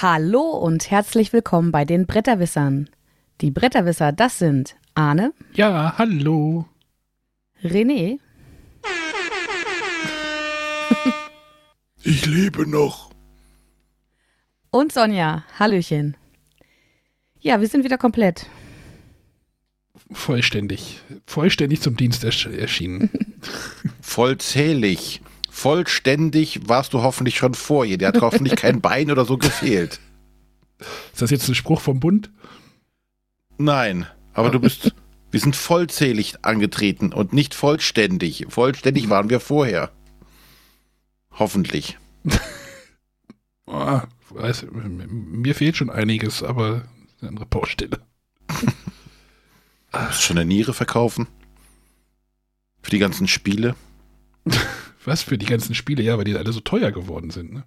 Hallo und herzlich willkommen bei den Bretterwissern. Die Bretterwisser, das sind Arne. Ja, hallo. René. Ich lebe noch. Und Sonja. Hallöchen. Ja, wir sind wieder komplett. Vollständig. Vollständig zum Dienst ersch erschienen. Vollzählig. Vollständig warst du hoffentlich schon vor ihr. Der hat hoffentlich kein Bein oder so gefehlt. Ist das jetzt ein Spruch vom Bund? Nein, aber du bist. Wir sind vollzählig angetreten und nicht vollständig. Vollständig waren wir vorher. Hoffentlich. oh, weiß, mir fehlt schon einiges, aber eine andere Baustelle. Musst schon eine Niere verkaufen? Für die ganzen Spiele? Was für die ganzen Spiele? Ja, weil die alle so teuer geworden sind. Ne?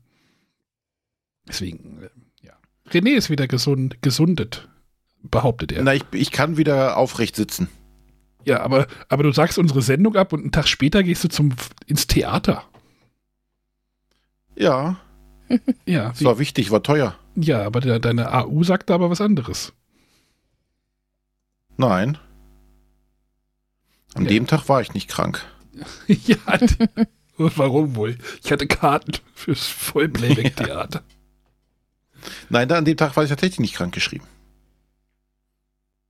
Deswegen, äh, ja. René ist wieder gesund, gesundet, behauptet er. Na, ich, ich kann wieder aufrecht sitzen. Ja, aber, aber du sagst unsere Sendung ab und einen Tag später gehst du zum, ins Theater. Ja. ja. Das war wichtig, war teuer. Ja, aber de, deine AU sagt aber was anderes. Nein. An ja. dem Tag war ich nicht krank. ja, warum wohl? Ich hatte Karten fürs Vollplayback-Theater. Nein, da an dem Tag war ich tatsächlich nicht krank geschrieben.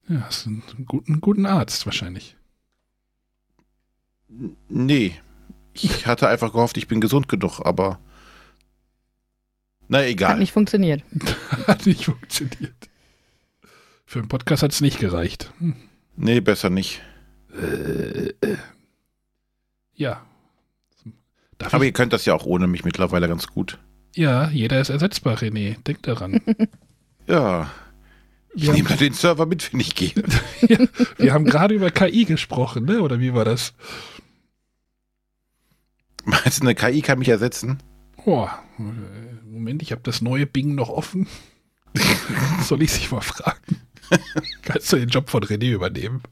Ja, hast einen guten, guten Arzt wahrscheinlich. Nee. Ich hatte einfach gehofft, ich bin gesund genug, aber. Na egal. Hat nicht funktioniert. hat nicht funktioniert. Für einen Podcast hat es nicht gereicht. Hm. Nee, besser nicht. Äh, äh. Ja. Darf Aber ihr könnt das ja auch ohne mich mittlerweile ganz gut. Ja, jeder ist ersetzbar, René. Denk daran. ja. Ich nehme da den Server mit, wenn ich gehe. ja, wir haben gerade über KI gesprochen, ne? Oder wie war das? Meinst du, eine KI kann mich ersetzen? Oh, Moment, ich habe das neue Bing noch offen. Soll ich sich mal fragen? Kannst du den Job von René übernehmen?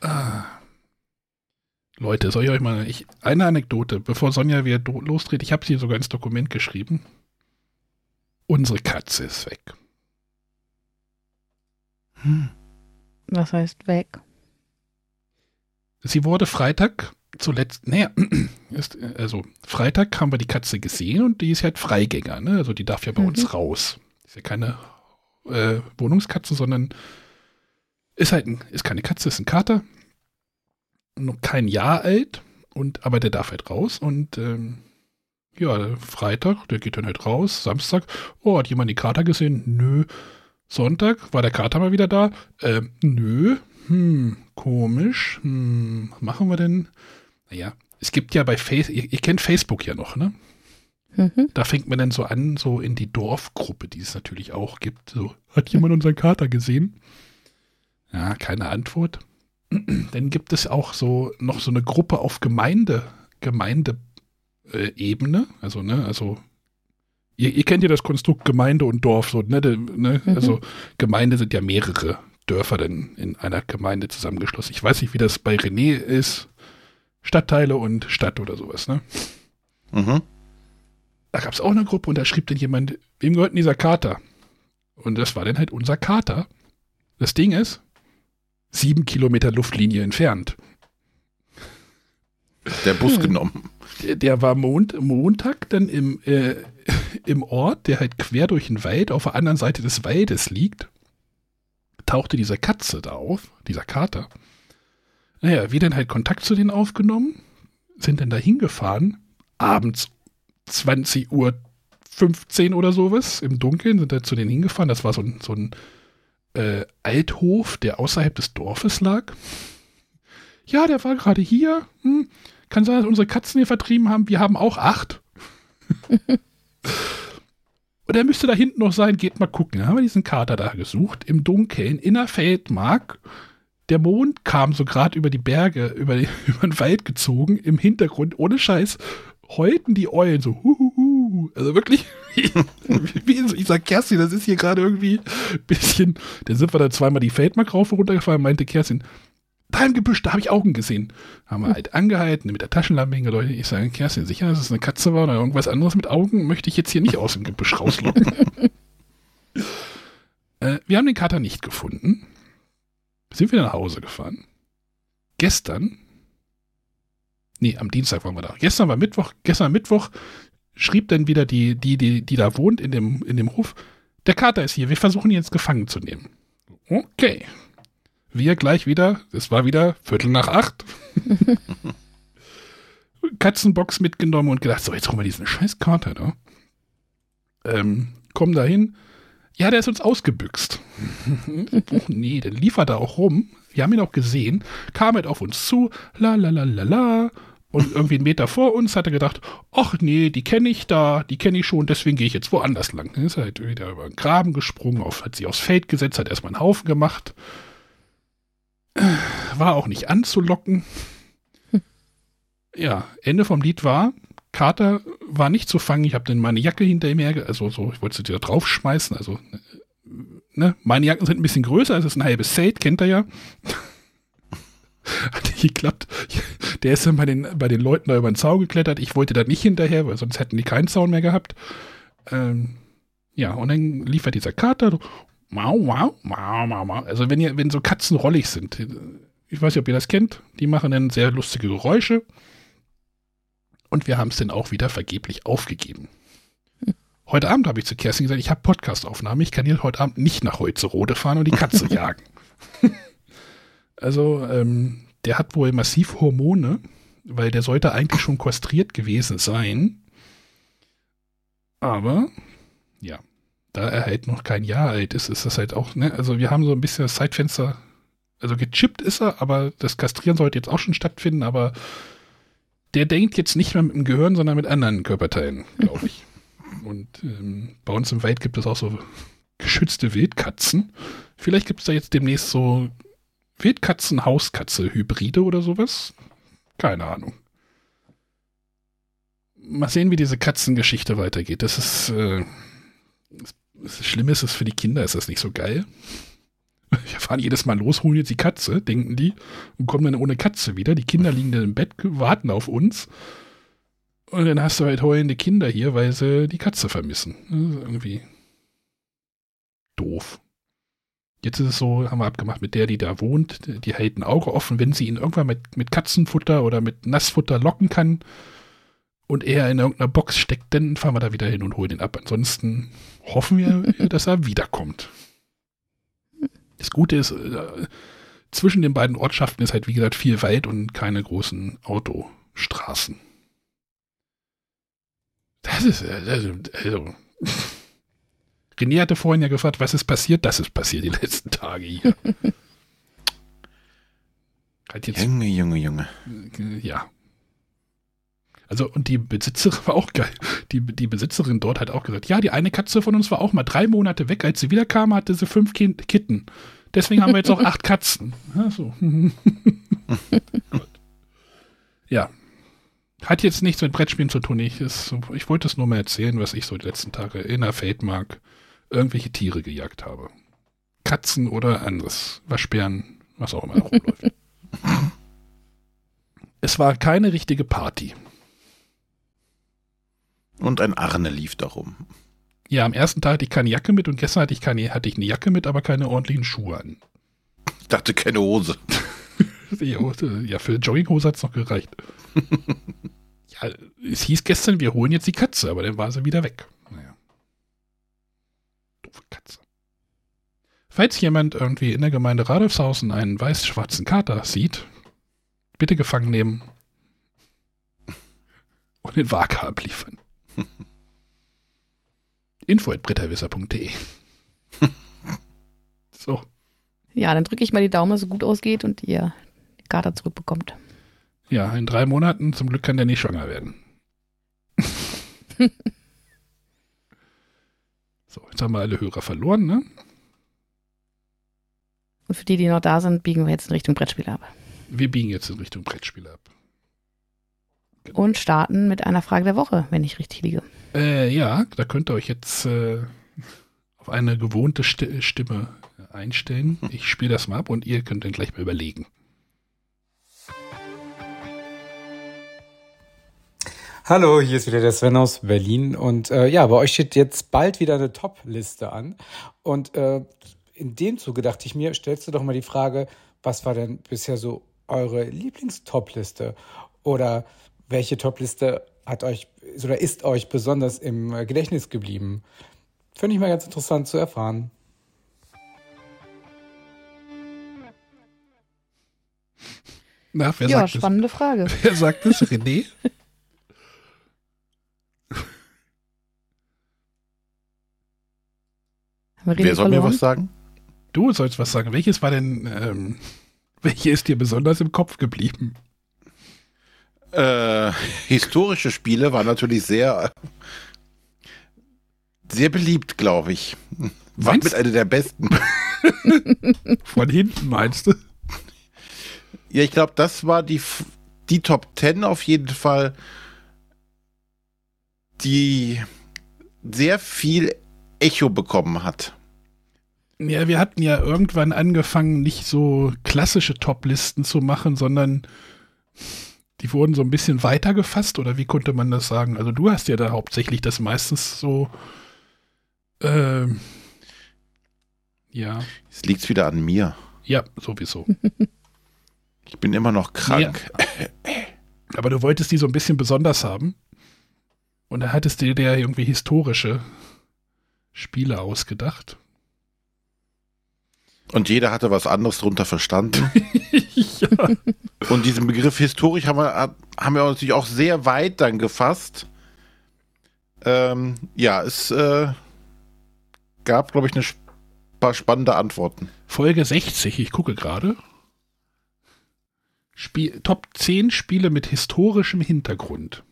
ah. Leute, soll ich euch mal ich, eine Anekdote, bevor Sonja wieder losdreht. Ich habe sie sogar ins Dokument geschrieben. Unsere Katze ist weg. Hm. Was heißt weg? Sie wurde Freitag zuletzt, naja, ist, also Freitag haben wir die Katze gesehen und die ist halt Freigänger, ne? Also die darf ja bei mhm. uns raus. Ist ja keine äh, Wohnungskatze, sondern ist halt ein, ist keine Katze, ist ein Kater. Noch kein Jahr alt und aber der darf halt raus und ähm, ja, Freitag, der geht dann halt raus, Samstag, oh, hat jemand die Kater gesehen? Nö. Sonntag, war der Kater mal wieder da? Äh, nö. Hm, komisch. Hm, was machen wir denn? Naja, es gibt ja bei Facebook, ihr, ihr, kennt Facebook ja noch, ne? Mhm. Da fängt man dann so an, so in die Dorfgruppe, die es natürlich auch gibt. So, hat jemand unseren Kater gesehen? Ja, keine Antwort. dann gibt es auch so noch so eine Gruppe auf Gemeinde, Gemeindeebene. Äh, also, ne, also Ihr, ihr, kennt ja das Konstrukt Gemeinde und Dorf, so, ne? ne? Mhm. Also Gemeinde sind ja mehrere Dörfer denn in einer Gemeinde zusammengeschlossen. Ich weiß nicht, wie das bei René ist. Stadtteile und Stadt oder sowas, ne? Mhm. Da gab es auch eine Gruppe und da schrieb dann jemand, wem gehört denn dieser Kater? Und das war dann halt unser Kater. Das Ding ist, sieben Kilometer Luftlinie entfernt. Der Bus hm. genommen. Der, war Mond, Montag dann im, äh, im Ort, der halt quer durch den Wald auf der anderen Seite des Waldes liegt. Tauchte diese Katze da auf, dieser Kater. Naja, wir dann halt Kontakt zu denen aufgenommen, sind dann da hingefahren, abends 20 Uhr 15 oder sowas, im Dunkeln, sind dann zu denen hingefahren. Das war so ein, so ein äh, Althof, der außerhalb des Dorfes lag. Ja, der war gerade hier. Hm, kann sein, dass unsere Katzen hier vertrieben haben. Wir haben auch acht. Und er müsste da hinten noch sein. Geht mal gucken. Da haben wir diesen Kater da gesucht. Im Dunkeln, in der Feldmark der Mond kam so gerade über die Berge, über, die, über den Wald gezogen, im Hintergrund, ohne Scheiß, heulten die Eulen so, huhuhu. Also wirklich, wie, ich sag, Kerstin, das ist hier gerade irgendwie ein bisschen, da sind wir da zweimal die Feldmark rauf und runter gefallen, meinte Kerstin, da im Gebüsch, da habe ich Augen gesehen. Haben wir halt angehalten, mit der Taschenlampe hingeleuchtet. Ich sage, Kerstin, sicher, dass es eine Katze war oder irgendwas anderes mit Augen? Möchte ich jetzt hier nicht aus dem Gebüsch rauslocken. äh, wir haben den Kater nicht gefunden. Sind wieder nach Hause gefahren. Gestern, nee, am Dienstag waren wir da. Gestern war Mittwoch, gestern Mittwoch schrieb dann wieder die, die, die, die da wohnt in dem, in dem Hof, der Kater ist hier, wir versuchen ihn jetzt gefangen zu nehmen. Okay. Wir gleich wieder, es war wieder Viertel nach acht. Katzenbox mitgenommen und gedacht, so, jetzt holen wir diesen scheiß Kater da. Ähm, kommen da hin. Ja, der ist uns ausgebüxt. oh, nee, dann lief er da auch rum. Wir haben ihn auch gesehen, kam halt auf uns zu, la la la la la. Und irgendwie einen Meter vor uns hat er gedacht, ach nee, die kenne ich da, die kenne ich schon, deswegen gehe ich jetzt woanders lang. Dann ist er halt wieder über den Graben gesprungen, auf, hat sich aufs Feld gesetzt, hat erstmal einen Haufen gemacht. War auch nicht anzulocken. Ja, Ende vom Lied war, Kater war nicht zu fangen. Ich habe dann meine Jacke hinter ihm her, also so, ich wollte sie da draufschmeißen. Also, ne, meine Jacken sind ein bisschen größer, es ist ein halbes Zelt, kennt er ja. Hat nicht geklappt. Der ist dann bei den, bei den Leuten da über den Zaun geklettert. Ich wollte da nicht hinterher, weil sonst hätten die keinen Zaun mehr gehabt. Ähm, ja, und dann lief halt dieser Kater. Mau, mau, mau, mau, mau. Also wenn ihr, wenn so Katzen rollig sind, ich weiß nicht, ob ihr das kennt, die machen dann sehr lustige Geräusche. Und wir haben es dann auch wieder vergeblich aufgegeben. Heute Abend habe ich zu Kerstin gesagt, ich habe Podcastaufnahme, ich kann hier heute Abend nicht nach Holzerode fahren und die Katze jagen. Also, ähm, der hat wohl massiv Hormone, weil der sollte eigentlich schon kastriert gewesen sein. Aber, ja, da er halt noch kein Jahr alt ist, ist das halt auch, ne, also wir haben so ein bisschen das Zeitfenster, also gechippt ist er, aber das Kastrieren sollte jetzt auch schon stattfinden, aber der denkt jetzt nicht mehr mit dem Gehirn, sondern mit anderen Körperteilen, glaube ich. Und ähm, bei uns im Wald gibt es auch so geschützte Wildkatzen. Vielleicht gibt es da jetzt demnächst so Wildkatzen, Hauskatze, Hybride oder sowas. Keine Ahnung. Mal sehen, wie diese Katzengeschichte weitergeht. Das ist, äh, das Schlimme ist es für die Kinder, ist das nicht so geil. Wir fahren jedes Mal los, holen jetzt die Katze, denken die, und kommen dann ohne Katze wieder. Die Kinder liegen dann im Bett, warten auf uns. Und dann hast du halt heulende Kinder hier, weil sie die Katze vermissen. Irgendwie doof. Jetzt ist es so, haben wir abgemacht mit der, die da wohnt, die hält ein Auge offen, wenn sie ihn irgendwann mit, mit Katzenfutter oder mit Nassfutter locken kann und er in irgendeiner Box steckt, dann fahren wir da wieder hin und holen ihn ab. Ansonsten hoffen wir, dass er wiederkommt. Das Gute ist, äh, zwischen den beiden Ortschaften ist halt, wie gesagt, viel Wald und keine großen Autostraßen. Das ist, äh, also, also René hatte vorhin ja gefragt, was ist passiert? Das ist passiert die letzten Tage hier. halt jetzt, Junge, Junge, Junge. Ja. Also, und die Besitzerin war auch geil. Die, die Besitzerin dort hat auch gesagt, ja, die eine Katze von uns war auch mal drei Monate weg. Als sie wiederkam, hatte sie fünf kind Kitten. Deswegen haben wir jetzt auch acht Katzen. Ja, so. ja. Hat jetzt nichts mit Brettspielen zu tun. Ich, ist, ich wollte es nur mal erzählen, was ich so die letzten Tage in der Feldmark irgendwelche Tiere gejagt habe. Katzen oder anderes. Waschbären, was auch immer rumläuft. es war keine richtige Party. Und ein Arne lief darum. Ja, am ersten Tag hatte ich keine Jacke mit und gestern hatte ich, keine, hatte ich eine Jacke mit, aber keine ordentlichen Schuhe an. Ich dachte keine Hose. ja, für Jogginghose hat es noch gereicht. ja, es hieß gestern, wir holen jetzt die Katze, aber dann war sie wieder weg. Doofe Katze. Falls jemand irgendwie in der Gemeinde Radolfshausen einen weiß-schwarzen Kater sieht, bitte gefangen nehmen und den Waage abliefern. Info at bretterwisser.de So. Ja, dann drücke ich mal die Daumen, dass es gut ausgeht und ihr die Kater zurückbekommt. Ja, in drei Monaten. Zum Glück kann der nicht schwanger werden. So, jetzt haben wir alle Hörer verloren, ne? Und für die, die noch da sind, biegen wir jetzt in Richtung Brettspiel ab. Wir biegen jetzt in Richtung Brettspiel ab. Genau. Und starten mit einer Frage der Woche, wenn ich richtig liege. Äh, ja, da könnt ihr euch jetzt äh, auf eine gewohnte St Stimme einstellen. Ich spiele das mal ab und ihr könnt dann gleich mal überlegen. Hallo, hier ist wieder der Sven aus Berlin und äh, ja, bei euch steht jetzt bald wieder eine Top-Liste an und äh, in dem Zuge dachte ich mir, stellst du doch mal die Frage, was war denn bisher so eure Lieblings-Top-Liste oder welche Top-Liste hat euch oder ist euch besonders im Gedächtnis geblieben? Finde ich mal ganz interessant zu erfahren. Na, wer Ja, sagt spannende Frage. das? Wer sagt das? René? Haben wir Wer soll mir verloren? was sagen? Du sollst was sagen. Welches war denn, ähm, welche ist dir besonders im Kopf geblieben? Äh, historische Spiele waren natürlich sehr, sehr beliebt, glaube ich. War mit einer der besten. Von hinten meinst du? Ja, ich glaube, das war die, die Top 10 auf jeden Fall, die sehr viel Echo bekommen hat. Ja, wir hatten ja irgendwann angefangen, nicht so klassische Top-Listen zu machen, sondern die wurden so ein bisschen weiter gefasst, oder wie konnte man das sagen? Also du hast ja da hauptsächlich das meistens so, ähm, ja, Jetzt liegt es wieder an mir. ja, sowieso. Ich bin immer noch krank. Aber du wolltest die so ein bisschen besonders haben. Und da hattest du dir irgendwie historische Spiele ausgedacht. Und jeder hatte was anderes drunter verstanden. ja. Und diesen Begriff historisch haben wir, haben wir natürlich auch sehr weit dann gefasst. Ähm, ja, es äh, gab, glaube ich, eine sp- paar spannende Antworten. Folge 60, ich gucke gerade. Spiel, Top 10 Spiele mit historischem Hintergrund.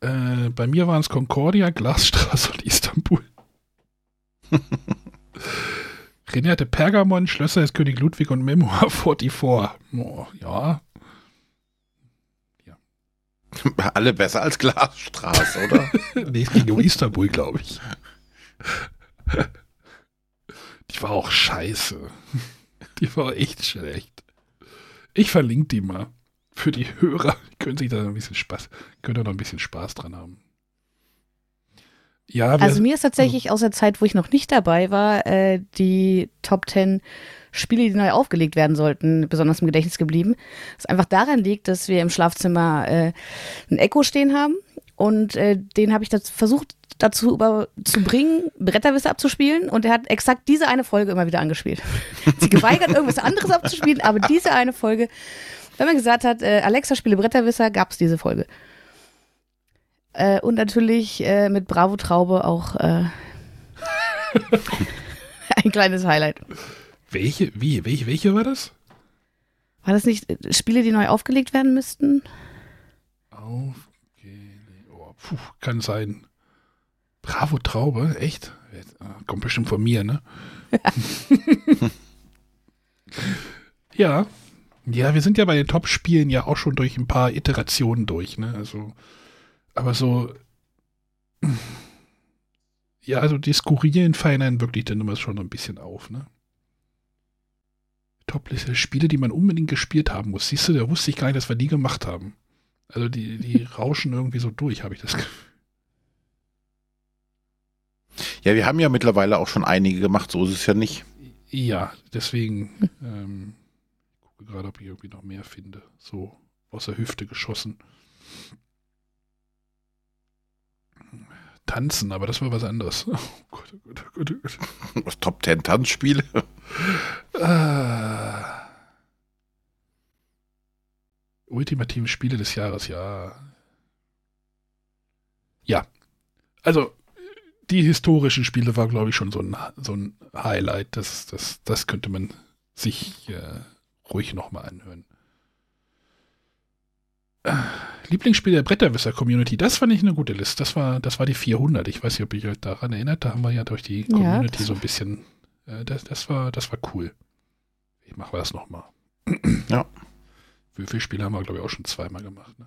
Äh, bei mir waren es Concordia, Glasstraße und Istanbul. René hatte Pergamon, Schlösser des König Ludwig und Memoir 44. Oh, ja, Alle besser als Glasstraße, oder? nee, es ging um Istanbul, glaube ich. Die war auch scheiße. Die war echt schlecht. Ich verlinke die mal. Für die Hörer. Können sich da ein bisschen Spaß, können da noch ein bisschen Spaß dran haben. Ja, Also mir ist tatsächlich aus der Zeit, wo ich noch nicht dabei war, äh, die Top 10 Spiele, die neu aufgelegt werden sollten, besonders im Gedächtnis geblieben. Was einfach daran liegt, dass wir im Schlafzimmer äh, ein Echo stehen haben und äh, den habe ich dazu versucht dazu über, zu bringen, Bretterwisse abzuspielen und er hat exakt diese eine Folge immer wieder angespielt. Sie geweigert, irgendwas anderes abzuspielen, aber diese eine Folge, wenn man gesagt hat, äh, Alexa spiele Bretterwisser, gab es diese Folge. Äh, und natürlich äh, mit Bravo Traube auch äh, ein kleines Highlight. welche, wie, welche, welche war das? War das nicht äh, Spiele, die neu aufgelegt werden müssten? Aufgelegt. Oh, puh, kann sein. Bravo Traube, echt? Ah, Kommt bestimmt von mir, ne? ja. Ja, wir sind ja bei den Top-Spielen ja auch schon durch ein paar Iterationen durch, ne? Also, aber so. Ja, also die skurrilen fallen wirklich dann immer schon ein bisschen auf, ne? Top-Liste, Spiele, die man unbedingt gespielt haben muss. Siehst du, da wusste ich gar nicht, dass wir die gemacht haben. Also die, die rauschen irgendwie so durch, habe ich das Gefühl. Ja, wir haben ja mittlerweile auch schon einige gemacht, so ist es ja nicht. Ja, deswegen ähm, gucke gerade, ob ich irgendwie noch mehr finde. So aus der Hüfte geschossen. Tanzen, aber das war was anderes. Oh Gott, oh Gott, oh Gott, oh Gott. Top 10 Tanzspiele. Ah. Ultimative Spiele des Jahres, ja. Ja. Also, die historischen Spiele war, glaube ich, schon so ein, so ein Highlight. Das, das, das könnte man sich äh, ruhig nochmal anhören. Lieblingsspiel der Bretterwisser-Community, das fand ich eine gute Liste. Das war, das war die 400. Ich weiß nicht, ob ihr euch daran erinnert. Da haben wir ja durch die Ja, Community das so ein bisschen. Äh, das, das, war, das war cool. Ich mache das nochmal. Ja. Würfelspiele haben wir, glaube ich, auch schon zweimal gemacht. Ne?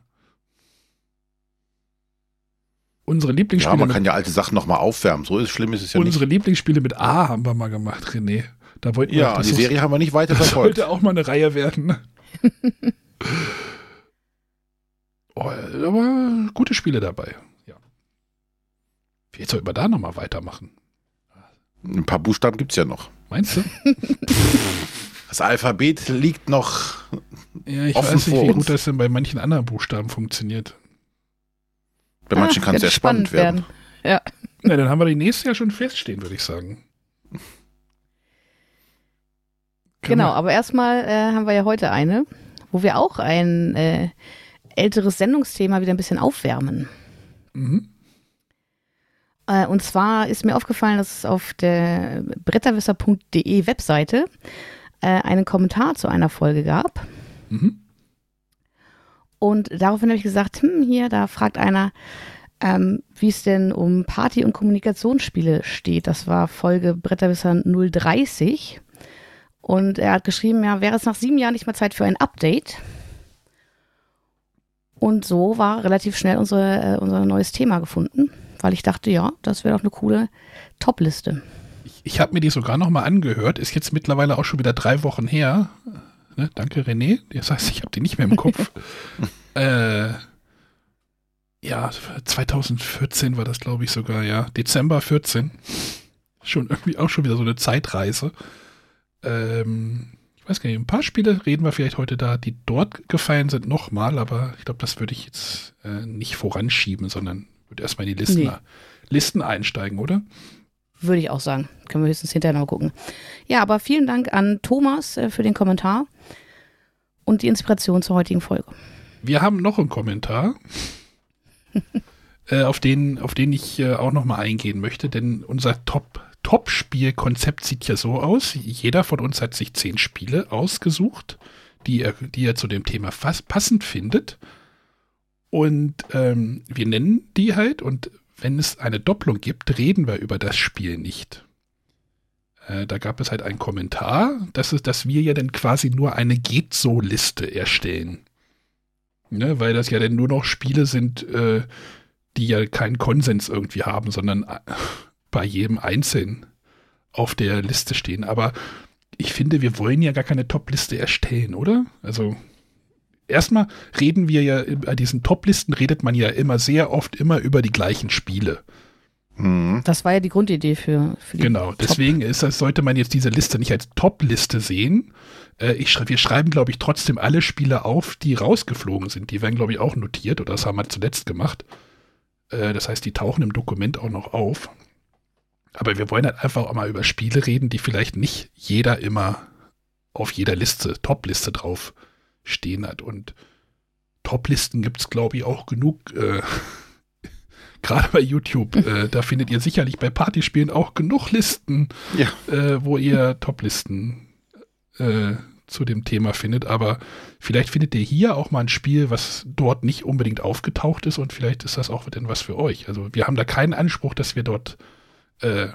Unsere Lieblingsspiele, Ja, man kann ja alte Sachen nochmal aufwärmen. So ist schlimm ist es ja unsere nicht. Lieblingsspiele mit A haben wir mal gemacht, René. Da wollten wir, Ja, das die ist- Serie haben wir nicht weiter das verfolgt. sollte auch mal eine Reihe werden. Oh, aber gute Spiele dabei. Ja. Jetzt sollten wir da nochmal weitermachen. Ein paar Buchstaben gibt es ja noch. Meinst du? Das Alphabet liegt noch. Ja, ich Offen weiß nicht, vor wie uns. gut das denn bei manchen anderen Buchstaben funktioniert. Bei manchen Ah, kann es sehr spannend werden. Ja. Na, dann haben wir die nächste ja schon feststehen, würde ich sagen. Können Genau, wir- aber erstmal äh, haben wir ja heute eine, wo wir auch ein äh, älteres Sendungsthema wieder ein bisschen aufwärmen. Mhm. Äh, und zwar ist mir aufgefallen, dass es auf der bretterwisser.de Webseite äh, einen Kommentar zu einer Folge gab. Mhm. Und daraufhin habe ich gesagt, hm, hier, da fragt einer, ähm, wie es denn um Party- und Kommunikationsspiele steht. Das war Folge Bretterwisser 030. Und er hat geschrieben, ja, wäre es nach sieben Jahren nicht mal Zeit für ein Update? Und so war relativ schnell unsere, äh, unser neues Thema gefunden, weil ich dachte, ja, das wäre doch eine coole Top-Liste. Ich, ich habe mir die sogar noch mal angehört. Ist jetzt mittlerweile auch schon wieder drei Wochen her. Ne? Danke, René. Das heißt, ich habe die nicht mehr im Kopf. äh, ja, 2014 war das, glaube ich, sogar, ja. Dezember 14. Schon irgendwie auch schon wieder so eine Zeitreise. Ähm, ich weiß gar nicht, ein paar Spiele reden wir vielleicht heute da, die dort gefallen sind, nochmal, aber ich glaube, das würde ich jetzt äh, nicht voranschieben, sondern würde erstmal in die Listen, Nee. Listen einsteigen, oder? Würde ich auch sagen. Können wir höchstens hinterher noch gucken. Ja, aber vielen Dank an Thomas äh, für den Kommentar und die Inspiration zur heutigen Folge. Wir haben noch einen Kommentar, äh, auf, den, auf den ich äh, auch noch mal eingehen möchte, denn unser Top, Top-Spielkonzept sieht ja so aus. Jeder von uns hat sich zehn Spiele ausgesucht, die er, die er zu dem Thema passend findet. Und ähm, wir nennen die halt und wenn es eine Doppelung gibt, reden wir über das Spiel nicht. Äh, da gab es halt einen Kommentar, dass, es, dass wir ja dann quasi nur eine Geht-So-Liste erstellen. Ne, weil das ja dann nur noch Spiele sind, äh, die ja keinen Konsens irgendwie haben, sondern äh, bei jedem einzeln auf der Liste stehen. Aber ich finde, wir wollen ja gar keine Top-Liste erstellen, oder? Also erstmal reden wir ja, bei diesen Top-Listen redet man ja immer sehr oft immer über die gleichen Spiele. Mhm. Das war ja die Grundidee für, für die Genau, Top. deswegen ist das, sollte man jetzt diese Liste nicht als Top-Liste sehen. Äh, ich schrei wir schreiben, glaube ich, trotzdem alle Spiele auf, die rausgeflogen sind. Die werden, glaube ich, auch notiert oder das haben wir zuletzt gemacht. Äh, das heißt, die tauchen im Dokument auch noch auf. Aber wir wollen halt einfach auch mal über Spiele reden, die vielleicht nicht jeder immer auf jeder Liste, Top-Liste drauf stehen hat. Und Top-Listen gibt es, glaube ich, auch genug. Äh, Gerade bei YouTube, äh, da findet ihr sicherlich bei Partyspielen auch genug Listen, Ja. äh, wo ihr Top-Listen äh, zu dem Thema findet. Aber vielleicht findet ihr hier auch mal ein Spiel, was dort nicht unbedingt aufgetaucht ist und vielleicht ist das auch denn was für euch. Also wir haben da keinen Anspruch, dass wir dort äh,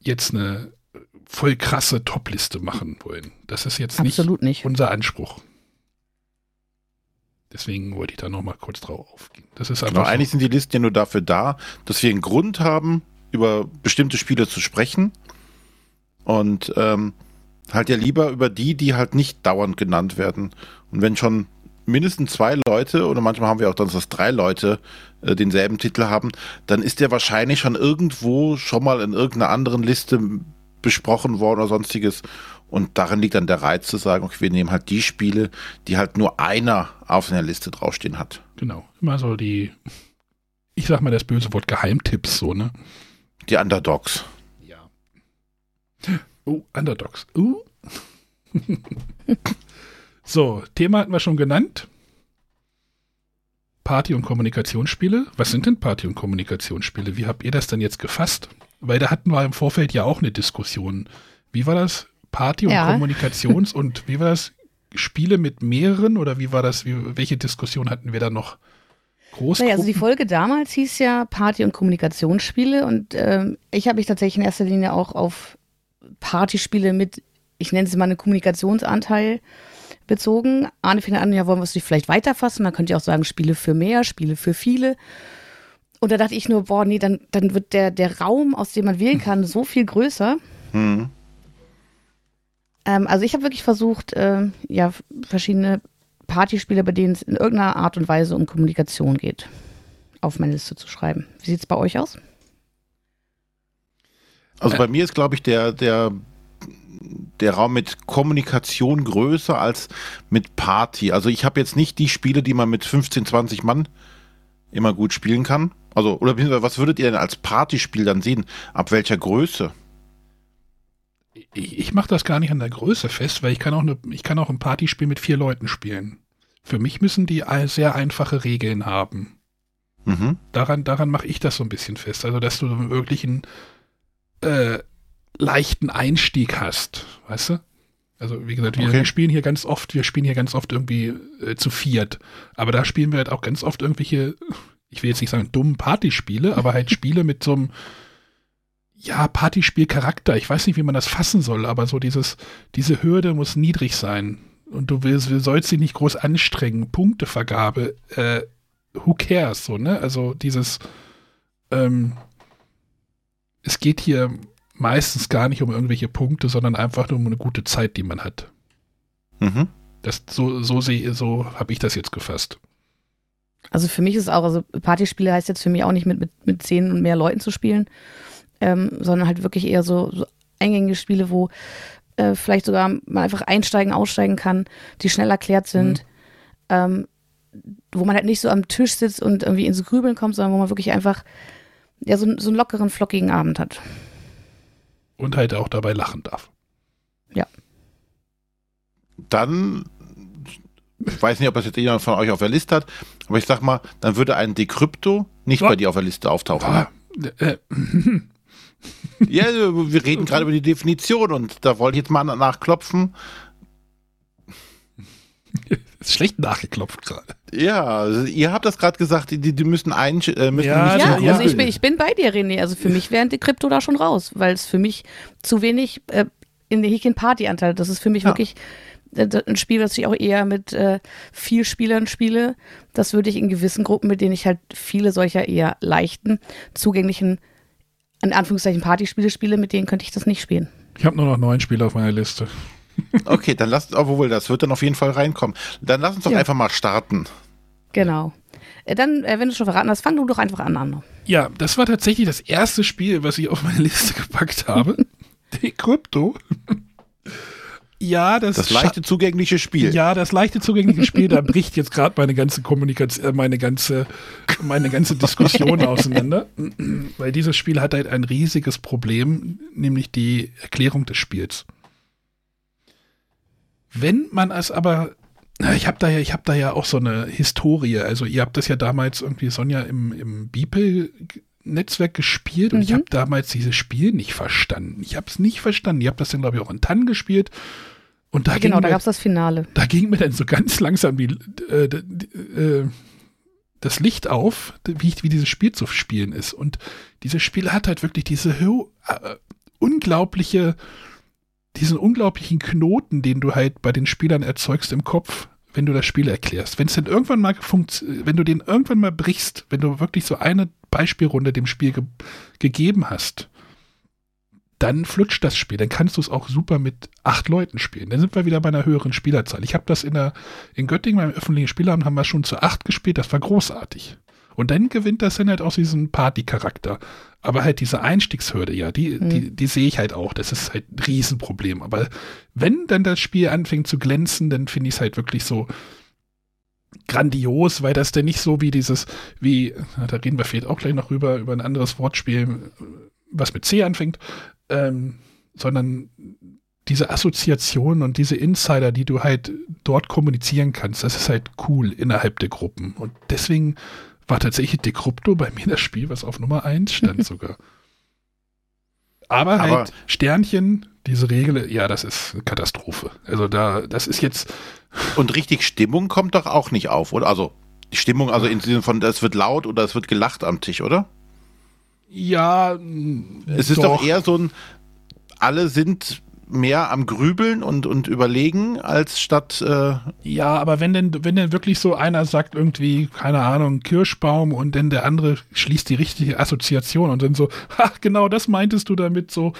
jetzt eine voll krasse Top-Liste machen wollen. Das ist jetzt nicht Absolut nicht. unser Anspruch. Deswegen wollte ich da noch mal kurz drauf aufgehen. Das ist Genau, einfach eigentlich sind die Listen ja nur dafür da, dass wir einen Grund haben, über bestimmte Spiele zu sprechen. Und ähm, halt ja lieber über die, die halt nicht dauernd genannt werden. Und wenn schon mindestens zwei Leute, oder manchmal haben wir auch dann, dass drei Leute äh, denselben Titel haben, dann ist der wahrscheinlich schon irgendwo schon mal in irgendeiner anderen Liste besprochen worden oder sonstiges. Und darin liegt dann der Reiz zu sagen, okay, wir nehmen halt die Spiele, die halt nur einer auf seiner Liste draufstehen hat. genau immer so die, ich sag mal das böse Wort Geheimtipps so ne. Die Underdogs. Ja. Oh, Underdogs. Uh. so, Thema hatten wir schon genannt. Party- und Kommunikationsspiele. Was sind denn Party- und Kommunikationsspiele? Wie habt ihr das denn jetzt gefasst? Weil da hatten wir im Vorfeld ja auch eine Diskussion. Wie war das? Party- und Ja. Kommunikations- und wie war das? Spiele mit mehreren oder wie war das? Wie, welche Diskussion hatten wir da noch? Großgruppen? Naja, also die Folge damals hieß ja Party- und Kommunikationsspiele und ähm, ich habe mich tatsächlich in erster Linie auch auf Partyspiele mit, ich nenne sie mal einen Kommunikationsanteil bezogen. Arne fing an, ja, wollen wir es nicht vielleicht weiterfassen? Man könnte ja auch sagen, Spiele für mehr, Spiele für viele. Und da dachte ich nur, boah, nee, dann, dann wird der, der Raum, aus dem man wählen kann, so viel größer. Hm. Ähm, also ich habe wirklich versucht, ähm, ja, verschiedene Partyspiele, bei denen es in irgendeiner Art und Weise um Kommunikation geht, auf meine Liste zu schreiben. Wie sieht es bei euch aus? Also bei mir ist, glaube ich, der, der, der Raum mit Kommunikation größer als mit Party. Also ich habe jetzt nicht die Spiele, die man mit 15, 20 Mann immer gut spielen kann. Also, oder was würdet ihr denn als Partyspiel dann sehen? Ab welcher Größe? Ich, ich mache das gar nicht an der Größe fest, weil ich kann auch eine, ich kann auch ein Partyspiel mit vier Leuten spielen. Für mich müssen die sehr einfache Regeln haben. Mhm. Daran, daran mache ich das so ein bisschen fest. Also, dass du wirklich einen äh, leichten Einstieg hast, weißt du? Also wie gesagt, wir, okay. spielen hier ganz oft, wir spielen hier ganz oft irgendwie äh, zu viert. Aber da spielen wir halt auch ganz oft irgendwelche, ich will jetzt nicht sagen dummen Partyspiele, aber halt Spiele mit so einem, ja, Partyspielcharakter. Ich weiß nicht, wie man das fassen soll, aber so dieses, diese Hürde muss niedrig sein. Und du willst, du sollst dich nicht groß anstrengen. Punktevergabe, äh, who cares, so, ne? Also dieses, ähm, es geht hier meistens gar nicht um irgendwelche Punkte, sondern einfach nur um eine gute Zeit, die man hat. Mhm. Das, so so, sehe, so habe ich das jetzt gefasst. Also für mich ist es auch, also Partyspiele heißt jetzt für mich auch nicht mit, mit, mit zehn und mehr Leuten zu spielen, ähm, sondern halt wirklich eher so, so eingängige Spiele, wo äh, vielleicht sogar man einfach einsteigen, aussteigen kann, die schnell erklärt sind, mhm. ähm, wo man halt nicht so am Tisch sitzt und irgendwie ins Grübeln kommt, sondern wo man wirklich einfach ja, so, so einen lockeren, flockigen Abend hat. Und halt auch dabei lachen darf. Ja. Dann, ich weiß nicht, ob das jetzt jemand von euch auf der Liste hat, aber ich sag mal, dann würde ein Decrypto nicht oh. bei dir auf der Liste auftauchen. Ah, äh, ja, wir reden gerade über die Definition und da wollte ich jetzt mal nachklopfen. ist schlecht nachgeklopft gerade. Ja, also ihr habt das gerade gesagt, die, die müssen ein äh, müssen ja, ja also ich bin, ich bin bei dir, René. Also für mich wäre die Krypto da schon raus, weil es für mich zu wenig äh, in der Häkchen Party-Anteil. Das ist für mich ja. wirklich äh, ein Spiel, das ich auch eher mit äh, viel Spielern spiele. Das würde ich in gewissen Gruppen, mit denen ich halt viele solcher eher leichten, zugänglichen, in Anführungszeichen Partyspiele spiele, mit denen könnte ich das nicht spielen. Ich habe nur noch neun Spiele auf meiner Liste. Okay, dann lasst uns, obwohl das wird dann auf jeden Fall reinkommen. Dann lass uns doch ja. einfach mal starten. Genau. Äh, dann, äh, wenn du schon verraten hast, fang du doch einfach an, Anno. Ja, das war tatsächlich das erste Spiel, was ich auf meine Liste gepackt habe. Decrypto. Ja, das, das leichte zugängliche Spiel. Ja, das leichte zugängliche Spiel, da bricht jetzt gerade meine ganze Kommunikation, äh, meine ganze, meine ganze Diskussion auseinander, weil dieses Spiel hat halt ein riesiges Problem, nämlich die Erklärung des Spiels. Wenn man es aber ich habe da ja, ich habe da ja auch so eine Historie. Also ihr habt das ja damals irgendwie Sonja im, im Beeple Netzwerk gespielt und mhm. ich habe damals dieses Spiel nicht verstanden. Ich habe es nicht verstanden. Ihr habt das dann glaube ich auch in Tann gespielt und da ja, genau, da gab es das Finale. Da ging mir dann so ganz langsam die, äh, äh, das Licht auf, wie, wie dieses Spiel zu spielen ist. Und dieses Spiel hat halt wirklich diese äh, unglaubliche diesen unglaublichen Knoten, den du halt bei den Spielern erzeugst im Kopf, wenn du das Spiel erklärst. Wenn es denn irgendwann mal wenn du den irgendwann mal brichst, wenn du wirklich so eine Beispielrunde dem Spiel ge gegeben hast, dann flutscht das Spiel. Dann kannst du es auch super mit acht Leuten spielen. Dann sind wir wieder bei einer höheren Spielerzahl. Ich habe das in der in Göttingen beim öffentlichen Spielabend haben wir schon zu acht gespielt. Das war großartig. Und dann gewinnt das dann halt auch diesen Party-Charakter. Aber halt diese Einstiegshürde, ja, die, mhm. die, die sehe ich halt auch. Das ist halt ein Riesenproblem. Aber wenn dann das Spiel anfängt zu glänzen, dann finde ich es halt wirklich so grandios, weil das denn nicht so wie dieses, wie, da reden wir vielleicht auch gleich noch rüber, über ein anderes Wortspiel, was mit C anfängt, ähm, sondern diese Assoziationen und diese Insider, die du halt dort kommunizieren kannst, das ist halt cool innerhalb der Gruppen. Und deswegen war tatsächlich Decrypto bei mir das Spiel, was auf Nummer 1 stand sogar. Aber, Aber halt Sternchen, diese Regel, ja, das ist eine Katastrophe. Also da, das ist jetzt. Und richtig Stimmung kommt doch auch nicht auf, oder? Also die Stimmung, also im Sinne von, es wird laut oder es wird gelacht am Tisch, oder? Ja. Es ist doch, doch eher so ein, alle sind mehr am Grübeln und, und Überlegen, als statt. Äh ja, aber wenn denn, wenn denn wirklich so einer sagt, irgendwie, keine Ahnung, Kirschbaum und dann der andere schließt die richtige Assoziation und dann so, ha, genau das meintest du damit so,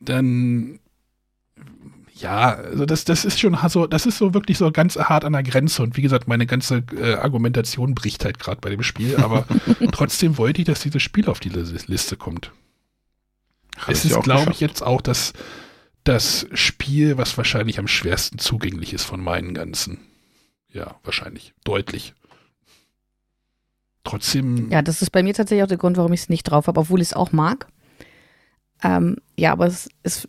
dann Ja, also das, das ist schon so, das ist so wirklich so ganz hart an der Grenze. Und wie gesagt, meine ganze äh, Argumentation bricht halt gerade bei dem Spiel, aber trotzdem wollte ich, dass dieses Spiel auf die Liste kommt. Hat es ist, glaube ich, jetzt auch das, das Spiel, was wahrscheinlich am schwersten zugänglich ist von meinen ganzen. Ja, wahrscheinlich. Deutlich. Trotzdem, Ja, das ist bei mir tatsächlich auch der Grund, warum ich es nicht drauf habe, obwohl ich es auch mag. Ähm, ja, aber es ist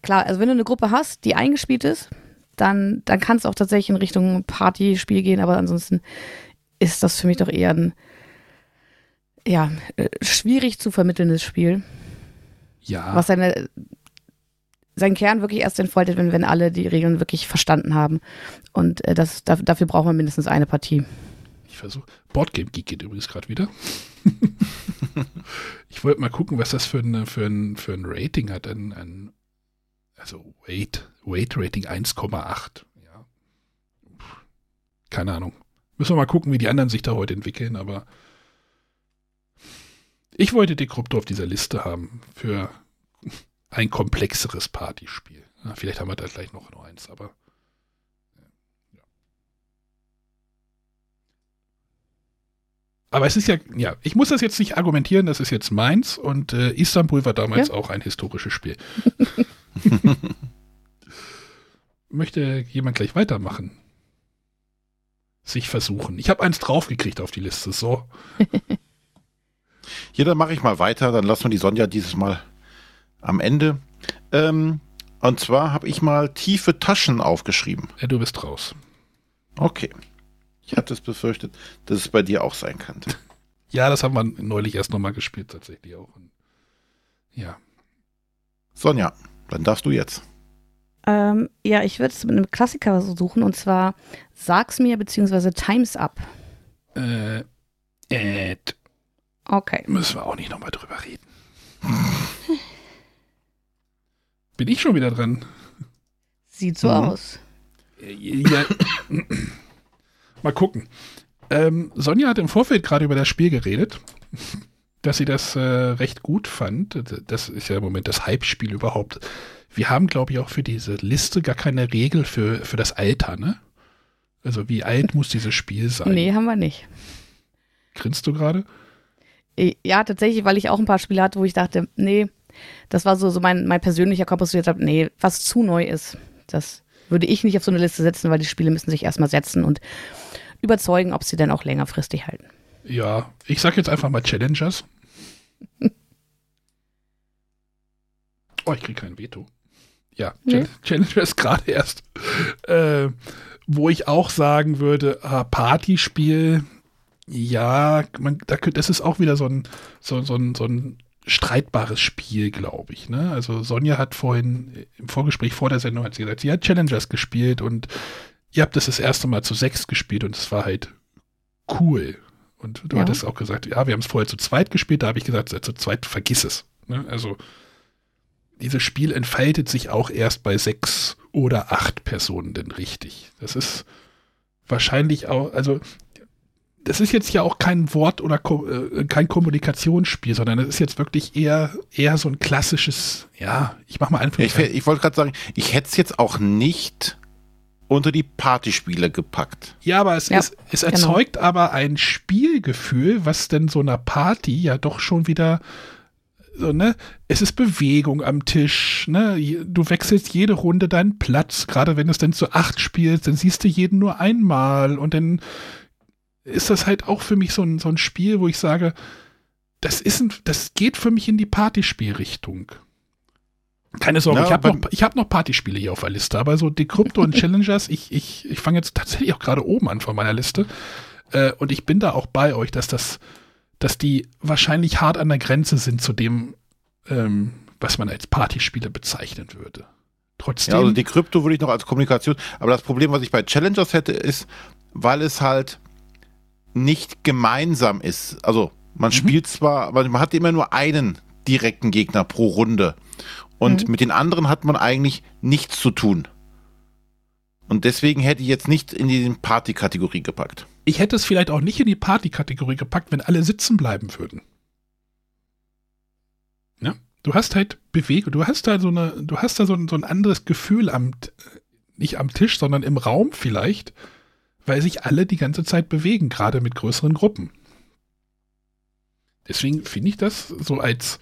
klar, also wenn du eine Gruppe hast, die eingespielt ist, dann, dann kann es auch tatsächlich in Richtung Partyspiel gehen, aber ansonsten ist das für mich doch eher ein ja, äh, schwierig zu vermittelndes Spiel, ja. was seine, seinen Kern wirklich erst entfaltet, wenn, wenn alle die Regeln wirklich verstanden haben. Und äh, das, da, dafür braucht man mindestens eine Partie. Ich versuche. Boardgame Geek geht übrigens gerade wieder. ich wollte mal gucken, was das für ein, für ein, für ein Rating hat. Ein, ein, also Weight, Weight Rating 1,8. Ja. Keine Ahnung. Müssen wir mal gucken, wie die anderen sich da heute entwickeln, aber ich wollte Decrypto auf dieser Liste haben für ein komplexeres Partyspiel. Ja, vielleicht haben wir da gleich noch, noch eins, aber Aber es ist ja, ja, ich muss das jetzt nicht argumentieren, das ist jetzt meins und äh, Istanbul war damals Ja. auch ein historisches Spiel. Möchte jemand gleich weitermachen? Sich versuchen. Ich habe eins draufgekriegt auf die Liste, so. Ja, dann mache ich mal weiter. Dann lassen wir die Sonja dieses Mal am Ende. Ähm, und zwar habe ich mal tiefe Taschen aufgeschrieben. Ja, du bist raus. Okay. Ich hatte es befürchtet, dass es bei dir auch sein könnte. Ja, das haben wir neulich erst nochmal gespielt, tatsächlich auch. Und ja. Sonja, dann darfst du jetzt. Ähm, ja, ich würde es mit einem Klassiker suchen und zwar Sag's mir beziehungsweise Times Up. Äh, äh, Okay. müssen wir auch nicht nochmal drüber reden. Bin ich schon wieder dran? Sieht so Mhm. aus. Ja. Mal gucken. Ähm, Sonja hat im Vorfeld gerade über das Spiel geredet, dass sie das äh, recht gut fand. Das ist ja im Moment das Hype-Spiel überhaupt. Wir haben, glaube ich, auch für diese Liste gar keine Regel für, für das Alter, ne? Also wie alt muss dieses Spiel sein? Nee, haben wir nicht. Grinst du gerade? Ja, tatsächlich, weil ich auch ein paar Spiele hatte, wo ich dachte, nee, das war so, so mein, mein persönlicher Kompass, wo ich gesagt habe, nee, was zu neu ist, das würde ich nicht auf so eine Liste setzen, weil die Spiele müssen sich erstmal setzen und überzeugen, ob sie dann auch längerfristig halten. Ja, ich sag jetzt einfach mal Challengers. Oh, ich krieg kein Veto. Ja, Nee. Ch Challengers gerade erst. Äh, wo ich auch sagen würde, ah, Partyspiel, ja, man, da, das ist auch wieder so ein, so, so ein, so ein streitbares Spiel, glaube ich. Ne? Also Sonja hat vorhin äh, im Vorgespräch vor der Sendung hat sie gesagt, sie hat Challengers gespielt und ihr habt das das erste Mal zu sechs gespielt und es war halt cool. Und du Ja. hattest auch gesagt, ja, wir haben es vorher zu zweit gespielt, da habe ich gesagt, zu zweit vergiss es. Ne? Also dieses Spiel entfaltet sich auch erst bei sechs oder acht Personen denn richtig. Das ist wahrscheinlich auch, also das ist jetzt ja auch kein Wort oder Ko äh, kein Kommunikationsspiel, sondern es ist jetzt wirklich eher, eher so ein klassisches, ja, ich mach mal Ja, ich ich wollte gerade sagen, ich hätte es jetzt auch nicht unter die Partyspiele gepackt. Ja, aber es, Ja, ist, es erzeugt aber ein Spielgefühl, was denn so einer Party ja doch schon wieder so, ne? Es ist Bewegung am Tisch, ne? Du wechselst jede Runde deinen Platz, gerade wenn du es dann zu acht spielst, dann siehst du jeden nur einmal und dann ist das halt auch für mich so ein, so ein Spiel, wo ich sage, das ist ein, das geht für mich in die Partyspielrichtung. Keine Sorge, Ja, ich habe noch, ich hab noch Partyspiele hier auf der Liste, aber so Decrypto und Challengers, ich, ich, ich fange jetzt tatsächlich auch gerade oben an von meiner Liste. Äh, und ich bin da auch bei euch, dass das, dass die wahrscheinlich hart an der Grenze sind zu dem, ähm, was man als Partyspiele bezeichnen würde. Trotzdem. Ja, also die Krypto würde ich noch als Kommunikation, aber das Problem, was ich bei Challengers hätte, ist, weil es halt nicht gemeinsam ist. Also man Mhm. spielt zwar, aber man hat immer nur einen direkten Gegner pro Runde. Und mit den anderen hat man eigentlich nichts zu tun. Und deswegen hätte ich jetzt nicht in die Party-Kategorie gepackt. ich hätte es vielleicht auch nicht in die Partykategorie gepackt, wenn alle sitzen bleiben würden. Ja? Du hast halt Bewegung, du hast da so eine, du hast da so ein, so ein anderes Gefühl am, nicht am Tisch, sondern im Raum vielleicht, weil sich alle die ganze Zeit bewegen, gerade mit größeren Gruppen. Deswegen finde ich das so als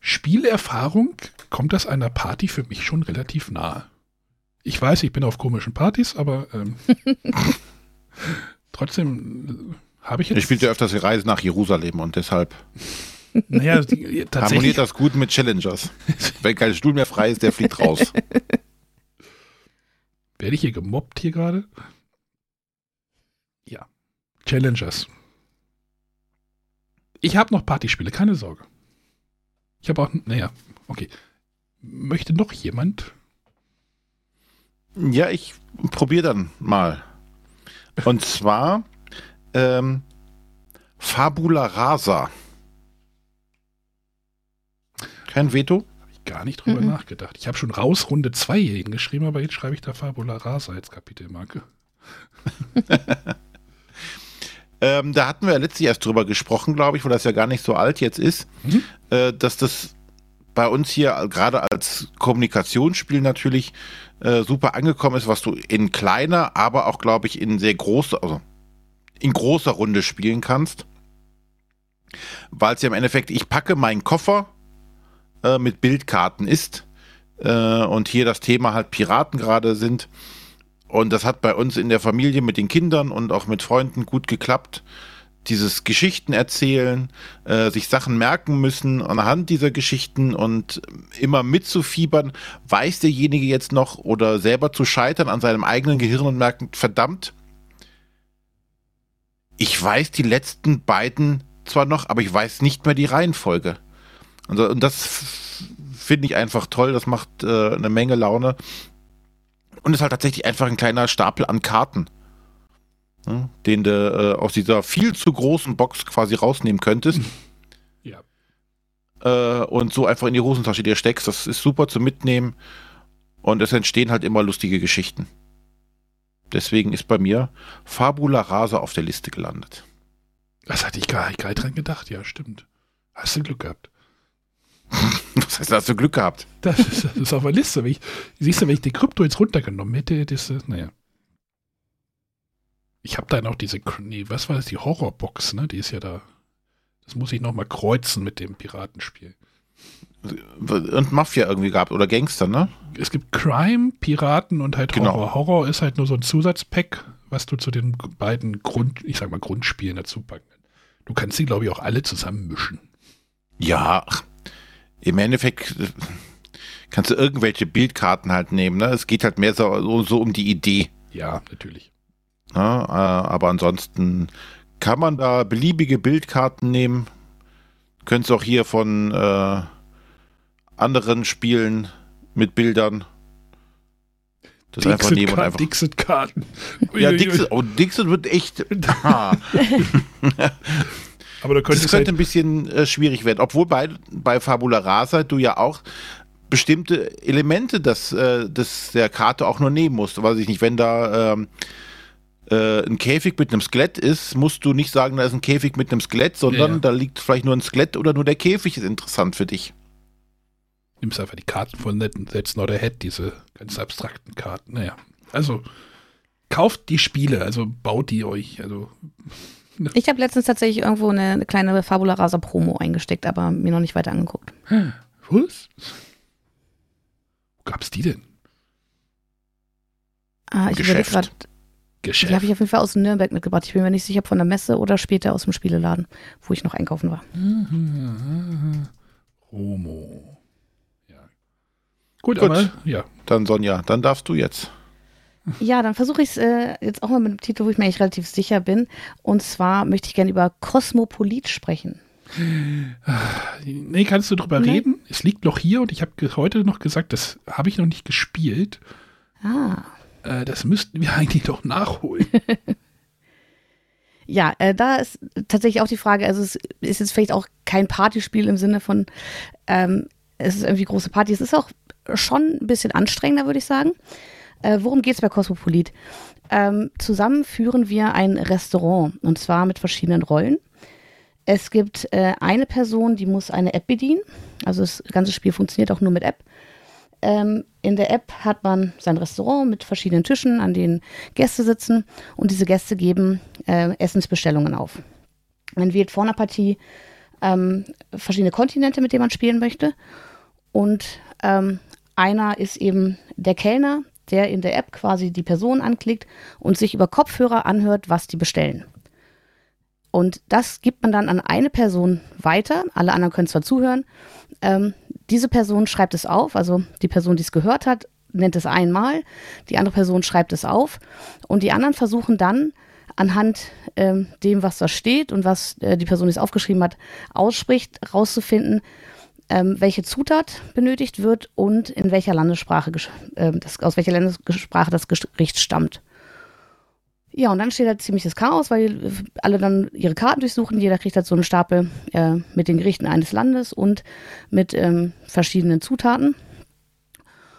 Spielerfahrung kommt das einer Party für mich schon relativ nahe. Ich weiß, ich bin auf komischen Partys, aber ähm, trotzdem äh, habe ich jetzt. Ich spiele ja öfters die Reise nach Jerusalem und deshalb naja, die, harmoniert das gut mit Challengers. Wenn kein Stuhl mehr frei ist, der fliegt raus. Werde ich hier gemobbt hier gerade? Challengers. Ich habe noch Partyspiele, keine Sorge. Ich habe auch, naja, okay. Möchte noch jemand? Ja, ich probiere dann mal. Und zwar ähm, Fabula Rasa. Kein Veto? Habe ich gar nicht drüber mhm. nachgedacht. Ich habe schon raus Runde 2 hier hingeschrieben, aber jetzt schreibe ich da Fabula Rasa als Kapitelmarke. ähm, da hatten wir ja letztlich erst drüber gesprochen, glaube ich, weil das ja gar nicht so alt jetzt ist, mhm. äh, dass das bei uns hier gerade als Kommunikationsspiel natürlich äh, super angekommen ist, was du in kleiner, aber auch, glaube ich, in sehr großer, also in großer Runde spielen kannst. Weil es ja im Endeffekt, ich packe meinen Koffer äh, mit Bildkarten ist äh, und hier das Thema halt Piraten gerade sind. Und das hat bei uns in der Familie mit den Kindern und auch mit Freunden gut geklappt dieses Geschichten erzählen, äh, sich Sachen merken müssen anhand dieser Geschichten und immer mitzufiebern, weiß derjenige jetzt noch oder selber zu scheitern an seinem eigenen Gehirn und merken, verdammt, ich weiß die letzten beiden zwar noch, aber ich weiß nicht mehr die Reihenfolge. Und, und das finde ich einfach toll, das macht äh, eine Menge Laune. Und ist halt tatsächlich einfach ein kleiner Stapel an Karten ne, den du äh, aus dieser viel zu großen Box quasi rausnehmen könntest. Ja. Äh, und so einfach in die Hosentasche dir steckst. Das ist super zu mitnehmen. Und es entstehen halt immer lustige Geschichten. Deswegen ist bei mir Fabula Rasa auf der Liste gelandet. Das hatte ich gar nicht dran gedacht. Ja, stimmt. Hast du Glück gehabt. Was heißt, hast du Glück gehabt? Das ist, das ist auf der Liste. Ich, siehst du, wenn ich die Krypto jetzt runtergenommen hätte, das, naja. Ich habe da noch diese, nee, was war das, die Horrorbox, ne? Die ist ja da. Das muss ich noch mal kreuzen mit dem Piratenspiel. Und Mafia irgendwie gab oder Gangster, ne? Es gibt Crime, Piraten und halt Horror. Genau. Horror ist halt nur so ein Zusatzpack, was du zu den beiden Grund, ich sag mal Grundspielen dazu packen kannst. Du kannst sie, glaube ich, auch alle zusammen mischen. Ja, im Endeffekt äh, kannst du irgendwelche Bildkarten halt nehmen, ne? Es geht halt mehr so, so um die Idee. Ja, natürlich. Ja, äh, aber ansonsten kann man da beliebige Bildkarten nehmen. Könnt ihr auch hier von äh, anderen Spielen mit Bildern. Das Dixit einfach nehmen und einfach. Dixit-Karten. Ja, Dixit, oh, Dixit wird echt. aber da das könnte halt ein bisschen äh, schwierig werden. Obwohl bei, bei Fabula Rasa du ja auch bestimmte Elemente des, äh, des der Karte auch nur nehmen musst. Weiß ich nicht, wenn da. Ähm, äh, ein Käfig mit einem Skelett ist, musst du nicht sagen, da ist ein Käfig mit einem Skelett, sondern ja, ja. da liegt vielleicht nur ein Skelett oder nur der Käfig ist interessant für dich. Nimmst einfach die Karten von That's Not Ahead, diese ganz abstrakten Karten. Naja, also kauft die Spiele, also baut die euch. Also. ich habe letztens tatsächlich irgendwo eine, eine kleine Fabula Rasa Promo eingesteckt, aber mir noch nicht weiter angeguckt. Was? Wo gab's die denn? Ah, ich überlege gerade. Geschäft. Die habe ich auf jeden Fall aus Nürnberg mitgebracht. Ich bin mir nicht sicher, ob von der Messe oder später aus dem Spieleladen, wo ich noch einkaufen war. Romo. Ja. Gut, Gut. Aber, ja. Dann Sonja, dann darfst du jetzt. Ja, dann versuche ich es äh, jetzt auch mal mit einem Titel, wo ich mir eigentlich relativ sicher bin. Und zwar möchte ich gerne über Kosmopolit sprechen. Nee, kannst du drüber nee. reden? Es liegt noch hier und ich habe heute noch gesagt, das habe ich noch nicht gespielt. Ah. Äh, das müssten wir eigentlich doch nachholen. ja, äh, da ist tatsächlich auch die Frage, also es ist jetzt vielleicht auch kein Partyspiel im Sinne von, ähm, es ist irgendwie große Party. Es ist auch schon ein bisschen anstrengender, würde ich sagen. Äh, worum geht es bei Cosmopolit? Ähm, zusammen führen wir ein Restaurant und zwar mit verschiedenen Rollen. Es gibt äh, eine Person, die muss eine App bedienen. Also das ganze Spiel funktioniert auch nur mit App. Ähm, in der App hat man sein Restaurant mit verschiedenen Tischen, an denen Gäste sitzen und diese Gäste geben äh, Essensbestellungen auf. Man wählt vor einer Partie ähm, verschiedene Kontinente, mit denen man spielen möchte. Und ähm, einer ist eben der Kellner, der in der App quasi die Person anklickt und sich über Kopfhörer anhört, was die bestellen. Und das gibt man dann an eine Person weiter. Alle anderen können zwar zuhören. Ähm, diese Person schreibt es auf, also die Person, die es gehört hat, nennt es einmal. Die andere Person schreibt es auf. Und die anderen versuchen dann anhand ähm, dem, was da steht und was äh, die Person, die es aufgeschrieben hat, ausspricht, rauszufinden, ähm, welche Zutat benötigt wird und in welcher Landessprache, äh, das, aus welcher Landessprache das Gericht stammt. Ja, und dann steht da ziemliches Chaos, weil alle dann ihre Karten durchsuchen. Jeder kriegt halt so einen Stapel äh, mit den Gerichten eines Landes und mit ähm, verschiedenen Zutaten.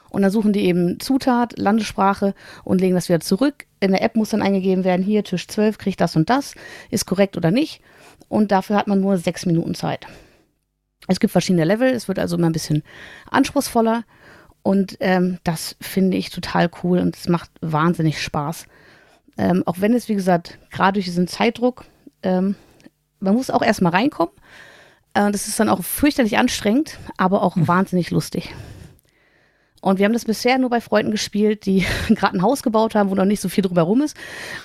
Und dann suchen die eben Zutat, Landessprache und legen das wieder zurück. In der App muss dann eingegeben werden, hier Tisch 12 kriegt das und das, ist korrekt oder nicht. Und dafür hat man nur sechs Minuten Zeit. Es gibt verschiedene Level, es wird also immer ein bisschen anspruchsvoller und ähm, das finde ich total cool und es macht wahnsinnig Spaß. Ähm, auch wenn es, wie gesagt, gerade durch diesen Zeitdruck, ähm, man muss auch erstmal reinkommen. Äh, das ist dann auch fürchterlich anstrengend, aber auch mhm. wahnsinnig lustig. Und wir haben das bisher nur bei Freunden gespielt, die gerade ein Haus gebaut haben, wo noch nicht so viel drumherum ist.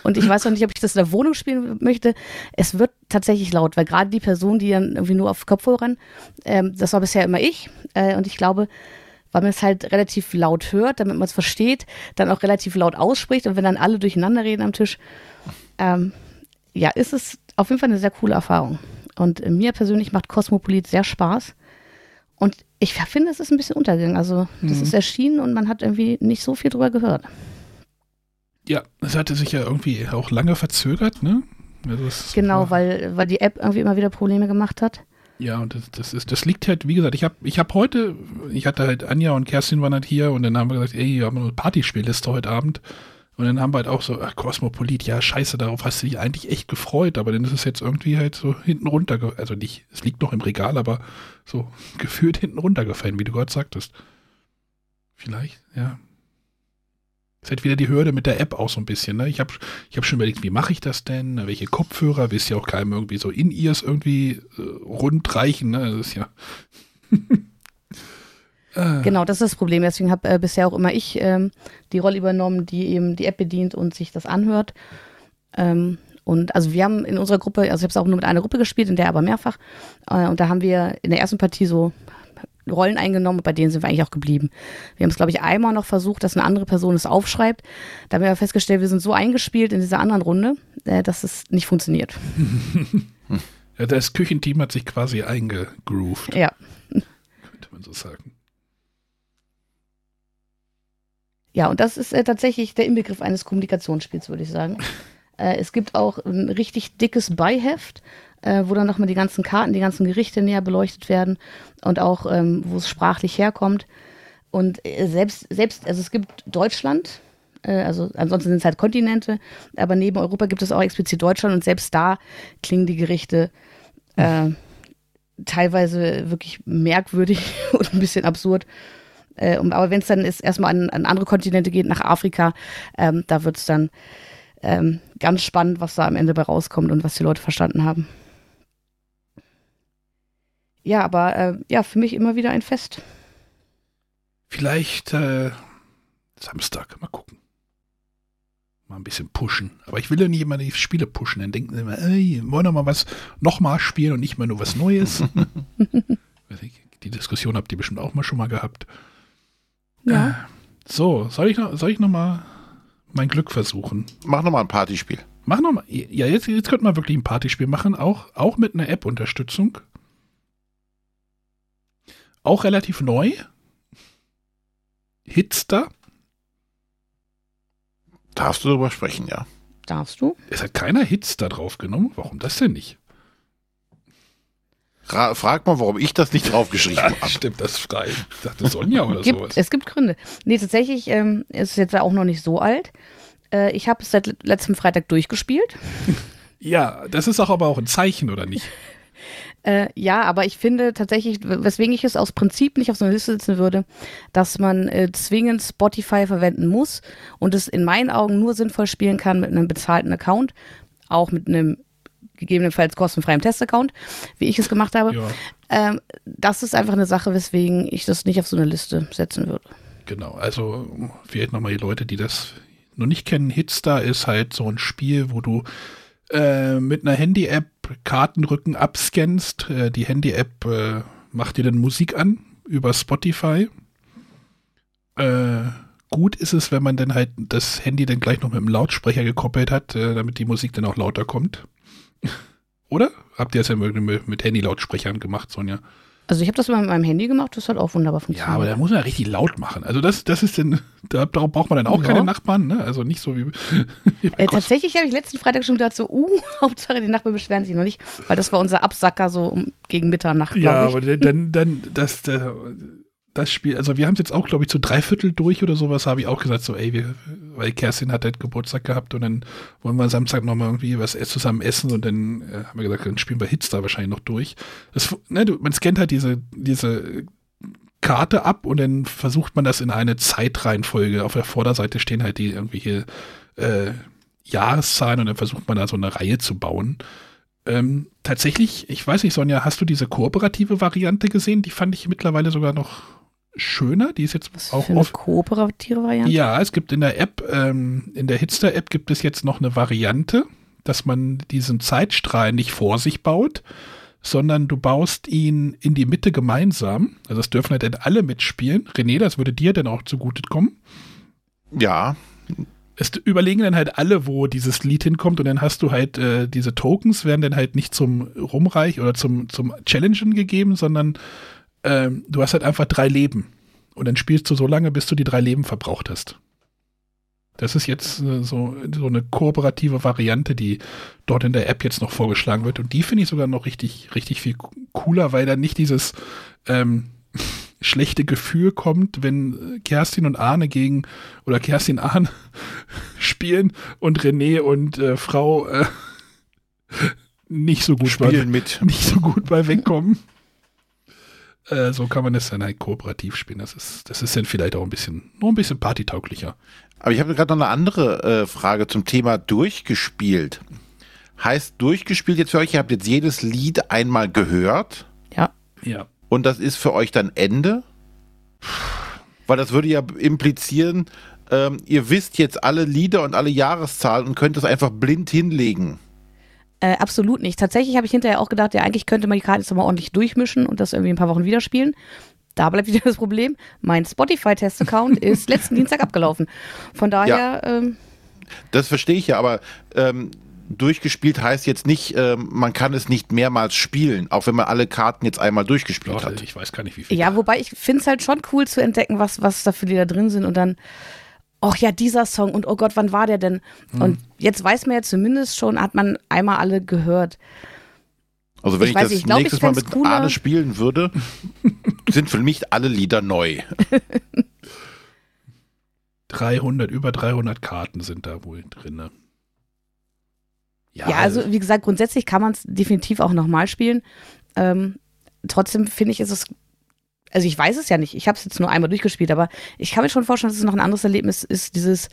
Und ich weiß noch nicht, ob ich das in der Wohnung spielen möchte. Es wird tatsächlich laut, weil gerade die Person, die dann irgendwie nur auf Kopfhörern, ähm, das war bisher immer ich. Äh, und ich glaube, weil man es halt relativ laut hört, damit man es versteht, dann auch relativ laut ausspricht. Und wenn dann alle durcheinander reden am Tisch, ähm, ja, ist es auf jeden Fall eine sehr coole Erfahrung. Und mir persönlich macht Cosmopolit sehr Spaß. Und ich finde, es ist ein bisschen untergegangen. Also, das mhm. ist erschienen und man hat irgendwie nicht so viel drüber gehört. Ja, es hatte sich ja irgendwie auch lange verzögert, ne? Also genau, weil, weil die App irgendwie immer wieder Probleme gemacht hat. Ja, und das, das, ist, das liegt halt, wie gesagt, ich habe ich hab heute, ich hatte halt Anja und Kerstin waren halt hier und dann haben wir gesagt, ey, wir haben eine Partyspielliste heute Abend. Und dann haben wir halt auch so, ach, Cosmopolit, ja, scheiße, darauf hast du dich eigentlich echt gefreut, aber dann ist es jetzt irgendwie halt so hinten runter, also nicht, es liegt noch im Regal, aber so gefühlt hinten runtergefallen, wie du gerade sagtest. Vielleicht, ja. Ist halt wieder die Hürde mit der App auch so ein bisschen. Ne? Ich habe ich hab schon überlegt, wie mache ich das denn? Welche Kopfhörer? Willst ja auch keinem irgendwie so in ears irgendwie äh, rund reichen. Ne? Das ist ja. Ah. Genau, das ist das Problem. Deswegen habe äh, bisher auch immer ich ähm, die Rolle übernommen, die eben die App bedient und sich das anhört. Ähm, und also wir haben in unserer Gruppe, also ich habe es auch nur mit einer Gruppe gespielt, in der aber mehrfach. Äh, und da haben wir in der ersten Partie so Rollen eingenommen bei denen sind wir eigentlich auch geblieben. Wir haben es, glaube ich, einmal noch versucht, dass eine andere Person es aufschreibt. Da haben wir festgestellt, wir sind so eingespielt in dieser anderen Runde, äh, dass es nicht funktioniert. ja, das Küchenteam hat sich quasi eingegroovt. Ja. Könnte man so sagen. Ja, und das ist äh, tatsächlich der Inbegriff eines Kommunikationsspiels, würde ich sagen. äh, es gibt auch ein richtig dickes Beiheft, äh, wo dann nochmal die ganzen Karten, die ganzen Gerichte näher beleuchtet werden und auch, ähm, wo es sprachlich herkommt. Und äh, selbst, selbst, also es gibt Deutschland, äh, also ansonsten sind es halt Kontinente, aber neben Europa gibt es auch explizit Deutschland und selbst da klingen die Gerichte äh, teilweise wirklich merkwürdig und ein bisschen absurd. Äh, aber wenn es dann ist, erstmal an, an, andere Kontinente geht, nach Afrika, ähm, da wird es dann ähm, ganz spannend, was da am Ende bei rauskommt und was die Leute verstanden haben. Ja, aber äh, ja, für mich immer wieder ein Fest. Vielleicht äh, Samstag, mal gucken. Mal ein bisschen pushen. Aber ich will ja nicht immer die Spiele pushen. Dann denken sie immer, ey, wollen wir mal was nochmal spielen und nicht mal nur was Neues. die Diskussion habt ihr bestimmt auch mal schon mal gehabt. Ja. Äh, so, soll ich noch, soll ich noch mal mein Glück versuchen? Mach noch mal ein Partyspiel. Mach noch mal. Ja, jetzt, jetzt könnte man wirklich ein Partyspiel machen, auch, auch mit einer App-Unterstützung. Auch relativ neu. Hitster. Darfst du darüber sprechen, ja. Darfst du? Es hat keiner Hitster draufgenommen. Warum das denn nicht? Frag mal, warum ich das nicht draufgeschrieben habe. Stimmt, das frei. Ich dachte Sonja oder gibt, sowas. Es gibt Gründe. Nee, tatsächlich ähm, ist es jetzt auch noch nicht so alt. Äh, ich habe es seit letztem Freitag durchgespielt. Ja, das ist auch aber auch ein Zeichen, oder nicht? Äh, ja, aber ich finde tatsächlich, weswegen ich es aus Prinzip nicht auf so einer Liste setzen würde, dass man äh, zwingend Spotify verwenden muss und es in meinen Augen nur sinnvoll spielen kann mit einem bezahlten Account, auch mit einem gegebenenfalls kostenfreien Testaccount, wie ich es gemacht habe. Ja. Ähm, das ist einfach eine Sache, weswegen ich das nicht auf so eine Liste setzen würde. Genau, also vielleicht nochmal die Leute, die das noch nicht kennen, Hitstar ist halt so ein Spiel, wo du äh, mit einer Handy-App Kartenrücken abscannst. Äh, die Handy-App äh, macht dir dann Musik an über Spotify. Äh, gut ist es, wenn man dann halt das Handy dann gleich noch mit dem Lautsprecher gekoppelt hat, äh, damit die Musik dann auch lauter kommt. Oder? Habt ihr das ja mit, mit Handy-Lautsprechern gemacht, Sonja? Also ich habe das mal mit meinem Handy gemacht, das hat auch wunderbar Ja, funktioniert. aber da muss man richtig laut machen. Also das, das ist denn, da, darauf braucht man dann auch Ja. keine Nachbarn, ne? Also nicht so wie, wie Äh, tatsächlich habe ich letzten Freitag schon gedacht, so, uh, Hauptsache die Nachbarn beschweren sich noch nicht, weil das war unser Absacker so um, gegen Mitternacht, Ja, aber dann, dann, das, das, das Spiel, also wir haben es jetzt auch, glaube ich, zu drei Viertel durch oder sowas, habe ich auch gesagt, so, ey, wir, weil Kerstin hat halt Geburtstag gehabt und dann wollen wir Samstag nochmal irgendwie was ess- zusammen essen und dann äh, haben wir gesagt, dann spielen wir Hits da wahrscheinlich noch durch. Das, ne, du, man scannt halt diese, diese Karte ab und dann versucht man das in eine Zeitreihenfolge. Auf der Vorderseite stehen halt die irgendwelche äh, Jahreszahlen und dann versucht man da so eine Reihe zu bauen. Ähm, tatsächlich, ich weiß nicht, Sonja, hast du diese kooperative Variante gesehen? Die fand ich mittlerweile sogar noch schöner. Die ist jetzt Was auch für eine kooperative Variante. Ja, es gibt in der App, ähm, in der Hitster-App gibt es jetzt noch eine Variante, dass man diesen Zeitstrahl nicht vor sich baut, sondern du baust ihn in die Mitte gemeinsam. Also es dürfen halt dann alle mitspielen. René, das würde dir dann auch zugute kommen. Ja, Es überlegen dann halt alle, wo dieses Lied hinkommt und dann hast du halt äh, diese Tokens werden dann halt nicht zum Rumreich oder zum, zum Challengen gegeben, sondern ähm, du hast halt einfach drei Leben. Und dann spielst du so lange, bis du die drei Leben verbraucht hast. Das ist jetzt äh, so, so eine kooperative Variante, die dort in der App jetzt noch vorgeschlagen wird. Und die finde ich sogar noch richtig, richtig viel cooler, weil da nicht dieses ähm, schlechte Gefühl kommt, wenn äh, Kerstin und Arne gegen oder Kerstin Arne spielen und René und äh, Frau äh, nicht so gut bei, spielen mit. nicht so gut bei wegkommen. Äh, so kann man das dann halt kooperativ spielen. Das ist, das ist dann vielleicht auch ein bisschen, noch ein bisschen partytauglicher. Aber ich habe gerade noch eine andere äh, Frage zum Thema durchgespielt. Heißt durchgespielt jetzt für euch, ihr habt jetzt jedes Lied einmal gehört Ja. Ja. und das ist für euch dann Ende? Weil das würde ja implizieren, ähm, ihr wisst jetzt alle Lieder und alle Jahreszahlen und könnt es einfach blind hinlegen. Äh, absolut nicht. Tatsächlich habe ich hinterher auch gedacht, ja, eigentlich könnte man die Karte jetzt mal ordentlich durchmischen und das irgendwie ein paar Wochen wieder spielen. Da bleibt wieder das Problem. Mein Spotify-Test-Account ist letzten Dienstag abgelaufen. Von daher, ähm, Das verstehe ich ja, aber ähm, durchgespielt heißt jetzt nicht, ähm, man kann es nicht mehrmals spielen, auch wenn man alle Karten jetzt einmal durchgespielt Doch, hat. ich weiß gar nicht, wie viel. ja, wobei ich finde es halt schon cool zu entdecken, was, was da für Lieder drin sind und dann, ach ja, dieser Song und oh Gott, wann war der denn? Und jetzt weiß man ja zumindest schon, hat man einmal alle gehört. Also wenn Ich ich, weiß das ich glaub, ich nächstes Mal fänd's mit cooler- Arne spielen würde, sind für mich alle Lieder neu. 300, über 300 Karten sind da wohl drin. ne? Ja, also wie gesagt, grundsätzlich kann man es definitiv auch nochmal spielen. Ähm, trotzdem finde ich, ist es, also ich weiß es ja nicht, ich habe es jetzt nur einmal durchgespielt, aber ich kann mir schon vorstellen, dass es noch ein anderes Erlebnis ist, dieses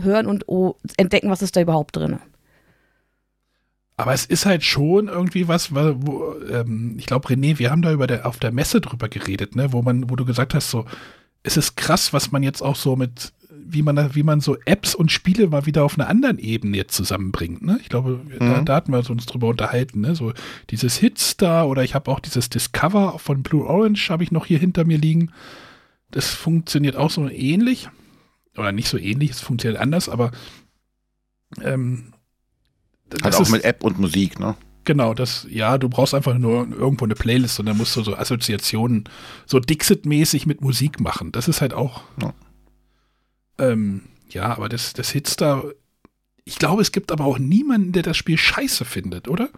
Hören und oh, entdecken, was ist da überhaupt drin. Aber es ist halt schon irgendwie was, wo, ähm, ich glaube, René, wir haben da über der, auf der Messe drüber geredet, ne, wo man, wo du gesagt hast, so, es ist krass, was man jetzt auch so mit, wie man, da- wie man so Apps und Spiele mal wieder auf einer anderen Ebene jetzt zusammenbringt, ne? Ich glaube, da, Mhm. da hatten wir uns drüber unterhalten, ne? So dieses Hitstar oder ich habe auch dieses Discover von Blue Orange habe ich noch hier hinter mir liegen. Das funktioniert auch so ähnlich. Oder nicht so ähnlich, es funktioniert anders, aber ähm, Halt auch ist- mit App und Musik, ne? Genau, das, ja, du brauchst einfach nur irgendwo eine Playlist und dann musst du so Assoziationen, so Dixit-mäßig mit Musik machen. Das ist halt auch. Ja. Ähm, ja, aber das, das Hitstar, ich glaube, es gibt aber auch niemanden, der das Spiel scheiße findet, oder?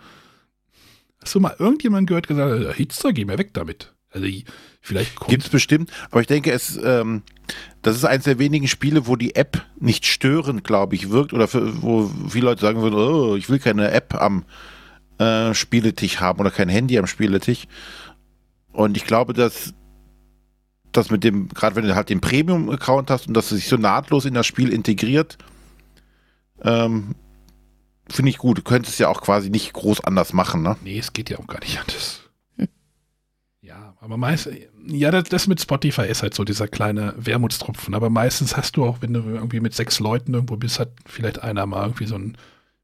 Hast du mal irgendjemanden gehört, gesagt, äh, Hitstar, geh mir weg damit? Also, ich- vielleicht kommt. Gibt's bestimmt, aber ich denke, es, ähm, das ist eines der wenigen Spiele, wo die App nicht störend, glaube ich, wirkt oder für, wo viele Leute sagen würden, oh, ich will keine App am, äh, Spieletisch haben oder kein Handy am Spieletisch. Und ich glaube, dass das mit dem, gerade wenn du halt den Premium-Account hast und dass es sich so nahtlos in das Spiel integriert, ähm, finde ich gut. Du könntest ja auch quasi nicht groß anders machen, ne? Nee, es geht ja auch gar nicht anders. Ja, aber meist, ja, das, das, mit Spotify ist halt so dieser kleine Wermutstropfen. Aber meistens hast du auch, wenn du irgendwie mit sechs Leuten irgendwo bist, hat vielleicht einer mal irgendwie so ein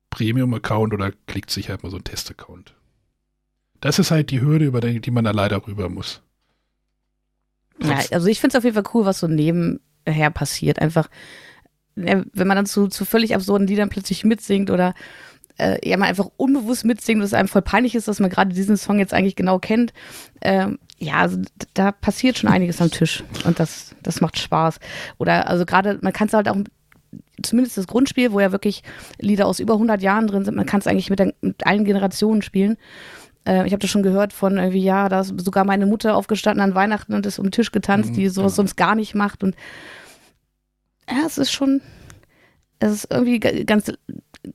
Premium-Account oder klickt sich halt mal so ein Test-Account. Das ist halt die Hürde, über die, die man da leider rüber muss. Ja, also ich finde es auf jeden Fall cool, was so nebenher passiert. Einfach, wenn man dann zu, zu völlig absurden Liedern plötzlich mitsingt oder äh, ja, man einfach unbewusst mitsingt, dass es einem voll peinlich ist, dass man gerade diesen Song jetzt eigentlich genau kennt. Ähm, ja, also da passiert schon einiges am Tisch und das, das macht Spaß. Oder also gerade, man kann es halt auch zumindest das Grundspiel, wo ja wirklich Lieder aus über 100 Jahren drin sind, man kann es eigentlich mit, der, mit allen Generationen spielen. Äh, ich habe das schon gehört von irgendwie, ja, da ist sogar meine Mutter aufgestanden an Weihnachten und ist um den Tisch getanzt, mhm, die sowas genau. sonst gar nicht macht. Und ja, es ist schon, es ist irgendwie ganz,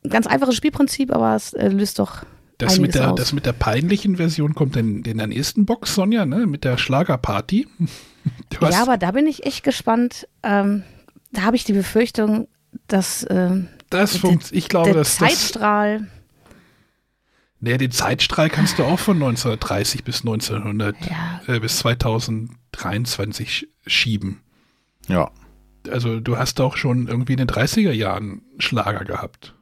ganz einfaches Spielprinzip, aber es äh, löst doch das mit, der, das mit der peinlichen Version kommt in, in der nächsten Box, Sonja, ne? mit der Schlagerparty. ja, aber da bin ich echt gespannt. Ähm, da habe ich die Befürchtung, dass ähm, das ich glaube, der dass Zeitstrahl. Nee, den Zeitstrahl kannst du auch von 1930 bis 1900 ja. äh, bis 2023 schieben. Ja. Also du hast auch schon irgendwie in den 30er Jahren Schlager gehabt.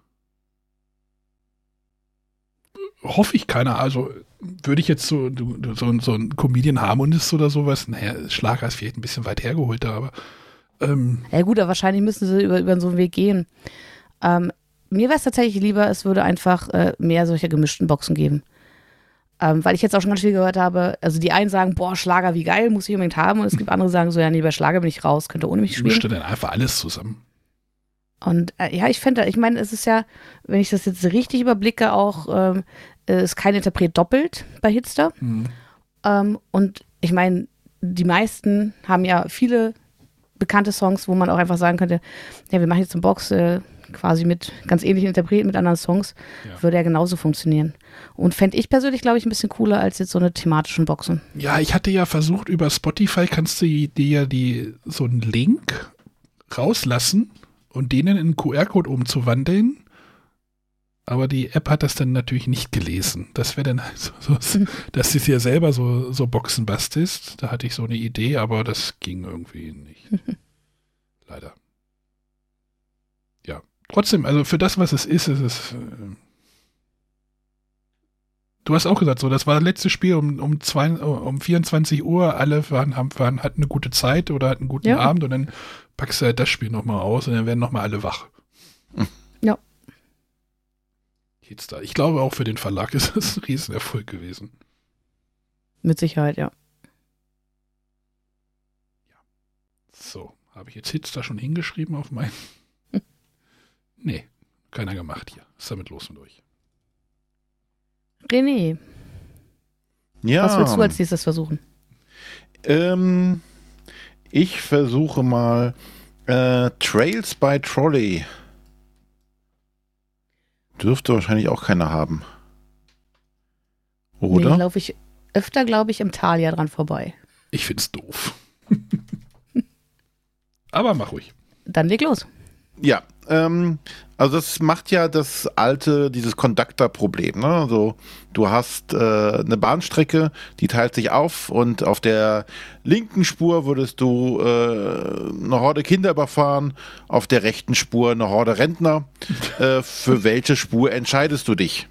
hoffe ich keiner. Also würde ich jetzt so, so, so ein Comedian Harmonist oder sowas, naja, Schlager ist vielleicht ein bisschen weit hergeholt da, aber. Ähm, ja, gut, aber wahrscheinlich müssen sie über, über so einen Weg gehen. Ähm, mir wäre es tatsächlich lieber, es würde einfach äh, mehr solcher gemischten Boxen geben. Ähm, weil ich jetzt auch schon ganz viel gehört habe, also die einen sagen, boah, Schlager, wie geil, muss ich unbedingt haben. Und es gibt andere, die sagen so, ja, nee, bei Schlager bin ich raus, könnte ohne mich spielen. Mischte dann einfach alles zusammen. Und äh, ja, ich finde, ich meine, es ist ja, wenn ich das jetzt richtig überblicke, auch ähm, äh, ist kein Interpret doppelt bei Hitster. Mhm. Ähm, und ich meine, die meisten haben ja viele bekannte Songs, wo man auch einfach sagen könnte, ja, wir machen jetzt eine Box äh, quasi mit ganz ähnlichen Interpreten, mit anderen Songs, ja. würde ja genauso funktionieren. Und fände ich persönlich, glaube ich, ein bisschen cooler als jetzt so eine thematischen Boxen. Ja, ich hatte ja versucht, über Spotify kannst du dir ja die, so einen Link rauslassen und denen in einen QR-Code umzuwandeln aber die App hat das dann natürlich nicht gelesen. Das wäre dann so, so mhm. dass sie ja selber so, so Boxen bastist. Da hatte ich so eine Idee, aber das ging irgendwie nicht. Leider. Trotzdem, also für das, was es ist, ist es. Äh, du hast auch gesagt, so, das war das letzte Spiel um, um, zwei, um 24 Uhr. Alle waren, haben, waren, hatten eine gute Zeit oder hatten einen guten ja. Abend und dann packst du halt das Spiel nochmal aus und dann werden nochmal alle wach. Ja. Hitstar. Ich glaube auch für den Verlag ist es ein Riesenerfolg gewesen. Mit Sicherheit, ja. Ja. So, habe ich jetzt Hitstar schon hingeschrieben auf mein. Nee, keiner gemacht hier. ist damit los mit euch? René. Ja. Was willst du als nächstes versuchen? Ähm, ich versuche mal äh, Trails by Trolley. Dürfte wahrscheinlich auch keiner haben. Oder? Nee, laufe ich öfter, glaube ich, im Thalia dran vorbei. Ich find's doof. Aber mach ruhig. Dann leg los. Ja, ähm, also das macht ja das alte, dieses Conductor-Problem. Ne? Also du hast äh, eine Bahnstrecke, die teilt sich auf und auf der linken Spur würdest du äh, eine Horde Kinder überfahren, auf der rechten Spur eine Horde Rentner. äh, für welche Spur entscheidest du dich?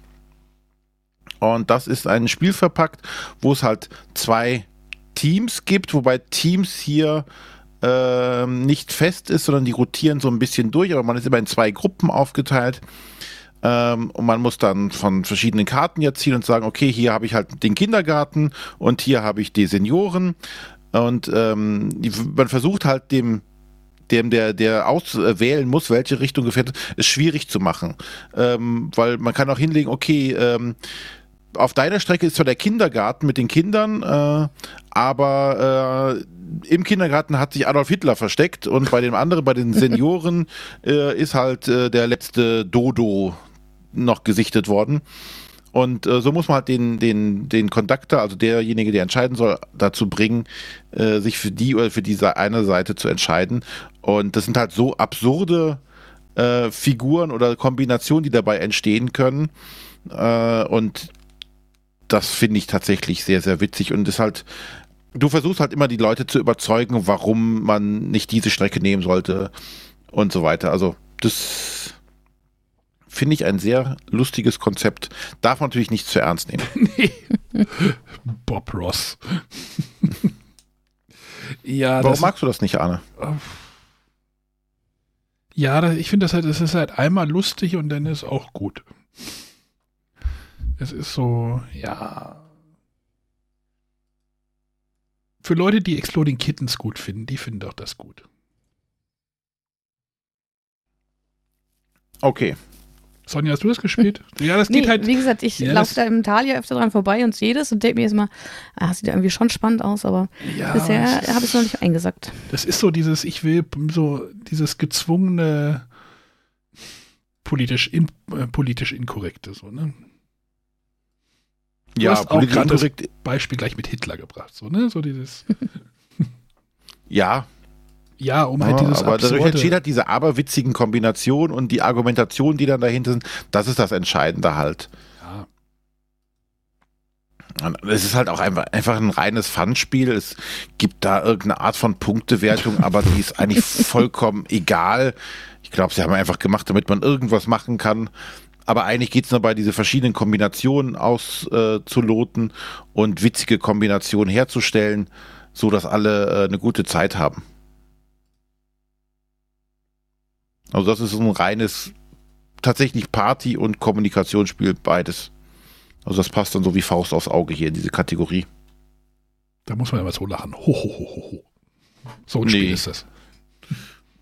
Und das ist ein Spiel verpackt, wo es halt zwei Teams gibt, wobei Teams hier äh, nicht fest ist, sondern die rotieren so ein bisschen durch, aber man ist immer in zwei Gruppen aufgeteilt. Ähm, und man muss dann von verschiedenen Karten jetzt ziehen und sagen, okay, hier habe ich halt den Kindergarten und hier habe ich die Senioren. Und ähm, man versucht halt dem dem der der auswählen muss, welche Richtung gefährdet, ist schwierig zu machen, ähm, weil man kann auch hinlegen, okay, ähm, auf deiner Strecke ist zwar der Kindergarten mit den Kindern, äh, aber äh, im Kindergarten hat sich Adolf Hitler versteckt und bei den anderen, bei den Senioren, äh, ist halt äh, der letzte Dodo noch gesichtet worden. Und äh, so muss man halt den, den, den Conductor, also derjenige, der entscheiden soll, dazu bringen, äh, sich für die oder für diese eine Seite zu entscheiden. Und das sind halt so absurde Figuren oder Kombinationen, die dabei entstehen können. Und das finde ich tatsächlich sehr, sehr witzig und ist halt, du versuchst halt immer die Leute zu überzeugen, warum man nicht diese Strecke nehmen sollte und so weiter. Also das finde ich ein sehr lustiges Konzept. Darf man natürlich nicht zu ernst nehmen. nee. Bob Ross. ja, Warum magst du das nicht, Arne? Ja, ich finde das halt, es ist halt einmal lustig und dann ist auch gut. Es ist so, ja. Für Leute, die Exploding Kittens gut finden, die finden doch das gut. Okay. Sonja, hast du das gespielt? Ja, das nee, geht halt. Wie gesagt, ich ja, laufe da im Tal ja öfter dran vorbei und sehe das und denke mir jetzt mal, ah, sieht ja irgendwie schon spannend aus, aber ja, bisher habe ich es noch nicht eingesackt. Das ist so dieses, ich will so dieses gezwungene politisch, in, äh, politisch inkorrekte, so, ne? Du ja, hast auch gerade das Beispiel gleich mit Hitler gebracht, so, ne? So dieses. ja, ja, um halt dieses Aber dadurch entsteht halt diese aberwitzigen Kombinationen und die Argumentationen, die dann dahinter sind, das ist das Entscheidende halt. Ja. Es ist halt auch einfach, einfach ein reines Fun-Spiel. Es gibt da irgendeine Art von Punktewertung, aber die ist eigentlich vollkommen egal. Ich glaube, sie haben einfach gemacht, damit man irgendwas machen kann. Aber eigentlich geht es nur dabei, diese verschiedenen Kombinationen auszuloten äh, und witzige Kombinationen herzustellen, so dass alle äh, eine gute Zeit haben. Also das ist ein reines, tatsächlich Party- und Kommunikationsspiel, beides. Also das passt dann so wie Faust aufs Auge hier in diese Kategorie. Da muss man immer so lachen. Ho, ho, ho, ho, ho. So ein nee. Spiel ist das.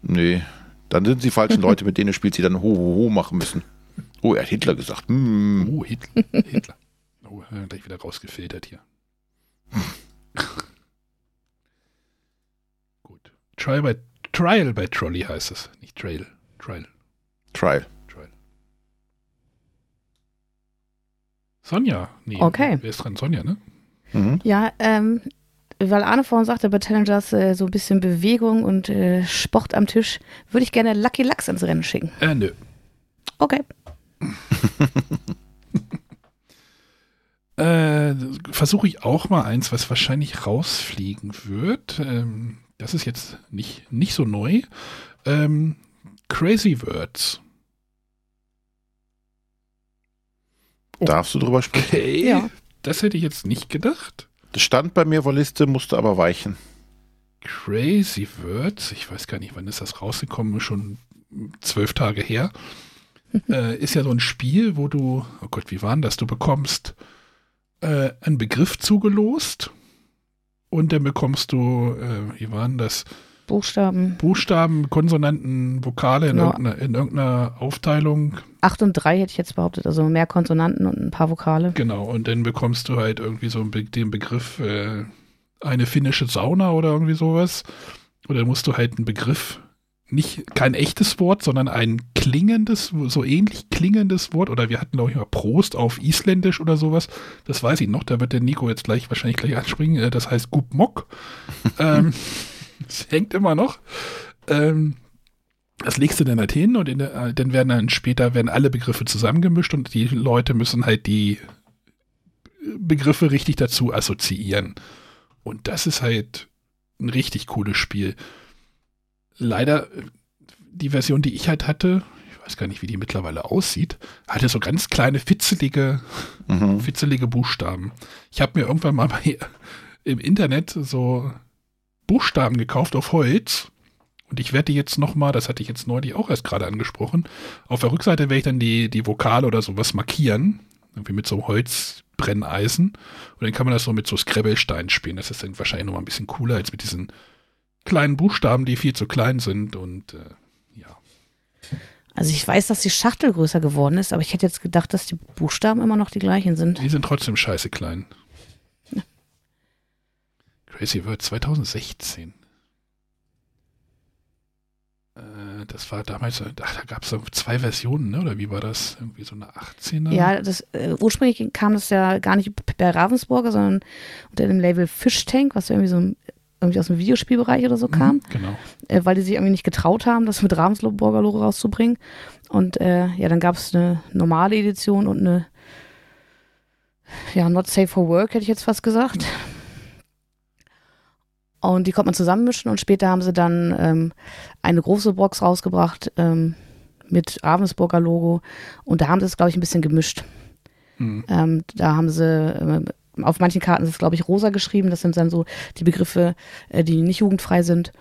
Nee, dann sind sie falschen Leute, mit denen spielt sie dann ho, ho, ho machen müssen. Oh, er hat Hitler gesagt. Mm. Oh, Hitler. Hitler. Oh, gleich wieder rausgefiltert hier. Gut. Trial by, Trial by Trolley heißt es, nicht Trail. Trial. Trial. Trial. Sonja. Nee, okay. Wer ist dran? Sonja, ne? Mhm. Ja, ähm, weil Arne vorhin sagte, bei Challengers äh, so ein bisschen Bewegung und äh, Sport am Tisch, würde ich gerne Lucky Lux ins Rennen schicken. Äh, nö. Okay. Äh, Versuche ich auch mal eins, was wahrscheinlich rausfliegen wird. Ähm, das ist jetzt nicht, nicht so neu. Ähm, Crazy Words. Darfst du drüber sprechen? Okay, ja. das hätte ich jetzt nicht gedacht. Das stand bei mir auf der Liste, musste aber weichen. Crazy Words, ich weiß gar nicht, wann ist das rausgekommen, schon zwölf Tage her. Äh, ist ja so ein Spiel, wo du, oh Gott, wie war denn das? Du bekommst äh, einen Begriff zugelost und dann bekommst du, äh, wie war denn das? Buchstaben. Buchstaben, Konsonanten, Vokale in, genau. irgendeiner, in irgendeiner Aufteilung. Acht und drei hätte ich jetzt behauptet, also mehr Konsonanten und ein paar Vokale. Genau, und dann bekommst du halt irgendwie so den Begriff äh, eine finnische Sauna oder irgendwie sowas. Oder musst du halt einen Begriff, nicht kein echtes Wort, sondern ein klingendes, so ähnlich klingendes Wort. Oder wir hatten, glaube ich, mal Prost auf Isländisch oder sowas. Das weiß ich noch, da wird der Nico jetzt gleich wahrscheinlich gleich anspringen. Äh, das heißt Gubmok. ähm, es hängt immer noch. Ähm, das legst du dann halt hin und der, äh, dann werden dann später werden alle Begriffe zusammengemischt und die Leute müssen halt die Begriffe richtig dazu assoziieren. Und das ist halt ein richtig cooles Spiel. Leider, die Version, die ich halt hatte, ich weiß gar nicht, wie die mittlerweile aussieht, hatte so ganz kleine, fitzelige, mhm. fitzelige Buchstaben. Ich habe mir irgendwann mal bei, im Internet so Buchstaben gekauft auf Holz. Und ich werde jetzt nochmal, das hatte ich jetzt neulich auch erst gerade angesprochen, auf der Rückseite werde ich dann die, die Vokale oder sowas markieren. Irgendwie mit so einem Holzbrenneisen. Und dann kann man das so mit so Scrabble-Steinen spielen. Das ist dann wahrscheinlich nochmal ein bisschen cooler als mit diesen kleinen Buchstaben, die viel zu klein sind. Und äh, ja. Also ich weiß, dass die Schachtel größer geworden ist, aber ich hätte jetzt gedacht, dass die Buchstaben immer noch die gleichen sind. Die sind trotzdem scheiße klein. Crazy World 2016. Äh, das war damals, ach, da gab es zwei Versionen, ne? oder wie war das? Irgendwie so eine 18er? Ja, das, äh, ursprünglich kam das ja gar nicht bei Ravensburger, sondern unter dem Label Fish Tank, was irgendwie so irgendwie aus dem Videospielbereich oder so Mhm, kam, Genau. äh, weil die sich irgendwie nicht getraut haben, das mit Ravensburger Logo rauszubringen. Und äh, ja, dann gab es eine normale Edition und eine, ja, not safe for work, hätte ich jetzt fast gesagt. Und die konnte man zusammenmischen und später haben sie dann ähm, eine große Box rausgebracht ähm, mit Ravensburger Logo und da haben sie es, glaube ich, ein bisschen gemischt. Mhm. Ähm, da haben sie, äh, auf manchen Karten ist es, glaube ich, rosa geschrieben. Das sind dann so die Begriffe, äh, die nicht jugendfrei sind.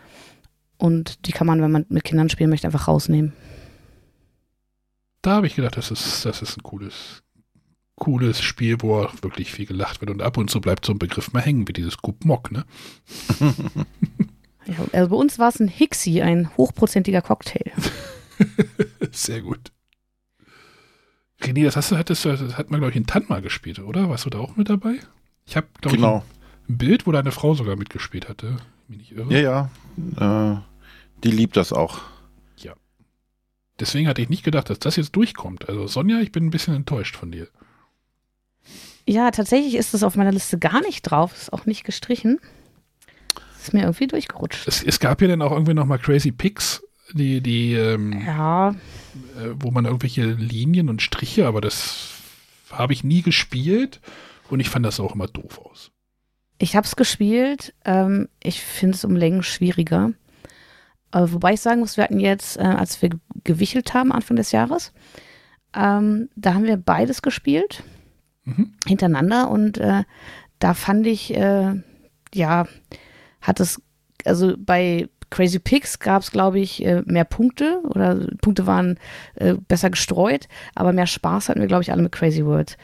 Und die kann man, wenn man mit Kindern spielen möchte, einfach rausnehmen. Da habe ich gedacht, das ist, das ist ein cooles, cooles Spiel, wo auch wirklich viel gelacht wird. Und ab und zu bleibt so ein Begriff mal hängen, wie dieses Coup Mock, ne? Ja, also bei uns war es ein Hixie, ein hochprozentiger Cocktail. Sehr gut. René, das hast du, hattest du, das hat man, glaube ich, in Tanma gespielt, oder? Warst du da auch mit dabei? Ich habe, glaube Genau. ich, ein Bild, wo deine Frau sogar mitgespielt hatte. Mich nicht irre. Ja, ja. Äh, die liebt das auch. Deswegen hatte ich nicht gedacht, dass das jetzt durchkommt. Also Sonja, ich bin ein bisschen enttäuscht von dir. Ja, tatsächlich ist es auf meiner Liste gar nicht drauf. Ist auch nicht gestrichen. Ist mir irgendwie durchgerutscht. Es, es gab ja dann auch irgendwie nochmal Crazy Pigs, die, die, ähm, Ja, äh, wo man irgendwelche Linien und Striche, aber das habe ich nie gespielt und ich fand das auch immer doof aus. Ich habe es gespielt. Ähm, ich finde es um Längen schwieriger. Äh, wobei ich sagen muss, wir hatten jetzt, äh, als wir ge- gewichelt haben Anfang des Jahres, ähm, da haben wir beides gespielt Mhm. hintereinander und äh, da fand ich, äh, ja, hat es, also bei Crazy Pigs gab es, glaube ich, äh, mehr Punkte oder Punkte waren äh, besser gestreut, aber mehr Spaß hatten wir, glaube ich, alle mit Crazy Words.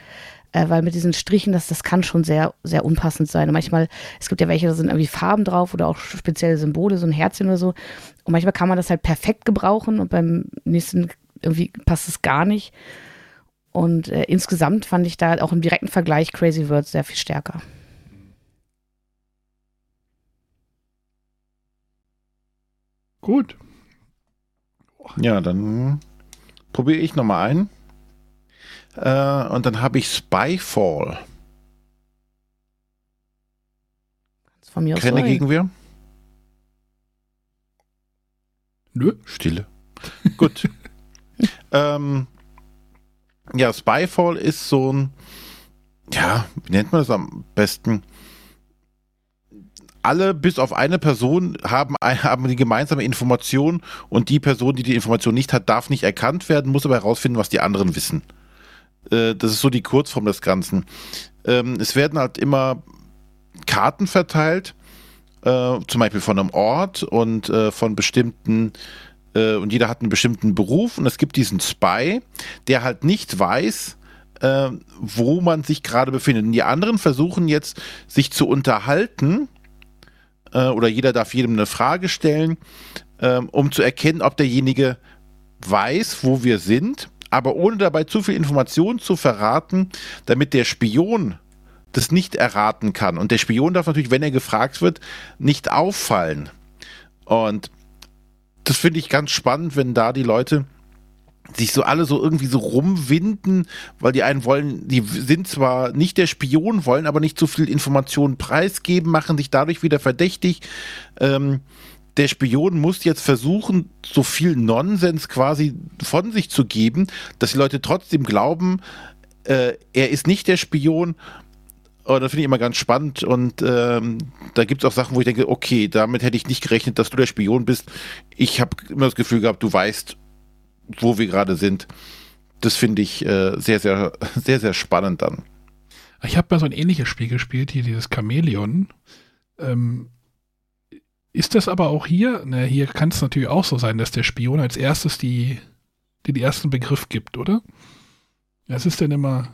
Äh, weil mit diesen Strichen, das, das kann schon sehr, sehr unpassend sein. Und manchmal, es gibt ja welche, da sind irgendwie Farben drauf oder auch spezielle Symbole, so ein Herzchen oder so. Und manchmal kann man das halt perfekt gebrauchen und beim nächsten irgendwie passt es gar nicht. Und äh, insgesamt fand ich da auch im direkten Vergleich Crazy Words sehr viel stärker. Gut. Ja, dann probiere ich nochmal ein. Äh, und dann habe ich Spyfall. Von mir aus Keine so. Gegenwehr? Nö. Stille. Gut. ähm, ja, Spyfall ist so ein, ja, wie nennt man das am besten? Alle bis auf eine Person haben, ein- haben die gemeinsame Information und die Person, die die Information nicht hat, darf nicht erkannt werden, muss aber herausfinden, was die anderen wissen. Äh, das ist so die Kurzform des Ganzen. Ähm, es werden halt immer Karten verteilt, äh, zum Beispiel von einem Ort und äh, von bestimmten äh, und jeder hat einen bestimmten Beruf und es gibt diesen Spy, der halt nicht weiß, äh, wo man sich gerade befindet. Und die anderen versuchen jetzt, sich zu unterhalten äh, oder jeder darf jedem eine Frage stellen, äh, um zu erkennen, ob derjenige weiß, wo wir sind, aber ohne dabei zu viel Informationen zu verraten, damit der Spion das nicht erraten kann. Und der Spion darf natürlich, wenn er gefragt wird, nicht auffallen. Und das finde ich ganz spannend, wenn da die Leute sich so alle so irgendwie so rumwinden, weil die einen wollen, die sind zwar nicht der Spion, wollen aber nicht zu viel Informationen preisgeben, machen sich dadurch wieder verdächtig. Ähm, der Spion muss jetzt versuchen, so viel Nonsens quasi von sich zu geben, dass die Leute trotzdem glauben, äh, er ist nicht der Spion. Und das finde ich immer ganz spannend. Und ähm, da gibt es auch Sachen, wo ich denke, okay, damit hätte ich nicht gerechnet, dass du der Spion bist. Ich habe immer das Gefühl gehabt, du weißt, wo wir gerade sind. Das finde ich äh, sehr, sehr, sehr, sehr spannend dann. Ich habe mal so ein ähnliches Spiel gespielt, hier dieses Chamäleon. Ähm, ist das aber auch hier? Na, hier kann es natürlich auch so sein, dass der Spion als erstes die, die, den ersten Begriff gibt, oder? Das ist dann immer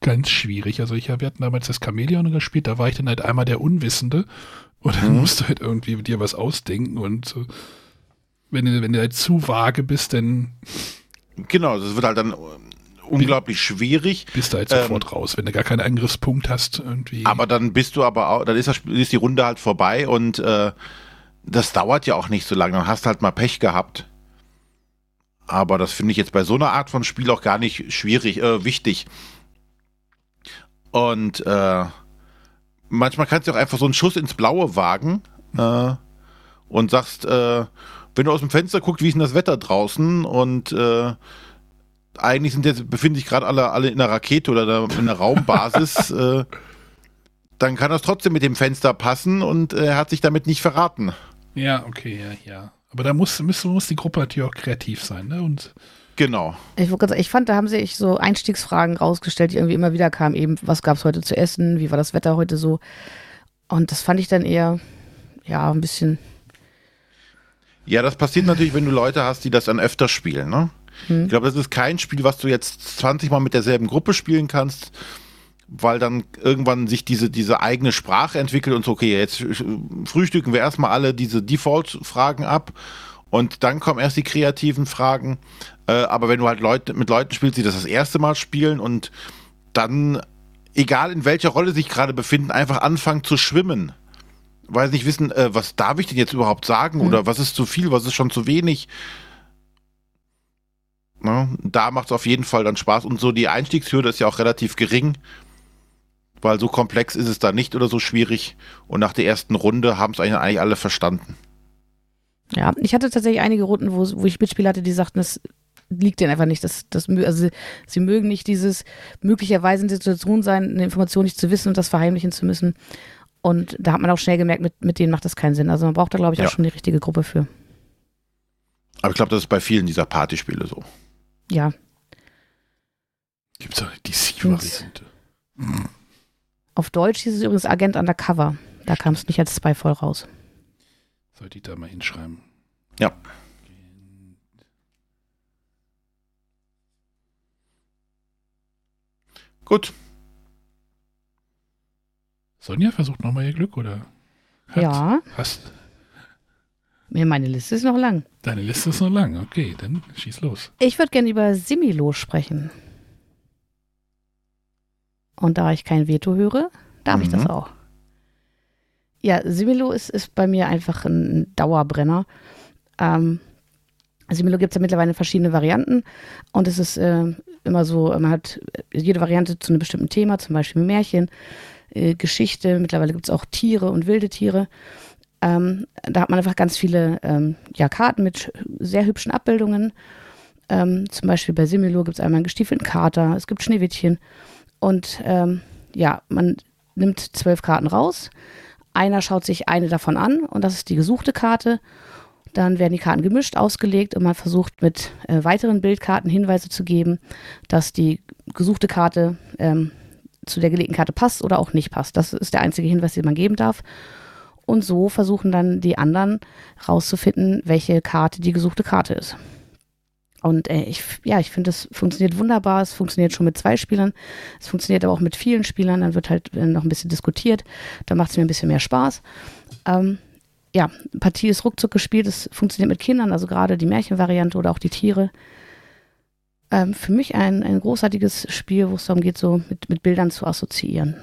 ganz schwierig. Also ich wir hatten damals das Chamäleon gespielt, da war ich dann halt einmal der Unwissende und dann Mhm. musst du halt irgendwie dir was ausdenken und so. Wenn du, wenn du halt zu vage bist, dann Genau, das wird halt dann äh, unglaublich schwierig. bist du halt Ähm, sofort raus, wenn du gar keinen Angriffspunkt hast irgendwie. Aber dann bist du aber auch, dann ist, das, ist die Runde halt vorbei und äh, das dauert ja auch nicht so lange. Dann hast halt mal Pech gehabt. Aber das finde ich jetzt bei so einer Art von Spiel auch gar nicht schwierig, äh, wichtig. Und äh, manchmal kannst du auch einfach so einen Schuss ins Blaue wagen äh, und sagst, äh, wenn du aus dem Fenster guckst, wie ist denn das Wetter draußen und äh, eigentlich sind jetzt, befinden sich gerade alle, alle in einer Rakete oder in einer Raumbasis, äh, dann kann das trotzdem mit dem Fenster passen und er hat sich damit nicht verraten. Ja, okay, ja, ja. Aber da muss, muss, muss die Gruppe natürlich auch kreativ sein, ne? Und Genau. Ich, wollte grad sagen, ich fand, da haben sich so Einstiegsfragen rausgestellt, die irgendwie immer wieder kamen. Eben, was gab es heute zu essen? Wie war das Wetter heute so? Und das fand ich dann eher, ja, ein bisschen. Ja, das passiert natürlich, wenn du Leute hast, die das dann öfter spielen, ne? Ich glaube, das ist kein Spiel, was du jetzt 20 Mal mit derselben Gruppe spielen kannst, weil dann irgendwann sich diese, diese eigene Sprache entwickelt und so, okay, jetzt frühstücken wir erstmal alle diese Default-Fragen ab und dann kommen erst die kreativen Fragen. Äh, aber wenn du halt Leute, mit Leuten spielst, die das das erste Mal spielen und dann, egal in welcher Rolle sich gerade befinden, einfach anfangen zu schwimmen. Weil sie nicht wissen, äh, was darf ich denn jetzt überhaupt sagen Mhm. oder was ist zu viel, was ist schon zu wenig. Na, da macht es auf jeden Fall dann Spaß. Und so die Einstiegshürde ist ja auch relativ gering, weil so komplex ist es da nicht oder so schwierig. Und nach der ersten Runde haben es eigentlich alle verstanden. Ja, ich hatte tatsächlich einige Runden, wo, wo ich Mitspieler hatte, die sagten, es liegt denen einfach nicht. Das, das, also sie, sie mögen nicht dieses möglicherweise in der Situation sein, eine Information nicht zu wissen und das verheimlichen zu müssen. Und da hat man auch schnell gemerkt, mit, mit denen macht das keinen Sinn. Also man braucht da, glaube ich, Ja. auch schon die richtige Gruppe für. Aber ich glaube, das ist bei vielen dieser Partyspiele so. Ja, gibt es auch die DC-Variante. auf Deutsch hieß es übrigens Agent Undercover. Da kam es nicht als Spyfall raus. Sollte ich da mal hinschreiben. Ja. Gut. Sonja versucht nochmal ihr Glück, oder? Hat- Ja, Hast, mir meine Liste ist noch lang. deine Liste ist noch lang. Okay, dann schieß los. Ich würde gerne über Similo sprechen. Und da ich kein Veto höre, darf ich das Mhm. auch. Ja, Similo ist, ist bei mir einfach ein Dauerbrenner. Ähm, Similo gibt es ja mittlerweile verschiedene Varianten und es ist äh, immer so, man hat jede Variante zu einem bestimmten Thema, zum Beispiel Märchen, äh, Geschichte, mittlerweile gibt es auch Tiere und wilde Tiere. Ähm, da hat man einfach ganz viele ähm, ja, Karten mit sehr hübschen Abbildungen. Ähm, zum Beispiel bei Similo gibt es einmal einen gestiefelten Kater, es gibt Schneewittchen. Und ähm, ja, man nimmt zwölf Karten raus. Einer schaut sich eine davon an und das ist die gesuchte Karte. Dann werden die Karten gemischt, ausgelegt und man versucht mit äh, weiteren Bildkarten Hinweise zu geben, dass die gesuchte Karte ähm, zu der gelegten Karte passt oder auch nicht passt. Das ist der einzige Hinweis, den man geben darf. Und so versuchen dann die anderen rauszufinden, welche Karte die gesuchte Karte ist. Und äh, ich, ja, ich finde, es funktioniert wunderbar. Es funktioniert schon mit zwei Spielern. Es funktioniert aber auch mit vielen Spielern. Dann wird halt äh, noch ein bisschen diskutiert. Da macht es mir ein bisschen mehr Spaß. Ähm, ja, Partie ist ruckzuck gespielt. Es funktioniert mit Kindern, also gerade die Märchenvariante oder auch die Tiere. Ähm, für mich ein, ein großartiges Spiel, wo es darum geht, so mit, mit Bildern zu assoziieren.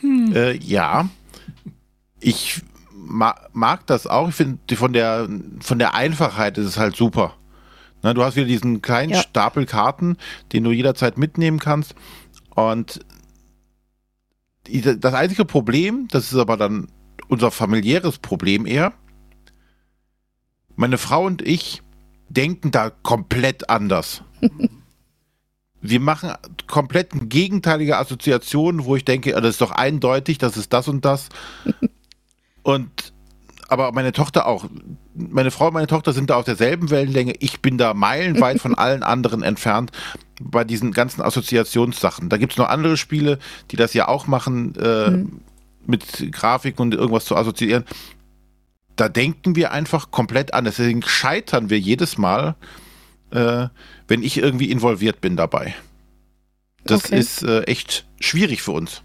Hm. Äh, ja. Ich ma mag das auch. Ich finde, von der, von der Einfachheit ist es halt super. Ne, du hast wieder diesen kleinen Ja. Stapel Karten, den du jederzeit mitnehmen kannst. Und die- das einzige Problem, das ist aber dann unser familiäres Problem eher. Meine Frau und ich denken da komplett anders. Wir machen komplett gegenteilige Assoziationen, wo ich denke, ah, das ist doch eindeutig, das ist das und das. und aber meine Tochter auch. Meine Frau und meine Tochter sind da auf derselben Wellenlänge. Ich bin da meilenweit von allen anderen entfernt bei diesen ganzen Assoziationssachen. Da gibt es noch andere Spiele, die das ja auch machen, äh, Mhm. mit Grafik und irgendwas zu assoziieren. Da denken wir einfach komplett an. Deswegen scheitern wir jedes Mal, äh, wenn ich irgendwie involviert bin dabei. Das Okay. ist äh, echt schwierig für uns.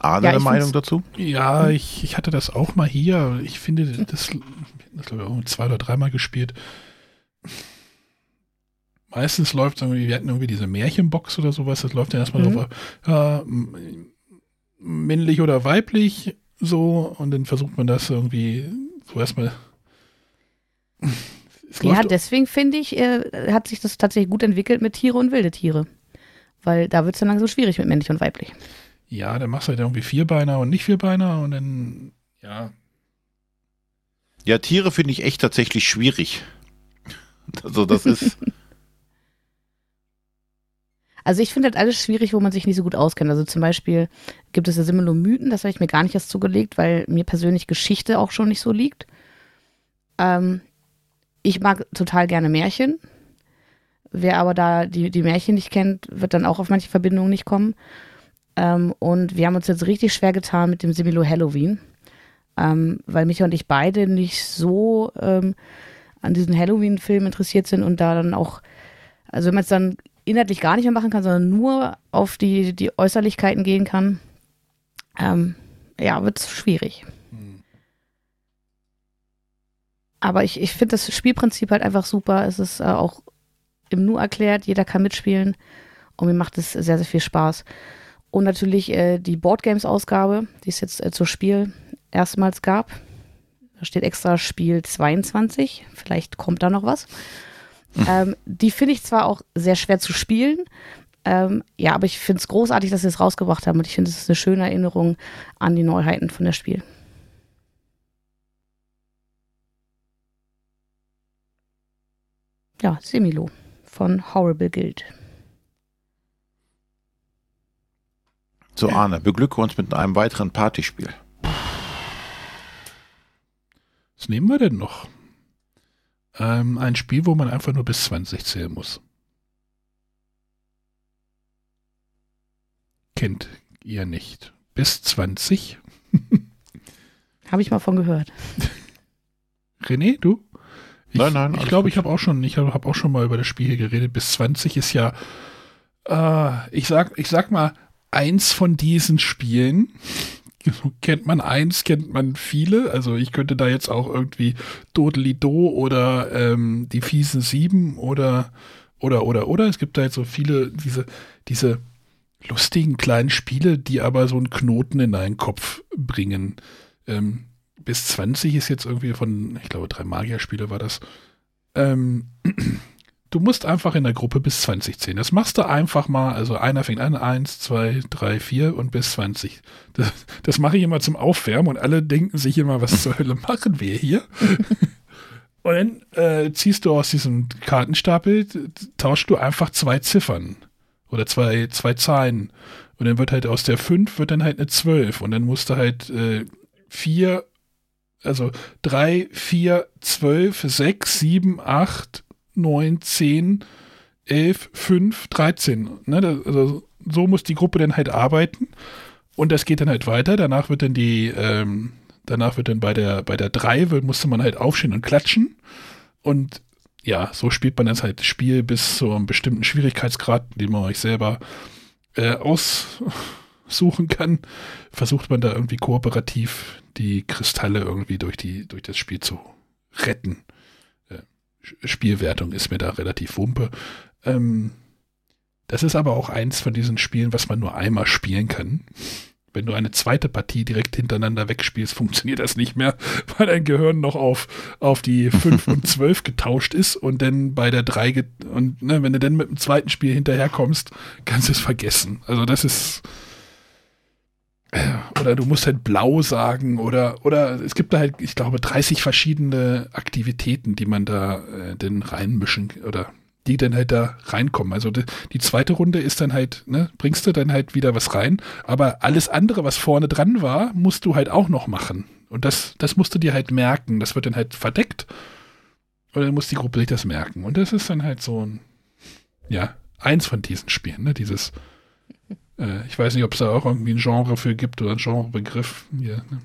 Arne, Ja, eine Meinung dazu? Ja, ich, ich hatte das auch mal hier. Ich finde, das, das glaube ich auch zwei oder dreimal gespielt. Meistens läuft irgendwie, wir hatten irgendwie diese Märchenbox oder sowas, das läuft dann erstmal Mhm. drauf, ja, m- männlich oder weiblich, so, und dann versucht man das irgendwie so erstmal. Ja, deswegen finde ich, äh, hat sich das tatsächlich gut entwickelt mit Tiere und wilde Tiere. Weil da wird es dann langsam schwierig mit männlich und weiblich. Ja, dann machst du halt irgendwie Vierbeiner und nicht Vierbeiner und dann, ja. Ja, Tiere finde ich echt tatsächlich schwierig. Also das ist. Also ich finde halt alles schwierig, wo man sich nicht so gut auskennt. Also zum Beispiel gibt es ja Simmelomythen, das habe ich mir gar nicht erst zugelegt, weil mir persönlich Geschichte auch schon nicht so liegt. Ähm, ich mag total gerne Märchen. Wer aber da die, die Märchen nicht kennt, wird dann auch auf manche Verbindungen nicht kommen. Ähm, und wir haben uns jetzt richtig schwer getan mit dem Similo Halloween, ähm, weil Micha und ich beide nicht so ähm, an diesen Halloween-Film interessiert sind und da dann auch, also wenn man es dann inhaltlich gar nicht mehr machen kann, sondern nur auf die, die Äußerlichkeiten gehen kann, ähm, ja, wird es schwierig. Aber ich, ich finde das Spielprinzip halt einfach super. Es ist äh, auch im Nu erklärt, jeder kann mitspielen und mir macht es sehr, sehr viel Spaß. Und natürlich äh, die Boardgames-Ausgabe, die es jetzt äh, zur Spiel erstmals gab. Da steht extra Spiel 22. Vielleicht kommt da noch was. Ähm, die finde ich zwar auch sehr schwer zu spielen, ähm, ja, aber ich finde es großartig, dass sie es rausgebracht haben und ich finde, es ist eine schöne Erinnerung an die Neuheiten von der Spiel. Ja, Semilo von Horrible Guild. So, Arne, beglücke uns mit einem weiteren Partyspiel. Was nehmen wir denn noch? Ähm, ein Spiel, wo man einfach nur bis 20 zählen muss. Kennt ihr nicht. Bis 20? Habe ich mal von gehört. René, du? Ich, nein, nein. Ich glaube, ich habe auch schon, ich habe hab auch schon mal über das Spiel hier geredet. Bis 20 ist ja, äh, ich sag, ich sag mal, eins von diesen Spielen, kennt man eins, kennt man viele. Also ich könnte da jetzt auch irgendwie Dodelido oder ähm, die fiesen Sieben oder oder oder oder. Es gibt da jetzt so viele diese diese lustigen kleinen Spiele, die aber so einen Knoten in deinen Kopf bringen. Ähm, bis 20 ist jetzt irgendwie von, ich glaube, drei Magierspiele war das. Ähm, du musst einfach in der Gruppe bis 20 zählen. Das machst du einfach mal. Also einer fängt an, 1, 2, 3, 4 und bis 20. Das, das mache ich immer zum Aufwärmen und alle denken sich immer, was zur Hölle machen wir hier? und dann äh, ziehst du aus diesem Kartenstapel, tauschst du einfach zwei Ziffern oder zwei, zwei Zahlen. Und dann wird halt aus der 5 wird dann halt eine 12 und dann musst du halt äh, 4, also 3, 4, 12, 6, 7, 8, 9, 10, 11, 5, 13. Ne? Also so muss die Gruppe dann halt arbeiten. Und das geht dann halt weiter. Danach wird dann die, ähm, danach wird dann bei der, bei der 3 musste man halt aufstehen und klatschen. Und ja, so spielt man das halt Spiel bis zu einem bestimmten Schwierigkeitsgrad, den man euch selber äh, aussuchen kann. Versucht man da irgendwie kooperativ die Kristalle irgendwie durch die, durch das Spiel zu retten. Spielwertung ist mir da relativ wumpe. Ähm, das ist aber auch eins von diesen Spielen, was man nur einmal spielen kann. Wenn du eine zweite Partie direkt hintereinander wegspielst, funktioniert das nicht mehr, weil dein Gehirn noch auf, auf die 5 und 12 getauscht ist und dann bei der 3 und ne, wenn du dann mit dem zweiten Spiel hinterherkommst, kannst du es vergessen. Also das ist oder du musst halt blau sagen oder oder es gibt da halt, ich glaube, 30 verschiedene Aktivitäten, die man da äh, denn reinmischen oder die dann halt da reinkommen. Also die, die, zweite Runde ist dann halt, ne, bringst du dann halt wieder was rein, aber alles andere, was vorne dran war, musst du halt auch noch machen. Und das, das musst du dir halt merken. Das wird dann halt verdeckt. Und dann muss die Gruppe sich das merken. Und das ist dann halt so ein, ja, eins von diesen Spielen, ne, dieses äh, ich weiß nicht, ob es da auch irgendwie ein Genre für gibt oder ein Genrebegriff. Ja, ne?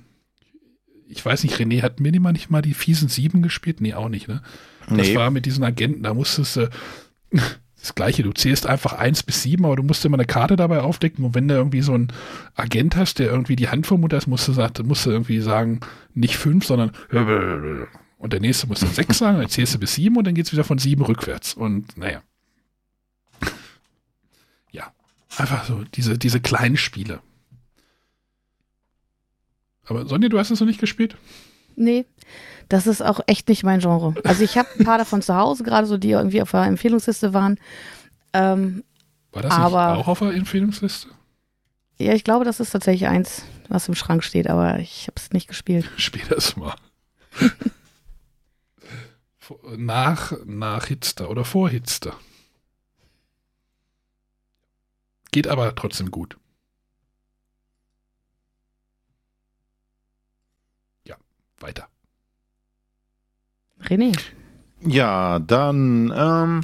Ich weiß nicht, René hat Minima nicht mal die fiesen Sieben gespielt? Nee, auch nicht, ne? Das nee. war mit diesen Agenten, da musstest du, äh, das gleiche, du zählst einfach eins bis sieben, aber du musst immer eine Karte dabei aufdecken und wenn du irgendwie so einen Agent hast, der irgendwie die Hand vermutet hast, musst du, musst du irgendwie sagen, nicht fünf, sondern und der nächste muss dann sechs sagen, dann zählst du bis sieben und dann geht es wieder von sieben rückwärts und naja. Einfach so, diese, diese kleinen Spiele. Aber Sonja, du hast es noch nicht gespielt? Nee, das ist auch echt nicht mein Genre. Also ich habe ein paar davon zu Hause, gerade so, die irgendwie auf der Empfehlungsliste waren. Ähm, War das Aber- auch auf der Empfehlungsliste? ja, ich glaube, das ist tatsächlich eins, was im Schrank steht, aber ich habe es nicht gespielt. Spiel das mal. Nach, nach Hitster oder vor Hitster. Geht aber trotzdem gut. Ja, weiter. René. Ja, dann, ähm,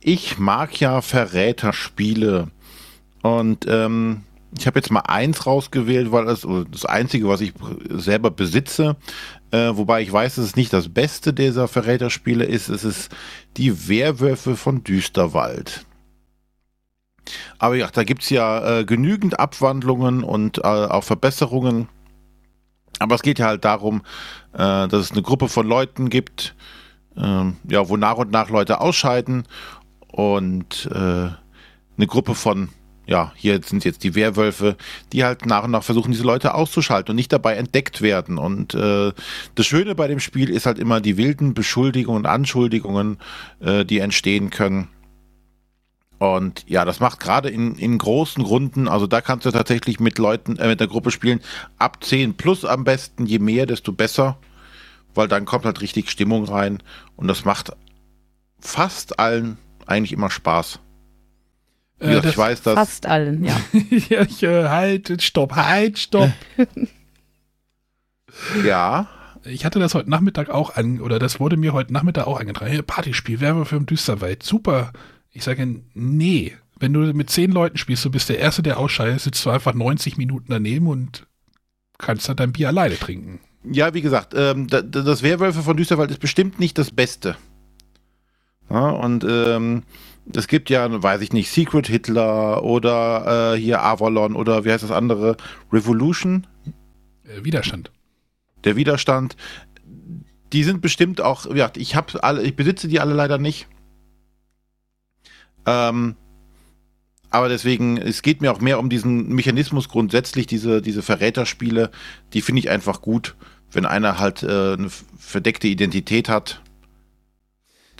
ich mag ja Verräterspiele. Und ähm, ich habe jetzt mal eins rausgewählt, weil das das Einzige, was ich selber besitze, äh, wobei ich weiß, dass es nicht das Beste dieser Verräterspiele ist, es ist die Werwölfe von Düsterwald. Aber ja, da gibt's ja äh, genügend Abwandlungen und äh, auch Verbesserungen. Aber es geht ja halt darum, äh, dass es eine Gruppe von Leuten gibt, ähm, ja, wo nach und nach Leute ausscheiden und äh, eine Gruppe von, ja, hier sind jetzt die Werwölfe, die halt nach und nach versuchen, diese Leute auszuschalten und nicht dabei entdeckt werden. Und äh, das Schöne bei dem Spiel ist halt immer die wilden Beschuldigungen und Anschuldigungen, äh, die entstehen können. Und ja, das macht gerade in, in großen Runden, also da kannst du tatsächlich mit Leuten, äh, mit der Gruppe spielen, ab 10 plus am besten, je mehr, desto besser, weil dann kommt halt richtig Stimmung rein und das macht fast allen eigentlich immer Spaß. Wie Äh, gesagt, das- ich weiß, dass Fast allen, ja. ja, ich, äh, halt, stopp, halt, stopp. ja, Ich hatte das heute Nachmittag auch an, oder das wurde mir heute Nachmittag auch angetragen. Hey, Partyspiel, Werwölfe im Düsterwald, super. Ich sage, nee. Wenn du mit zehn Leuten spielst, du bist der Erste, der ausscheidet, sitzt du einfach 90 Minuten daneben und kannst dann dein Bier alleine trinken. ja, wie gesagt, ähm, da- da- das Werwölfe von Düsterwald ist bestimmt nicht das Beste. Ja, und ähm, es gibt ja, weiß ich nicht, Secret Hitler oder äh, hier Avalon oder wie heißt das andere, Revolution, Äh, Widerstand. der Widerstand. Die sind bestimmt auch, ja, ich habe alle, ich besitze die alle leider nicht. Ähm, aber deswegen, es geht mir auch mehr um diesen Mechanismus grundsätzlich, diese, diese Verräterspiele, die finde ich einfach gut, wenn einer halt äh, eine verdeckte Identität hat.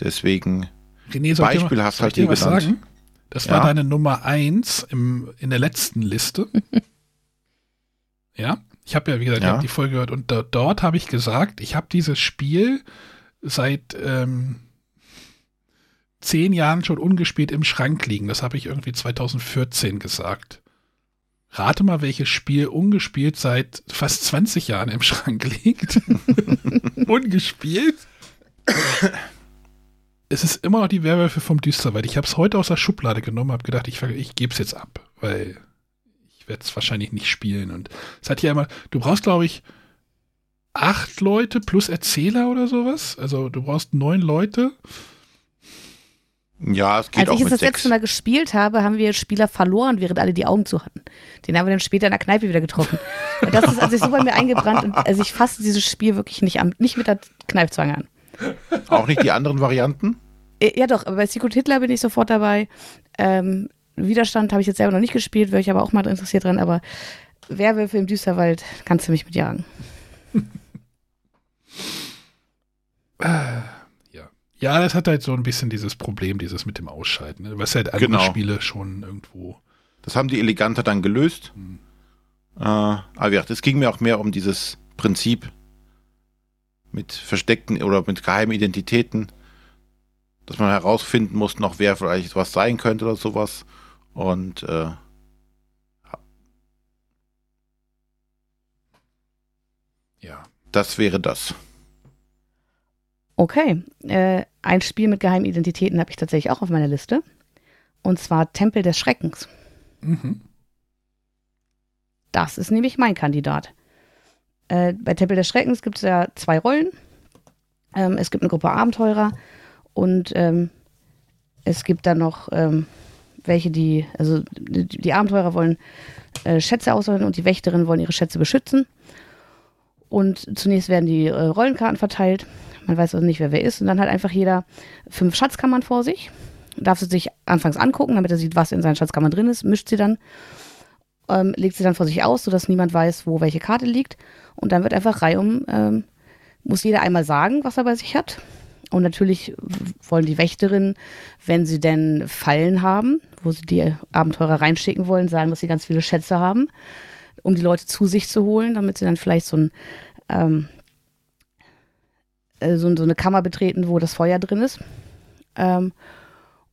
Deswegen, René, dir mal- ich halt hier genannt. sagen? Das Ja. war deine Nummer eins im, in der letzten Liste. ja, ich habe ja, wie gesagt, Ja. die Folge gehört und da, dort habe ich gesagt, ich habe dieses Spiel seit ähm, zehn Jahren schon ungespielt im Schrank liegen. Das habe ich irgendwie 2014 gesagt. Rate mal, welches Spiel ungespielt seit fast 20 Jahren im Schrank liegt. ungespielt? es ist immer noch die Werwölfe vom Düsterwald. Ich habe es heute aus der Schublade genommen, habe gedacht, ich, ich gebe es jetzt ab, weil ich werde es wahrscheinlich nicht spielen. Und es hat ja immer, du brauchst, glaube ich, acht Leute plus Erzähler oder sowas. Also du brauchst neun Leute. Ja, es geht Als ich es das sechs. letzte Mal gespielt habe, haben wir Spieler verloren, während alle die Augen zu hatten. Den haben wir dann später in der Kneipe wieder getroffen. Und das ist also so bei mir eingebrannt und also ich fasse dieses Spiel wirklich nicht an, nicht mit der Kneifzange an. Auch nicht die anderen Varianten. Äh, Ja doch, aber bei Secret Hitler bin ich sofort dabei. Ähm, Widerstand habe ich jetzt selber noch nicht gespielt, wäre ich aber auch mal interessiert dran, aber Werwölfe im Düsterwald kannst du mich mitjagen. Ja. Ja, das hat halt so ein bisschen dieses Problem, dieses mit dem Ausscheiden, ne? was halt andere Genau. Spiele schon irgendwo. Das haben die eleganter dann gelöst. Hm. Äh, aber gesagt, es ging mir auch mehr um dieses Prinzip mit versteckten oder mit geheimen Identitäten, dass man herausfinden muss, noch wer vielleicht was sein könnte oder sowas. Und äh, Ja. das wäre das. Okay, äh, ein Spiel mit geheimen Identitäten habe ich tatsächlich auch auf meiner Liste. Und zwar Tempel des Schreckens. Mhm. Das ist nämlich mein Kandidat. Äh, bei Tempel des Schreckens gibt es ja zwei Rollen. Ähm, es gibt eine Gruppe Abenteurer und ähm, es gibt dann noch ähm, welche, die, also die, die Abenteurer wollen äh, Schätze auswählen und die Wächterinnen wollen ihre Schätze beschützen. Und zunächst werden die äh, Rollenkarten verteilt. Man weiß also nicht, wer wer ist. Und dann hat einfach jeder fünf Schatzkammern vor sich. Darf sie sich anfangs angucken, damit er sieht, was in seinen Schatzkammern drin ist, mischt sie dann ähm, legt sie dann vor sich aus, sodass niemand weiß, wo welche Karte liegt. Und dann wird einfach reihum, ähm, muss jeder einmal sagen, was er bei sich hat. Und natürlich wollen die Wächterinnen, wenn sie denn Fallen haben, wo sie die Abenteurer reinschicken wollen, sagen, dass sie ganz viele Schätze haben, um die Leute zu sich zu holen, damit sie dann vielleicht so, ein, ähm, äh, so, so eine Kammer betreten, wo das Feuer drin ist. Ähm,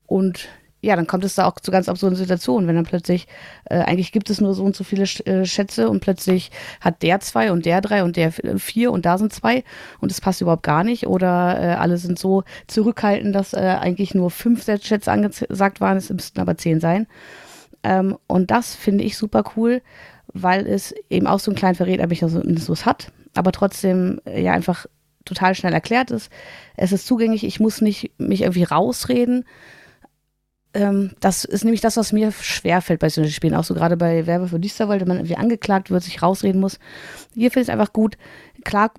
und ja, dann kommt es da auch zu ganz absurden Situationen, wenn dann plötzlich, äh, eigentlich gibt es nur so und so viele äh, Schätze und plötzlich hat der zwei und der drei und der vier und da sind zwei und es passt überhaupt gar nicht oder äh, alle sind so zurückhaltend, dass äh, eigentlich nur fünf Schätze angesagt waren, es müssten aber zehn sein. Ähm, und das finde ich super cool, weil es eben auch so einen kleinen Verrätermechanismus hat, aber trotzdem äh, ja einfach total schnell erklärt ist. Es ist zugänglich, ich muss nicht mich irgendwie rausreden, ähm, das ist nämlich das, was mir schwerfällt bei solchen Spielen. Auch so gerade bei Werbe für Düsterwald, wenn man irgendwie angeklagt wird, sich rausreden muss. Hier finde ich es einfach gut. Klar,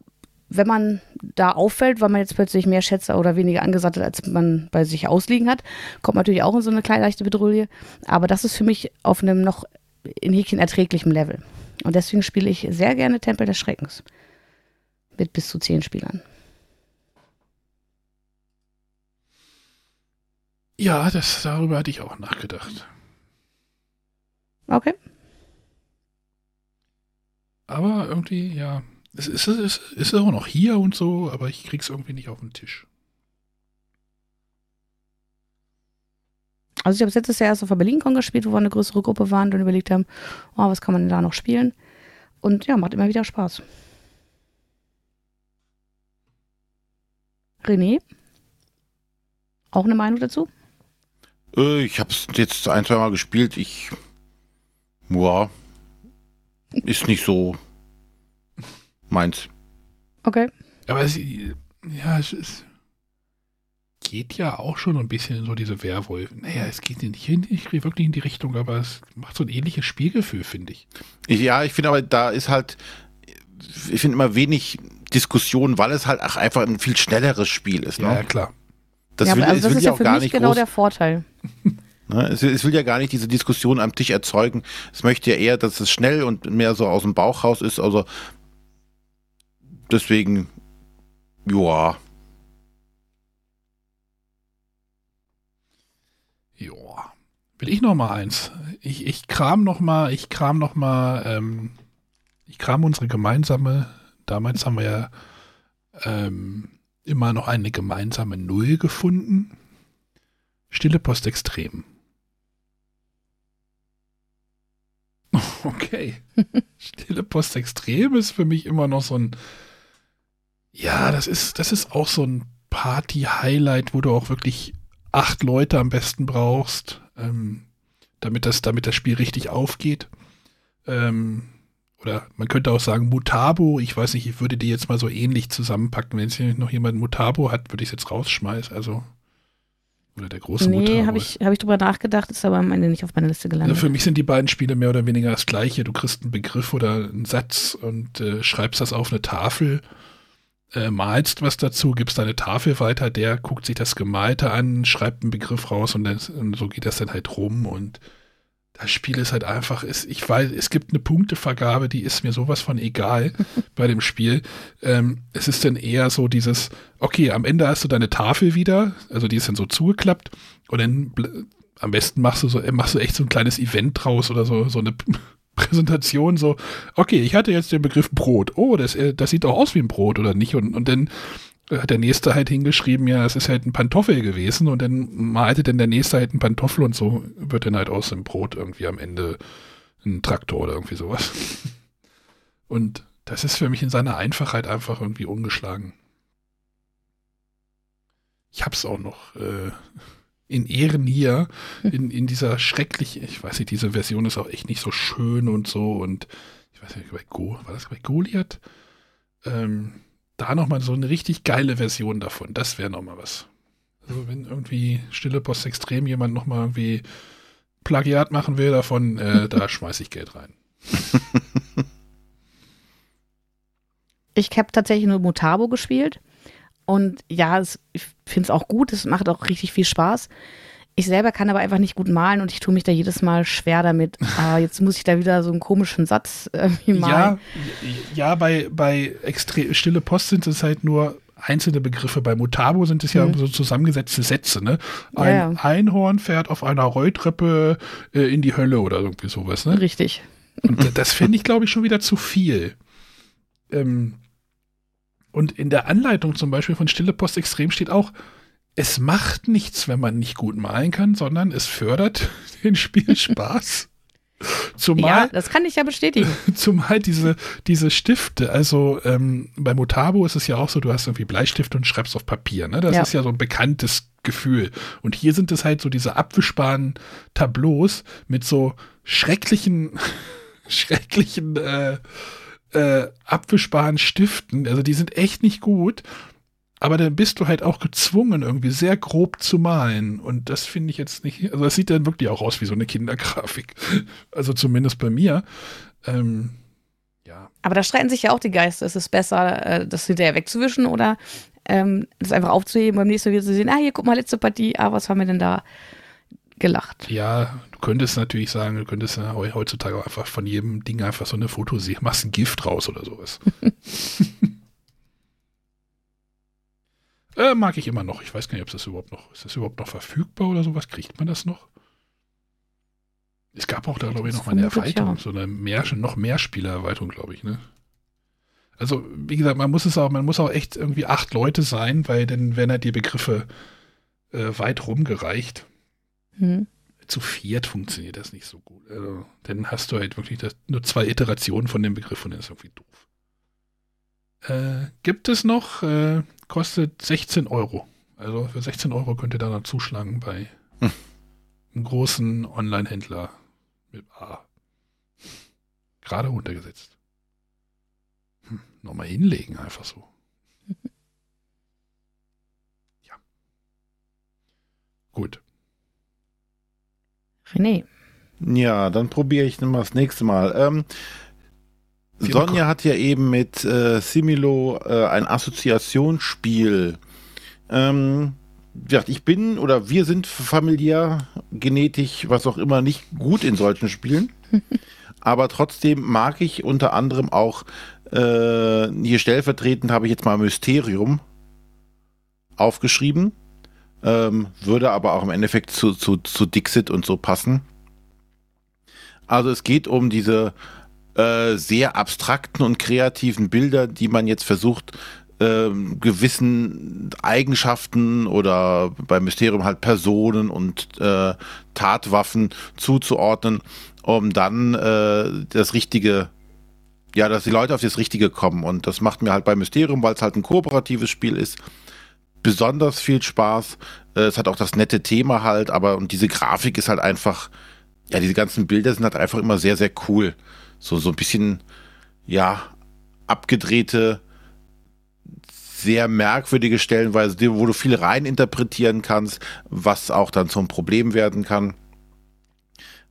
wenn man da auffällt, weil man jetzt plötzlich mehr Schätze oder weniger angesagt hat, als man bei sich ausliegen hat, kommt man natürlich auch in so eine kleine leichte Bedrohung. Aber das ist für mich auf einem noch in Häkchen erträglichem Level. Und deswegen spiele ich sehr gerne Tempel des Schreckens. Mit bis zu zehn Spielern. Ja, das, darüber hatte ich auch nachgedacht. Okay. Aber irgendwie, ja, es ist, es ist, ist auch noch hier und so, aber ich krieg's irgendwie nicht auf den Tisch. Also ich habe letztes Jahr erst auf der Berlin-Con gespielt, wo wir eine größere Gruppe waren und überlegt haben, oh, was kann man denn da noch spielen? Und ja, macht immer wieder Spaß. René? Auch eine Meinung dazu? Äh, ich habe es jetzt ein, zwei Mal gespielt. Ich, ja, ist nicht so meins. Okay. Aber es, ja, es ist, geht ja auch schon ein bisschen in so diese Werwolf. Naja, es geht nicht, nicht wirklich in die Richtung, aber es macht so ein ähnliches Spielgefühl, finde ich. Ja, ich finde aber, da ist halt, ich finde immer wenig Diskussion, weil es halt auch einfach ein viel schnelleres Spiel ist. Ne? Ja, klar. Das, ja, will, also das will ist ja für mich genau groß, der Vorteil. Ne, es, es, will ja gar nicht diese Diskussion am Tisch erzeugen. Es möchte ja eher, dass es schnell und mehr so aus dem Bauch raus ist. Also deswegen, ja. Ja. Will ich noch mal eins? Ich, ich kram noch mal, ich kram noch mal, ähm, ich kram unsere gemeinsame, damals haben wir ja ähm, immer noch eine gemeinsame Null gefunden. Stille Post extrem. Okay. Stille Post extrem ist für mich immer noch so ein. Ja, das ist, das ist auch so ein Party-Highlight, wo du auch wirklich acht Leute am besten brauchst, ähm, damit, das, damit das Spiel richtig aufgeht. Ähm, oder man könnte auch sagen Mutabo. Ich weiß nicht, ich würde die jetzt mal so ähnlich zusammenpacken. Wenn es hier noch jemand Mutabo hat, würde ich es jetzt rausschmeißen. Also oder der große nee, Mutabo. Nee, habe ich, hab ich drüber nachgedacht, ist aber am Ende nicht auf meiner Liste gelandet. Also für mich sind die beiden Spiele mehr oder weniger das gleiche. Du kriegst einen Begriff oder einen Satz und äh, schreibst das auf eine Tafel, äh, malst was dazu, gibst deine Tafel weiter, der guckt sich das Gemalte an, schreibt einen Begriff raus und, dann, und so geht das dann halt rum und das Spiel ist halt einfach, ist, ich weiß, es gibt eine Punktevergabe, die ist mir sowas von egal bei dem Spiel. Ähm, es ist dann eher so dieses, okay, am Ende hast du deine Tafel wieder, also die ist dann so zugeklappt und dann am besten machst du so, äh, machst du echt so ein kleines Event draus oder so, so eine Präsentation, so, okay, ich hatte jetzt den Begriff Brot. Oh, das, äh, das sieht doch aus wie ein Brot oder nicht? Und, und dann hat der Nächste halt hingeschrieben, ja, es ist halt ein Pantoffel gewesen und dann malte dann der Nächste halt ein Pantoffel und so wird dann halt aus dem Brot irgendwie am Ende ein Traktor oder irgendwie sowas. Und das ist für mich in seiner Einfachheit einfach irgendwie ungeschlagen. Ich hab's auch noch äh, in Ehren hier, in, in dieser schrecklich, ich weiß nicht, diese Version ist auch echt nicht so schön und so und ich weiß nicht, bei Go, war das bei Goliath? Ähm, da nochmal so eine richtig geile Version davon. Das wäre nochmal was. Also wenn irgendwie Stille Post Extrem jemand nochmal irgendwie Plagiat machen will davon, äh, da schmeiße ich Geld rein. Ich habe tatsächlich nur Mutabo gespielt. Und ja, es, ich finde es auch gut, es macht auch richtig viel Spaß. Ich selber kann aber einfach nicht gut malen und ich tue mich da jedes Mal schwer damit. Ah, jetzt muss ich da wieder so einen komischen Satz irgendwie malen. Ja, ja bei, bei extre Stille Post sind es halt nur einzelne Begriffe. Bei Mutabo sind es ja Mhm. so zusammengesetzte Sätze. Ne? Ein Ja, ja. Einhorn fährt auf einer Rolltreppe äh, in die Hölle oder irgendwie sowas. Ne? Richtig. Und das fände ich, glaube ich, schon wieder zu viel. Ähm, und in der Anleitung zum Beispiel von Stille Post Extrem steht auch, es macht nichts, wenn man nicht gut malen kann, sondern es fördert den Spielspaß. Ja, Zumal, das kann ich ja bestätigen. zumal diese, diese Stifte, also ähm, bei Motabo ist es ja auch so, du hast irgendwie Bleistift und schreibst auf Papier. Ne? Das Ja. ist ja so ein bekanntes Gefühl. Und hier sind es halt so diese abwischbaren Tableaus mit so schrecklichen, schrecklichen äh, äh, abwischbaren Stiften. Also die sind echt nicht gut. Aber dann bist du halt auch gezwungen, irgendwie sehr grob zu malen. Und das finde ich jetzt nicht. Also das sieht dann wirklich auch aus wie so eine Kindergrafik. Also zumindest bei mir. Ähm, ja. Aber da streiten sich ja auch die Geister. Ist es besser, äh, das hinterher wegzuwischen oder ähm, das einfach aufzuheben, beim nächsten Mal wieder zu sehen, ah, hier, guck mal, letzte Partie, ah, was haben wir denn da gelacht? Ja, du könntest natürlich sagen, du könntest ja heu- heutzutage auch einfach von jedem Ding einfach so eine Fotoserie, machst ein Gift raus oder sowas. äh, mag ich immer noch. Ich weiß gar nicht, ob das überhaupt noch, ist das überhaupt noch verfügbar oder sowas? Kriegt man das noch? Es gab auch da, glaube ich, noch mal eine Erweiterung, so eine mehr, noch mehr Spielererweiterung, glaube ich, ne? Also, wie gesagt, man muss es auch, man muss auch echt irgendwie acht Leute sein, weil dann werden halt die Begriffe äh, weit rumgereicht Hm. zu viert funktioniert das nicht so gut. Also, dann hast du halt wirklich das, nur zwei Iterationen von dem Begriff und das ist irgendwie doof. Äh, gibt es noch, äh, kostet 16 Euro. Also für 16 Euro könnt ihr da noch zuschlagen bei Hm. einem großen Online-Händler mit A. Gerade runtergesetzt. Hm, Nochmal hinlegen, einfach so. ja. Gut. René. Ja, dann probiere ich mal das nächste Mal. Ähm, Sonja hat ja eben mit äh, Similo äh, ein Assoziationsspiel. Ähm, ich bin oder wir sind familiär, genetisch, was auch immer, nicht gut in solchen Spielen. Aber trotzdem mag ich unter anderem auch, äh, hier stellvertretend habe ich jetzt mal Mysterium aufgeschrieben. Ähm, würde aber auch im Endeffekt zu, zu, zu Dixit und so passen. Also es geht um diese äh, sehr abstrakten und kreativen Bilder, die man jetzt versucht, ähm, gewissen Eigenschaften oder beim Mysterium halt Personen und äh, Tatwaffen zuzuordnen, um dann äh, das richtige, ja, dass die Leute auf das Richtige kommen. Und das macht mir halt beim Mysterium, weil es halt ein kooperatives Spiel ist, besonders viel Spaß. Äh, es hat auch das nette Thema halt, aber und diese Grafik ist halt einfach, ja, diese ganzen Bilder sind halt einfach immer sehr, sehr cool. So, so ein bisschen, ja, abgedrehte, sehr merkwürdige Stellenweise, wo du viel rein interpretieren kannst, was auch dann zum Problem werden kann.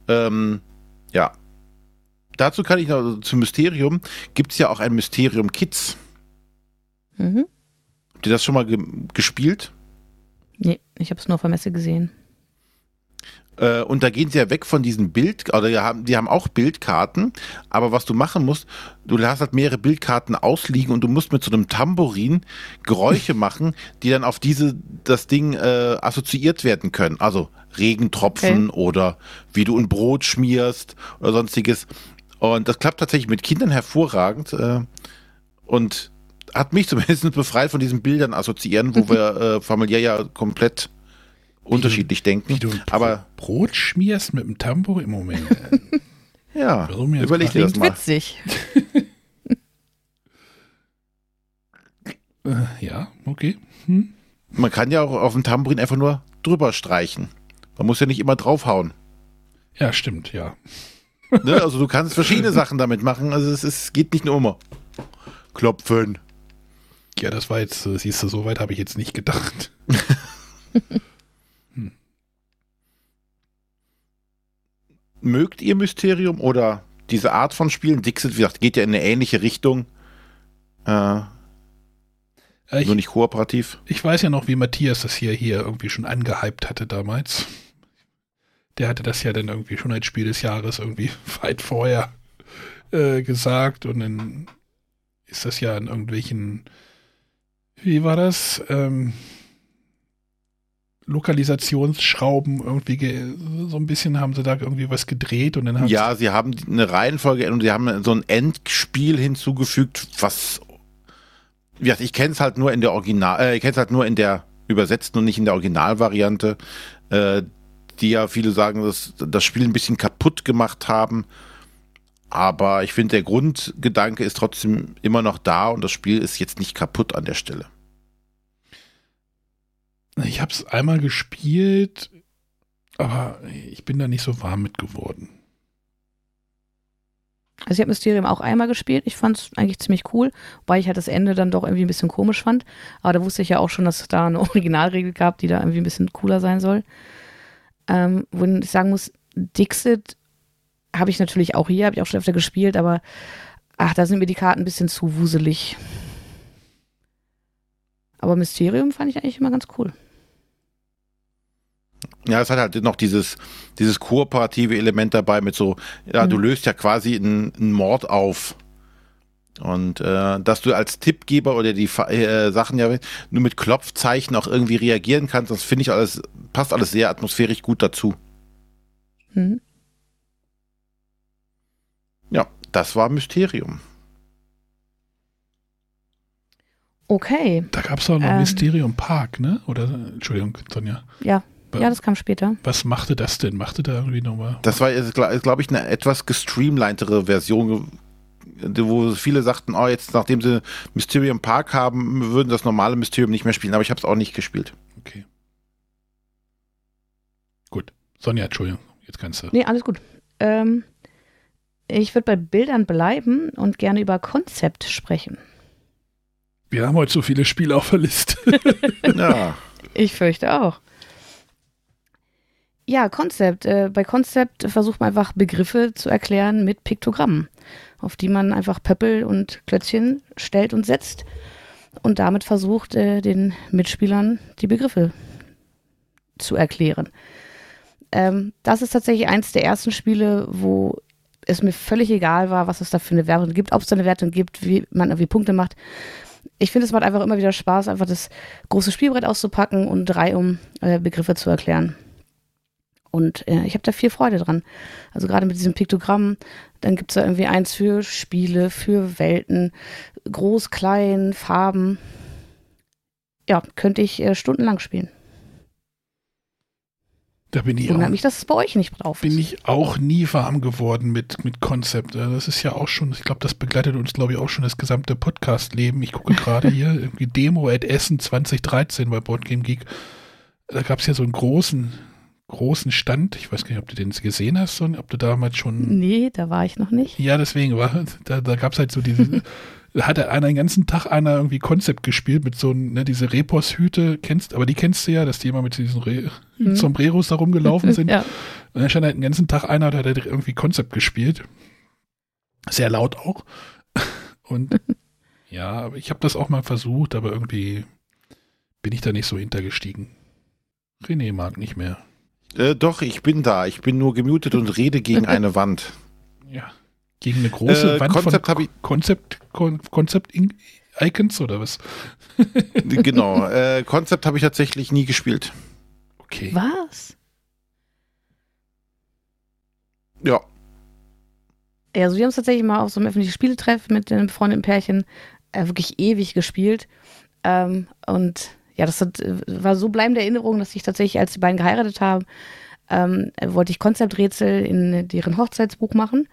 Ähm, ja. Dazu kann ich noch, also zum Mysterium, gibt es ja auch ein Mysterium Kids. Mhm. Habt ihr das schon mal ge gespielt? Nee, ich habe es nur auf der Messe gesehen. Äh, und da gehen sie ja weg von diesen Bild, oder die haben, die haben auch Bildkarten, aber was du machen musst, du hast halt mehrere Bildkarten ausliegen und du musst mit so einem Tambourin Geräusche machen, die dann auf diese, das Ding äh, assoziiert werden können. Also Regentropfen oder wie du ein Brot schmierst oder sonstiges. Und das klappt tatsächlich mit Kindern hervorragend äh, und hat mich zumindest befreit von diesen Bildern assoziieren, wo wir äh, familiär ja komplett unterschiedlich denken. Wie du Bro- Aber Brot schmierst mit dem Tambo im Moment. ja, überleg dir das Klingt mal. witzig. äh, ja, okay. Hm. Man kann ja auch auf dem Tambourin einfach nur drüber streichen. Man muss ja nicht immer draufhauen. Ja, stimmt, ja. Ne? Also du kannst verschiedene Sachen damit machen. Also es, ist, geht nicht nur immer. Klopfen. Ja, das war jetzt, äh, siehst du, so weit habe ich jetzt nicht gedacht. Mögt ihr Mysterium oder diese Art von Spielen? Dixit, wie gesagt, geht ja in eine ähnliche Richtung. Äh, Äh, ich, nur nicht kooperativ. ich weiß ja noch, wie Matthias das hier, hier irgendwie schon angehypt hatte damals. der hatte das ja dann irgendwie schon als Spiel des Jahres irgendwie weit vorher äh, gesagt und dann ist das ja in irgendwelchen, wie war das? Ähm, Lokalisationsschrauben irgendwie so ein bisschen haben sie da irgendwie was gedreht und dann haben Ja, sie haben eine Reihenfolge und sie haben so ein Endspiel hinzugefügt, was ja, ich kenne es halt nur in der Original, äh, ich kenne es halt nur in der übersetzten und nicht in der Originalvariante, äh, die ja viele sagen, dass das Spiel ein bisschen kaputt gemacht haben. Aber ich finde, der Grundgedanke ist trotzdem immer noch da und das Spiel ist jetzt nicht kaputt an der Stelle. Ich habe es einmal gespielt, aber ich bin da nicht so warm mit geworden. Also ich habe Mysterium auch einmal gespielt. Ich fand es eigentlich ziemlich cool, weil ich halt das Ende dann doch irgendwie ein bisschen komisch fand. Aber da wusste ich ja auch schon, dass es da eine Originalregel gab, die da irgendwie ein bisschen cooler sein soll. Ähm, wo ich sagen muss, Dixit habe ich natürlich auch hier, habe ich auch schon öfter gespielt, aber ach, da sind mir die Karten ein bisschen zu wuselig. Aber Mysterium fand ich eigentlich immer ganz cool. Ja, es hat halt noch dieses, dieses kooperative Element dabei mit so, ja, mhm. du löst ja quasi einen, einen Mord auf. Und äh, dass du als Tippgeber oder die äh, Sachen ja nur mit Klopfzeichen auch irgendwie reagieren kannst, das finde ich alles, passt alles sehr atmosphärisch gut dazu. Mhm. Ja, das war Mysterium. Okay. Da gab es auch noch ähm, Mysterium Park, ne? Oder, Entschuldigung, Sonja. Ja. Ja, das kam später. Was machte das denn? Machte da irgendwie nochmal? Das war, glaube ich, eine etwas gestreamlinetere Version, wo viele sagten, oh, jetzt nachdem sie Mysterium Park haben, würden das normale Mysterium nicht mehr spielen. Aber ich habe es auch nicht gespielt. Okay. Gut. Sonja, Entschuldigung, jetzt kannst du. Nee, alles gut. Ähm, ich würde bei Bildern bleiben und gerne über Konzept sprechen. Wir haben heute so viele Spiele auf der Liste. ja. Ich fürchte auch. Ja, Konzept. Äh, bei Konzept versucht man einfach Begriffe zu erklären mit Piktogrammen, auf die man einfach Pöppel und Klötzchen stellt und setzt und damit versucht, äh, den Mitspielern die Begriffe zu erklären. Ähm, das ist tatsächlich eins der ersten Spiele, wo es mir völlig egal war, was es da für eine Wertung gibt, ob es da eine Wertung gibt, wie man irgendwie Punkte macht. Ich finde, es macht einfach immer wieder Spaß, einfach das große Spielbrett auszupacken und drei um äh, Begriffe zu erklären. Und äh, ich habe da viel Freude dran. Also gerade mit diesem Piktogramm, dann gibt es da irgendwie eins für Spiele, für Welten, groß, klein, Farben. Ja, könnte ich äh, stundenlang spielen. Da bin ich Wundert auch, mich, dass es bei euch nicht drauf ist. Bin ich auch nie warm geworden mit, mit Konzept. Das ist ja auch schon, ich glaube, das begleitet uns, glaube ich, auch schon das gesamte Podcast-Leben. Ich gucke gerade hier, irgendwie Demo at Essen 2013 bei Boardgame Geek. Da gab es ja so einen großen, großen Stand. Ich weiß gar nicht, ob du den gesehen hast, sondern ob du damals schon. Nee, da war ich noch nicht. Ja, deswegen war, da, da gab es halt so diese. da hat einer den ganzen Tag einer irgendwie Konzept gespielt mit so ne, diese Repos-Hüte, kennst, aber die kennst du ja, dass die immer mit diesen Re mhm. Sombreros da rumgelaufen sind. ja. Und dann stand halt den ganzen Tag einer, der hat irgendwie Konzept gespielt. Sehr laut auch. Und ja, ich habe das auch mal versucht, aber irgendwie bin ich da nicht so hintergestiegen. René mag nicht mehr. Äh, doch, ich bin da. Ich bin nur gemutet und rede gegen eine Wand. Ja. Gegen eine große äh, Wand Konzept von Konzept, Konzept Icons oder was? genau. Äh, Konzept habe ich tatsächlich nie gespielt. Okay. Was? Ja. Ja, also wir haben es tatsächlich mal auf so einem öffentlichen Spieletreff mit einem befreundeten Pärchen äh, wirklich ewig gespielt. Ähm, und ja, das hat, äh, war so bleibende Erinnerung, dass ich tatsächlich, als die beiden geheiratet haben, ähm, wollte ich Konzepträtsel in deren Hochzeitsbuch machen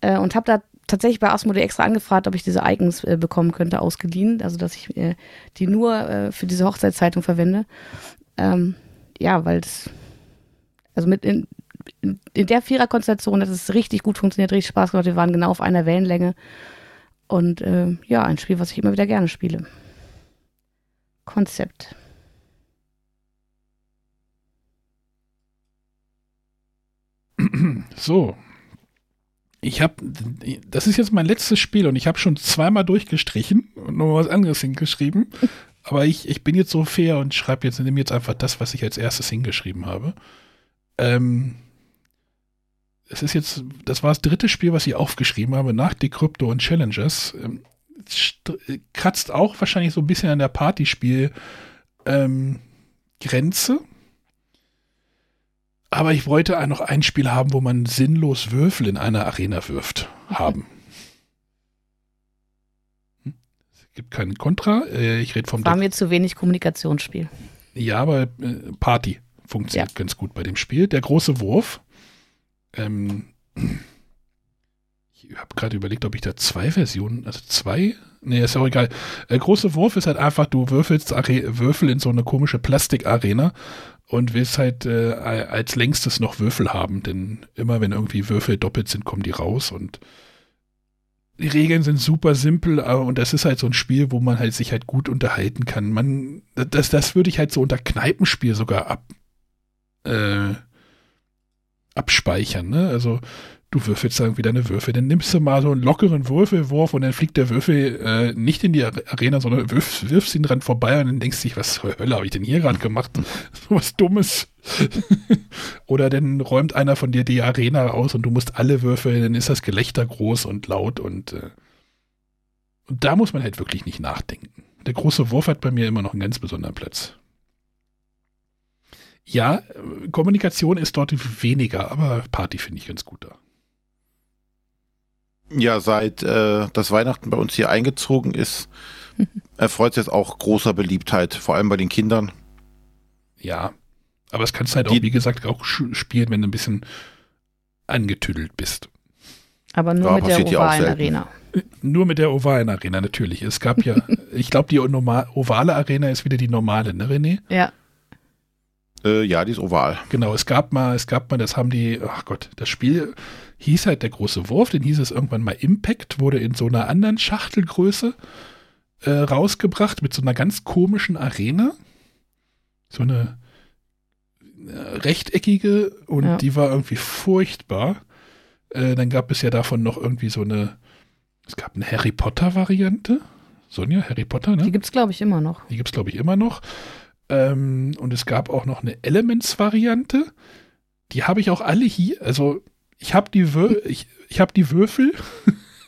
äh, und habe da tatsächlich bei Asmodee extra angefragt, ob ich diese Icons äh, bekommen könnte, ausgeliehen, also dass ich äh, die nur äh, für diese Hochzeitszeitung verwende. Ähm, ja, weil das, also mit in, in, der Viererkonstellation hat es richtig gut funktioniert, richtig Spaß gemacht. Wir waren genau auf einer Wellenlänge. Und äh, ja, ein Spiel, was ich immer wieder gerne spiele. Konzept. So. Ich habe, das ist jetzt mein letztes Spiel und ich habe schon zweimal durchgestrichen und noch was anderes hingeschrieben. Aber ich, ich bin jetzt so fair und schreibe jetzt, nehme jetzt einfach das, was ich als erstes hingeschrieben habe. Ähm, es ist jetzt, das war das dritte Spiel, was ich aufgeschrieben habe, nach Decrypto und Challengers. Kratzt auch wahrscheinlich so ein bisschen an der Partyspiel ähm, Grenze. Aber ich wollte noch ein Spiel haben, wo man sinnlos Würfel in einer Arena wirft. Haben. Hm? Es gibt keinen Kontra. Äh, ich rede vom. War mir zu wenig Kommunikationsspiel. Ja, aber äh, Party funktioniert ja. ganz gut bei dem Spiel. Der große Wurf. Ähm, ich habe gerade überlegt, ob ich da zwei Versionen, also zwei, nee, ist auch egal. Der große Wurf ist halt einfach, du würfelst Are Würfel in so eine komische Plastikarena und willst halt äh, als längstes noch Würfel haben, denn immer wenn irgendwie Würfel doppelt sind, kommen die raus und die Regeln sind super simpel und das ist halt so ein Spiel, wo man halt sich halt gut unterhalten kann. Man, das, das würde ich halt so unter Kneipenspiel sogar ab, äh, abspeichern, ne? Also du würfelst irgendwie deine Würfel, dann nimmst du mal so einen lockeren Würfelwurf und dann fliegt der Würfel äh, nicht in die Arena, sondern wirf, wirfst ihn dran vorbei und dann denkst du dich, was zur Hölle habe ich denn hier gerade gemacht? so was Dummes. Oder dann räumt einer von dir die Arena aus und du musst alle Würfel, dann ist das Gelächter groß und laut und, äh, und da muss man halt wirklich nicht nachdenken. Der große Wurf hat bei mir immer noch einen ganz besonderen Platz. Ja, Kommunikation ist dort weniger, aber Party finde ich ganz gut da. Ja, seit äh, das Weihnachten bei uns hier eingezogen ist, erfreut sich jetzt auch großer Beliebtheit, vor allem bei den Kindern. Ja, aber es kannst halt auch, wie gesagt, auch spielen, wenn du ein bisschen angetüdelt bist. Aber nur ja, mit der ovalen Arena. Nur mit der ovalen Arena, natürlich. Es gab ja, ich glaube, die ovale Arena ist wieder die normale, ne, René? Ja. Äh, ja, die ist oval. Genau, es gab mal, es gab mal, das haben die, ach Gott, das Spiel hieß halt der große Wurf, den hieß es irgendwann mal Impact, wurde in so einer anderen Schachtelgröße äh, rausgebracht mit so einer ganz komischen Arena. So eine äh, rechteckige und ja. die war irgendwie furchtbar. Äh, dann gab es ja davon noch irgendwie so eine, es gab eine Harry Potter Variante. Sonja, Harry Potter, ne? Die gibt es, glaube ich, immer noch. Die gibt es, glaube ich, immer noch. Ähm, und es gab auch noch eine Elements-Variante. Die habe ich auch alle hier. Also ich habe die, Wür ich, ich hab die Würfel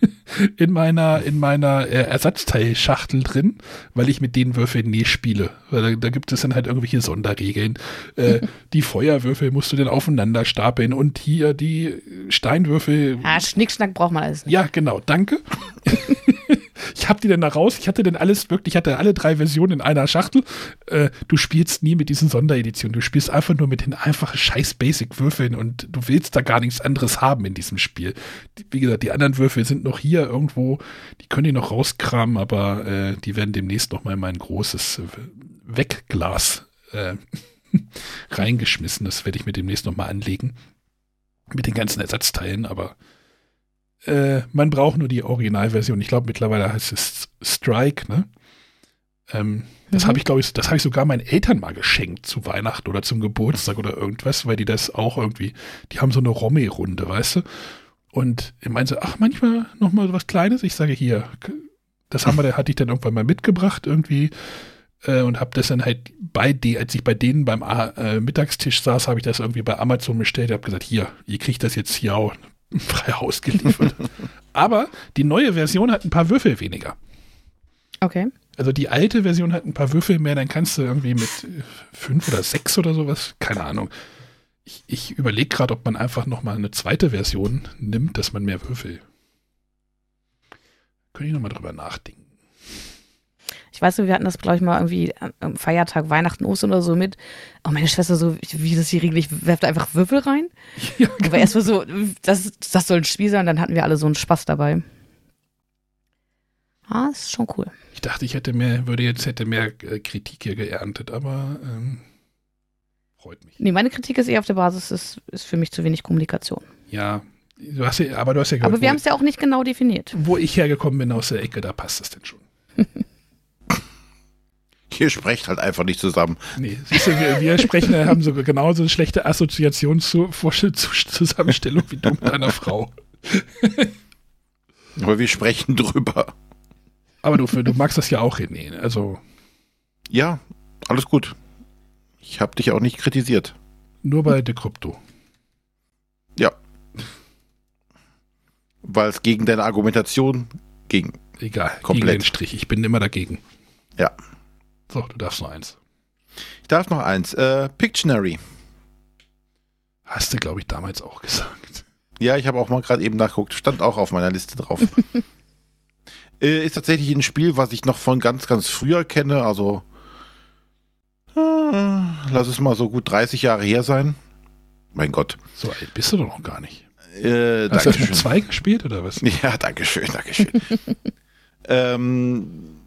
in meiner, in meiner äh, Ersatzteilschachtel drin, weil ich mit den Würfeln nie spiele. Weil da, da gibt es dann halt irgendwelche Sonderregeln. Äh, die Feuerwürfel musst du dann aufeinander stapeln und hier die Steinwürfel. Ah, Schnickschnack braucht man alles nicht. Ja, genau, danke. ich habe die dann da raus, ich hatte dann alles wirklich, ich hatte alle drei Versionen in einer Schachtel. Äh, du spielst nie mit diesen Sondereditionen, du spielst einfach nur mit den einfachen scheiß Basic-Würfeln und du willst da gar nichts anderes haben in diesem Spiel. Wie gesagt, die anderen Würfel sind noch hier irgendwo, die können die noch rauskramen, aber äh, die werden demnächst noch mal in mein großes Wegglas äh, reingeschmissen. Das werde ich mir demnächst noch mal anlegen. Mit den ganzen Ersatzteilen, aber äh, man braucht nur die Originalversion. Ich glaube, mittlerweile heißt es Strike, ne? Ähm, das mhm. habe ich, glaube ich, das habe ich sogar meinen Eltern mal geschenkt zu Weihnachten oder zum Geburtstag oder irgendwas, weil die das auch irgendwie, die haben so eine Romme-Runde, weißt du? Und ich meinte, ach, manchmal noch mal was Kleines. Ich sage hier, das haben wir, da hatte ich dann irgendwann mal mitgebracht irgendwie äh, und habe das dann halt bei denen, als ich bei denen beim äh, Mittagstisch saß, habe ich das irgendwie bei Amazon bestellt. Habe gesagt, hier, ihr kriegt das jetzt hier auch frei Haus geliefert. Aber die neue Version hat ein paar Würfel weniger. Okay. Also die alte Version hat ein paar Würfel mehr, dann kannst du irgendwie mit fünf oder sechs oder sowas, keine Ahnung. Ich, ich überlege gerade, ob man einfach nochmal eine zweite Version nimmt, dass man mehr Würfel. Könnte ich nochmal drüber nachdenken. Ich weiß, wir hatten das, glaube ich, mal irgendwie am Feiertag, Weihnachten, Ostern oder so mit. Oh, meine Schwester so, wie das hier regelt, ich werfe einfach Würfel rein. Ja, genau. Aber erst mal so, das, das soll ein Spiel sein, dann hatten wir alle so einen Spaß dabei. Ah, das ist schon cool. Ich dachte, ich hätte mehr, würde jetzt hätte mehr äh, Kritik hier geerntet, aber ähm, freut mich. Nee, meine Kritik ist eher auf der Basis, ist, ist für mich zu wenig Kommunikation. Ja, du hast ja, aber du hast ja gehört, Aber wir haben es ja auch nicht genau definiert. Wo ich hergekommen bin aus der Ecke, da passt es denn schon. Ihr sprecht halt einfach nicht zusammen. Nee, siehst du, wir, wir sprechen, haben so genauso schlechte Assoziationszusammenstellung wie du mit deiner Frau. Aber wir sprechen drüber. Aber du, du magst das ja auch, René. Also. Ja, alles gut. Ich habe dich auch nicht kritisiert. Nur bei der Krypto. Ja. weil es gegen deine Argumentation ging. Egal, Komplett. gegen den Strich. Ich bin immer dagegen. Ja. So, du darfst noch eins. Ich darf noch eins. Äh, Pictionary. Hast du, glaube ich, damals auch gesagt. Ja, ich habe auch mal gerade eben nachgeguckt. Stand auch auf meiner Liste drauf. äh, ist tatsächlich ein Spiel, was ich noch von ganz, ganz früher kenne. Also, äh, lass es mal so gut 30 Jahre her sein. Mein Gott. So alt bist du doch noch gar nicht. Äh, Hast du schon zwei gespielt oder was? Ja, danke schön, danke schön. ähm,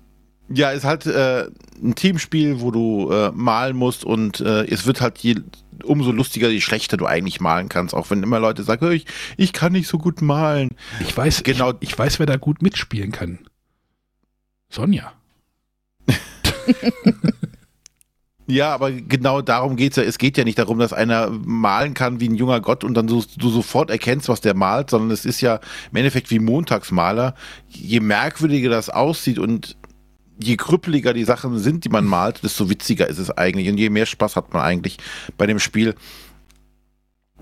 ja, ist halt äh, ein Teamspiel, wo du äh, malen musst und äh, es wird halt je, umso lustiger, je schlechter du eigentlich malen kannst. Auch wenn immer Leute sagen, ich, ich kann nicht so gut malen. Ich weiß, Genau. ich, ich weiß, wer da gut mitspielen kann. Sonja. Ja, aber genau darum geht's ja. Es geht ja nicht darum, dass einer malen kann wie ein junger Gott und dann so, du sofort erkennst, was der malt, sondern es ist ja im Endeffekt wie Montagsmaler. Je merkwürdiger das aussieht und je krüppeliger die Sachen sind, die man malt, desto witziger ist es eigentlich und je mehr Spaß hat man eigentlich bei dem Spiel.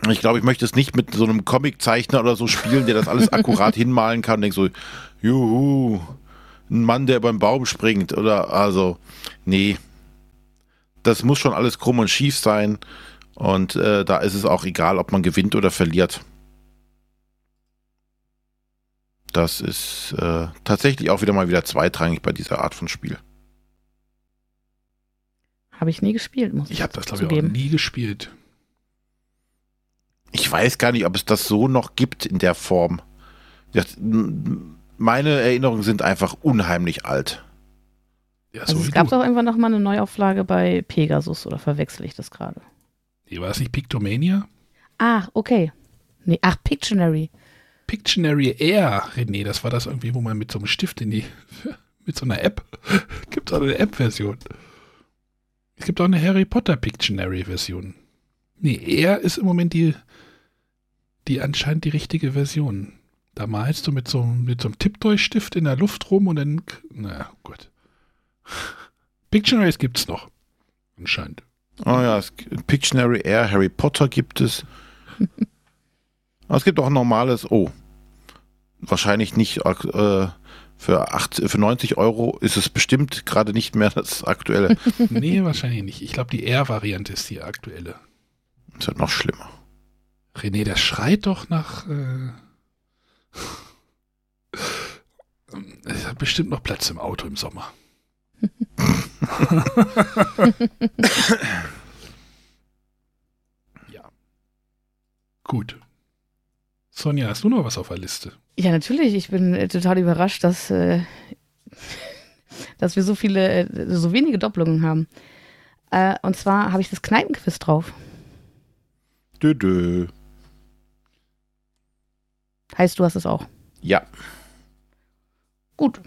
Ich glaube, ich möchte es nicht mit so einem Comiczeichner oder so spielen, der das alles akkurat hinmalen kann und denkt so, juhu, ein Mann, der den Baum springt oder also, nee, das muss schon alles krumm und schief sein. Und äh, da ist es auch egal, ob man gewinnt oder verliert. Das ist äh, tatsächlich auch wieder mal wieder zweitrangig bei dieser Art von Spiel. Habe ich nie gespielt, muss ich, Ich habe das, glaube ich, auch nie gespielt. Ich weiß gar nicht, ob es das so noch gibt in der Form. Das, meine Erinnerungen sind einfach unheimlich alt. Ja, Also so es wie gab doch irgendwann noch mal eine Neuauflage bei Pegasus oder verwechsel ich das gerade? Nee, war das nicht Pictomania? Ah, okay. Nee, ach, Pictionary. Pictionary Air, René, das war das irgendwie, wo man mit so einem Stift in die, mit so einer App, gibt auch eine App-Version. Es gibt auch eine Harry Potter Pictionary-Version. Nee, Air ist im Moment die, die anscheinend die richtige Version. Da malst du mit so, mit so einem Tippdurchstift in der Luft rum und dann, na gut. Pictionaries gibt's noch. Anscheinend. Oh ja, es, Pictionary Air, Harry Potter gibt es. Aber es gibt auch ein normales, oh, wahrscheinlich nicht äh, für, acht, für 90 Euro ist es bestimmt gerade nicht mehr das aktuelle. Nee, wahrscheinlich nicht. Ich glaube, die Air-Variante ist die aktuelle. Das wird noch schlimmer. René, das schreit doch nach. Äh, es hat bestimmt noch Platz im Auto im Sommer. ja. Gut. Sonja, hast du noch was auf der Liste? Ja, natürlich. Ich bin äh, total überrascht, dass, äh, dass wir so viele, äh, so wenige Doppelungen haben. Äh, und zwar habe ich das Kneipenquiz drauf. Dö, dö. Heißt, du hast es auch. Ja, Gut.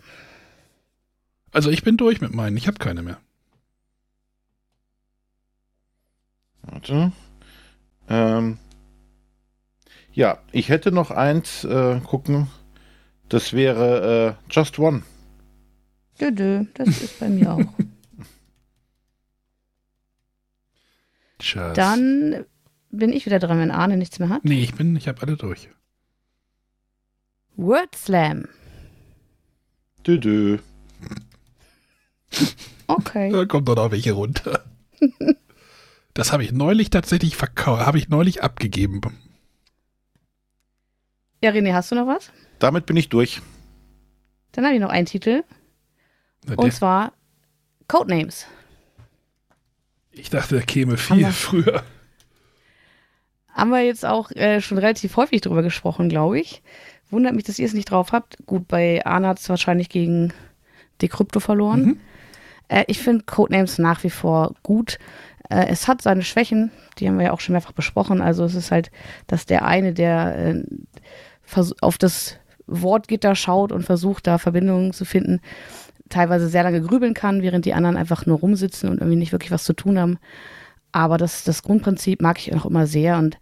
Also ich bin durch mit meinen. Ich habe keine mehr. warte. Ähm, ja, ich hätte noch eins äh, gucken. Das wäre äh, Just One. Dö, dö, das ist bei mir auch. Just. Dann bin ich wieder dran, wenn Arne nichts mehr hat. Nee, ich bin, ich habe alle durch. Word Slam. Dö, dö. Okay. Da kommt doch noch welche runter. Das habe ich neulich tatsächlich verkauft, habe ich neulich abgegeben. Ja, René, hast du noch was? Damit bin ich durch. Dann habe ich noch einen Titel. Na, Und zwar Codenames. ich dachte, der käme viel wir- früher. Haben wir jetzt auch äh, schon relativ häufig drüber gesprochen, glaube ich. Wundert mich, dass ihr es nicht drauf habt. Gut, bei Arne hat es wahrscheinlich gegen Decrypto verloren. Mhm. Äh, ich finde Codenames nach wie vor gut. Äh, es hat seine Schwächen, die haben wir ja auch schon mehrfach besprochen. Also es ist halt, dass der eine, der äh, auf das Wortgitter schaut und versucht, da Verbindungen zu finden, teilweise sehr lange grübeln kann, während die anderen einfach nur rumsitzen und irgendwie nicht wirklich was zu tun haben. Aber das, das Grundprinzip mag ich auch immer sehr und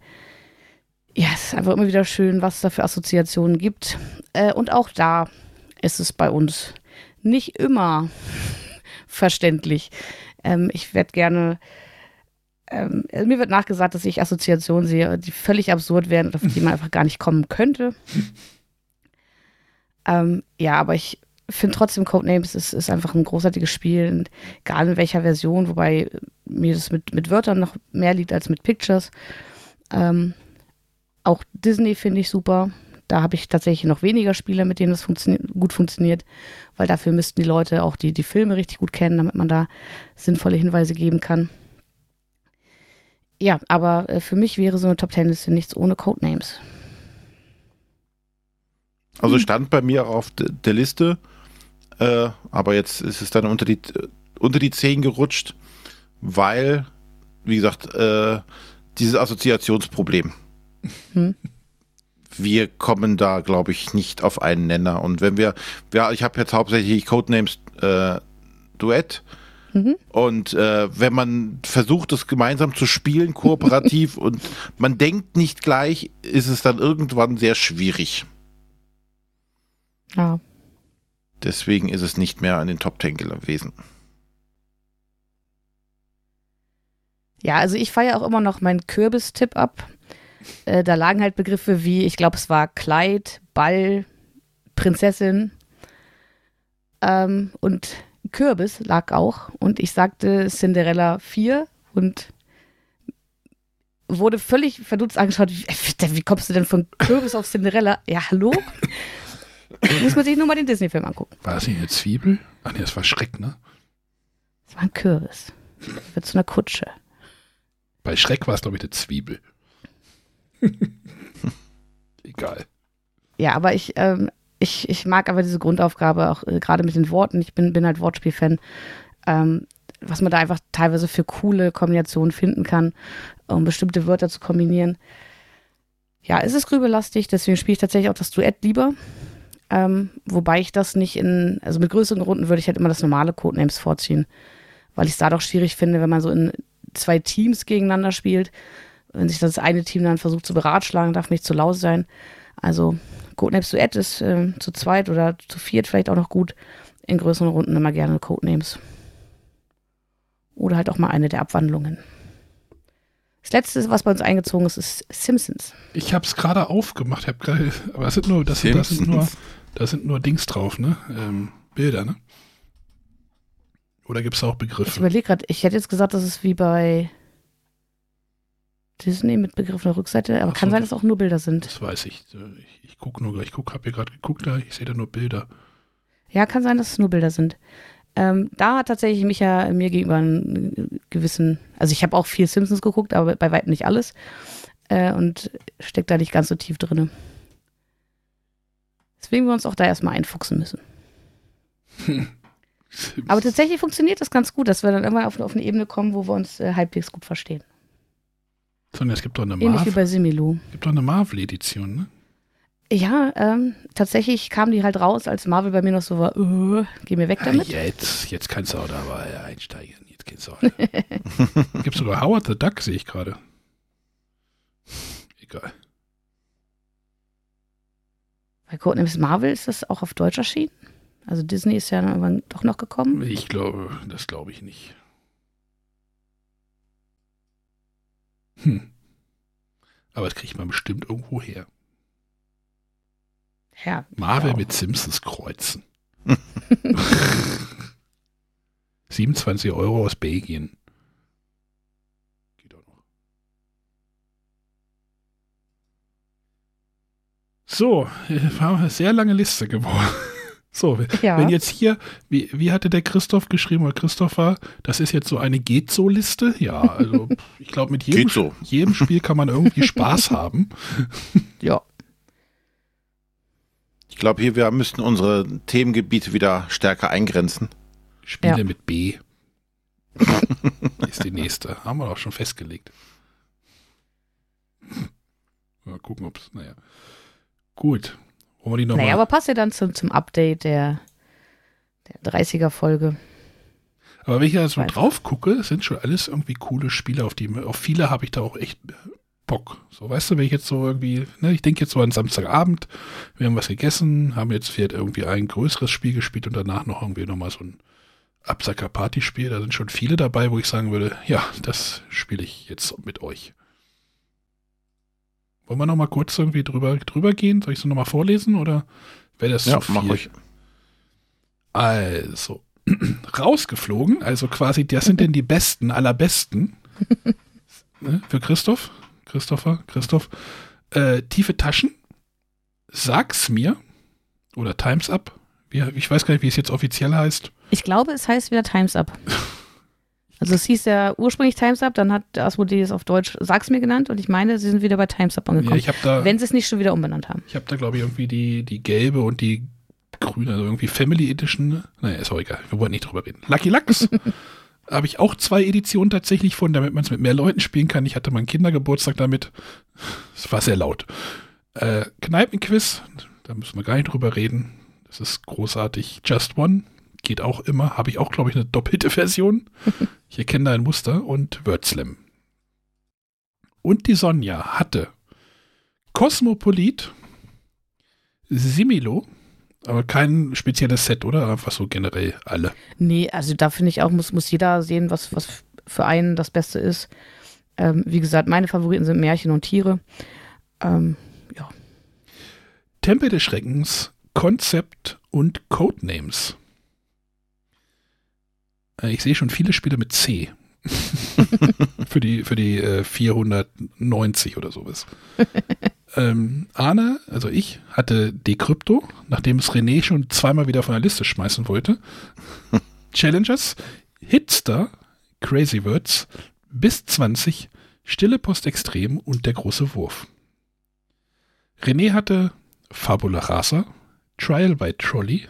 ja, es ist einfach immer wieder schön, was es da für Assoziationen gibt. Äh, und auch da ist es bei uns nicht immer verständlich. Ähm, ich werde gerne, ähm, also mir wird nachgesagt, dass ich Assoziationen sehe, die völlig absurd wären und auf die man einfach gar nicht kommen könnte. Ähm, ja, aber ich finde trotzdem Codenames ist, ist einfach ein großartiges Spiel, egal in welcher Version, wobei mir das mit, mit Wörtern noch mehr liegt als mit Pictures. Ähm, auch Disney finde ich super. Da habe ich tatsächlich noch weniger Spiele, mit denen das funtioni gut funktioniert, weil dafür müssten die Leute auch die, die Filme richtig gut kennen, damit man da sinnvolle Hinweise geben kann. Ja, aber äh, für mich wäre so eine Top Ten Liste nichts ohne Codenames. Also stand bei mir auf der Liste, äh, aber jetzt ist es dann unter die, unter die 10 gerutscht, weil, wie gesagt, äh, dieses Assoziationsproblem. Hm. Wir kommen da, glaube ich, nicht auf einen Nenner. Und wenn wir, ja, ich habe jetzt hauptsächlich Codenames äh, Duett. Mhm. Und äh, wenn man versucht, das gemeinsam zu spielen, kooperativ, und man denkt nicht gleich, ist es dann irgendwann sehr schwierig. Ja. Deswegen ist es nicht mehr an den Top Ten gewesen. Ja, also ich feiere auch immer noch meinen Kürbis-Tipp ab. Äh, da lagen halt Begriffe wie, ich glaube, es war Kleid, Ball, Prinzessin ähm, und Kürbis lag auch. Und ich sagte Cinderella 4 und wurde völlig verdutzt angeschaut. Wie, wie kommst du denn von Kürbis auf Cinderella? Ja, hallo? Muss man sich nur mal den Disney-Film angucken. War das nicht eine Zwiebel? Ach nee, das war Schreck, ne? Das war ein Kürbis. Das wird zu einer Kutsche. Bei Schreck war es, glaube ich, eine Zwiebel. Egal. Ja, aber ich, ähm, ich, ich mag aber diese Grundaufgabe auch äh, gerade mit den Worten. Ich bin, bin halt Wortspiel-Fan. Ähm, was man da einfach teilweise für coole Kombinationen finden kann, um bestimmte Wörter zu kombinieren. Ja, es ist grübelastig, deswegen spiele ich tatsächlich auch das Duett lieber. Ähm, wobei ich das nicht in, also mit größeren Runden würde ich halt immer das normale Codenames vorziehen, weil ich es da doch schwierig finde, wenn man so in zwei Teams gegeneinander spielt. Wenn sich das eine Team dann versucht zu beratschlagen, darf nicht zu laut sein. Also Codenames Duett ist äh, zu zweit oder zu viert vielleicht auch noch gut. In größeren Runden immer gerne Codenames. Oder halt auch mal eine der Abwandlungen. Das letzte, was bei uns eingezogen ist, ist Simpsons. Ich habe es gerade aufgemacht, hab grade, aber das sind nur, das, das sind nur, da sind nur Dings drauf, ne? Ähm, Bilder, ne? Oder gibt es auch Begriffe? Ich überlege gerade, ich hätte jetzt gesagt, das ist wie bei Disney mit Begriff auf der Rückseite, aber Ach kann so, sein, dass auch nur Bilder sind. Das weiß ich. Ich, ich gucke nur, ich guck, habe hier gerade geguckt, da, ich sehe da nur Bilder. Ja, kann sein, dass es nur Bilder sind. Ähm, da hat tatsächlich Micha mir gegenüber einen gewissen, also ich habe auch viel Simpsons geguckt, aber bei weitem nicht alles. Äh, und steckt da nicht ganz so tief drin. Deswegen wir uns auch da erstmal einfuchsen müssen. aber tatsächlich funktioniert das ganz gut, dass wir dann irgendwann auf, auf eine Ebene kommen, wo wir uns äh, halbwegs gut verstehen. Sondern es gibt doch eine Ähnlich Marvel. wie bei Similu. Es gibt doch eine Marvel-Edition, ne? Ja, ähm, tatsächlich kam die halt raus, als Marvel bei mir noch so war, uh, geh mir weg damit. Ja, jetzt, jetzt kannst du auch da mal einsteigen. Jetzt geht's auch. Gibt sogar Howard the Duck, sehe ich gerade. Egal. Bei Codenames Marvel ist das auch auf Deutsch erschienen? Also Disney ist ja dann irgendwann doch noch gekommen? Ich glaube, das glaube ich nicht. Hm. Aber das kriegt man bestimmt irgendwo her. Ja. Marvel ja. mit Simpsons kreuzen. 27 Euro aus Belgien. Geht auch noch. So, war eine sehr lange Liste geworden. So, ja. wenn jetzt hier, wie, wie hatte der Christoph geschrieben oder Christopher, das ist jetzt so eine Geht so Liste? Ja, also ich glaube, mit jedem, so. jedem Spiel kann man irgendwie Spaß haben. Ja. Ich glaube, hier wir müssten unsere Themengebiete wieder stärker eingrenzen. Spiele ja. mit B. ist die nächste. Haben wir auch schon festgelegt. Mal gucken, ob es, naja. Gut. Wollen wir die noch naja, aber passt ja dann zum, zum Update der, der 30er-Folge. Aber wenn ich da so drauf gucke, sind schon alles irgendwie coole Spiele, auf die, auf viele habe ich da auch echt Bock. So, weißt du, wenn ich jetzt so irgendwie, ne, ich denke jetzt so an Samstagabend, wir haben was gegessen, haben jetzt vielleicht irgendwie ein größeres Spiel gespielt und danach noch irgendwie nochmal so ein Absacker-Party-Spiel. Da sind schon viele dabei, wo ich sagen würde, ja, das spiele ich jetzt mit euch. Wollen wir nochmal kurz irgendwie drüber, drüber gehen? Soll ich es nochmal vorlesen oder Wäre das Ja, zu mach viel. ruhig. Also, rausgeflogen, also quasi, das sind denn die Besten aller Besten. ne, für Christoph, Christopher, Christoph. Äh, tiefe Taschen, sag's mir, oder Times Up, ich weiß gar nicht, wie es jetzt offiziell heißt. Ich glaube, es heißt wieder Times Up. Also es hieß ja ursprünglich Times Up, dann hat Asmodee es auf Deutsch Sag's mir genannt und ich meine, sie sind wieder bei Times Up Ja, angekommen. ich habe da, wenn sie es nicht schon wieder umbenannt haben. ich habe da glaube ich irgendwie die, die gelbe und die grüne, also irgendwie Family Edition. ne? Naja, ist auch egal, wir wollen nicht drüber reden. Lucky Lux habe ich auch zwei Editionen tatsächlich von, damit man es mit mehr Leuten spielen kann. Ich hatte meinen Kindergeburtstag damit. Es war sehr laut. Äh, Kneipenquiz, da müssen wir gar nicht drüber reden. Das ist großartig. Just One geht auch immer. Habe ich auch, glaube ich, eine doppelte Version. Ich erkenne da ein Muster. Und Wordslam. Und die Sonja hatte Cosmopolit, Similo, aber kein spezielles Set, oder? Einfach so generell alle. Nee, also da finde ich auch, muss, muss jeder sehen, was, was für einen das Beste ist. Ähm, wie gesagt, meine Favoriten sind Märchen und Tiere. Ähm, ja. Tempel des Schreckens, Konzept und Codenames. Äh, Ich sehe schon viele Spiele mit C. für die, für die äh, 490 oder sowas. ähm, Arne, also ich, hatte Decrypto, nachdem es René schon zweimal wieder von der Liste schmeißen wollte. Challengers, Hitster, Crazy Words, bis 20, Stille Post Extrem und der große Wurf. René hatte Fabula Rasa, Trial by Trolley,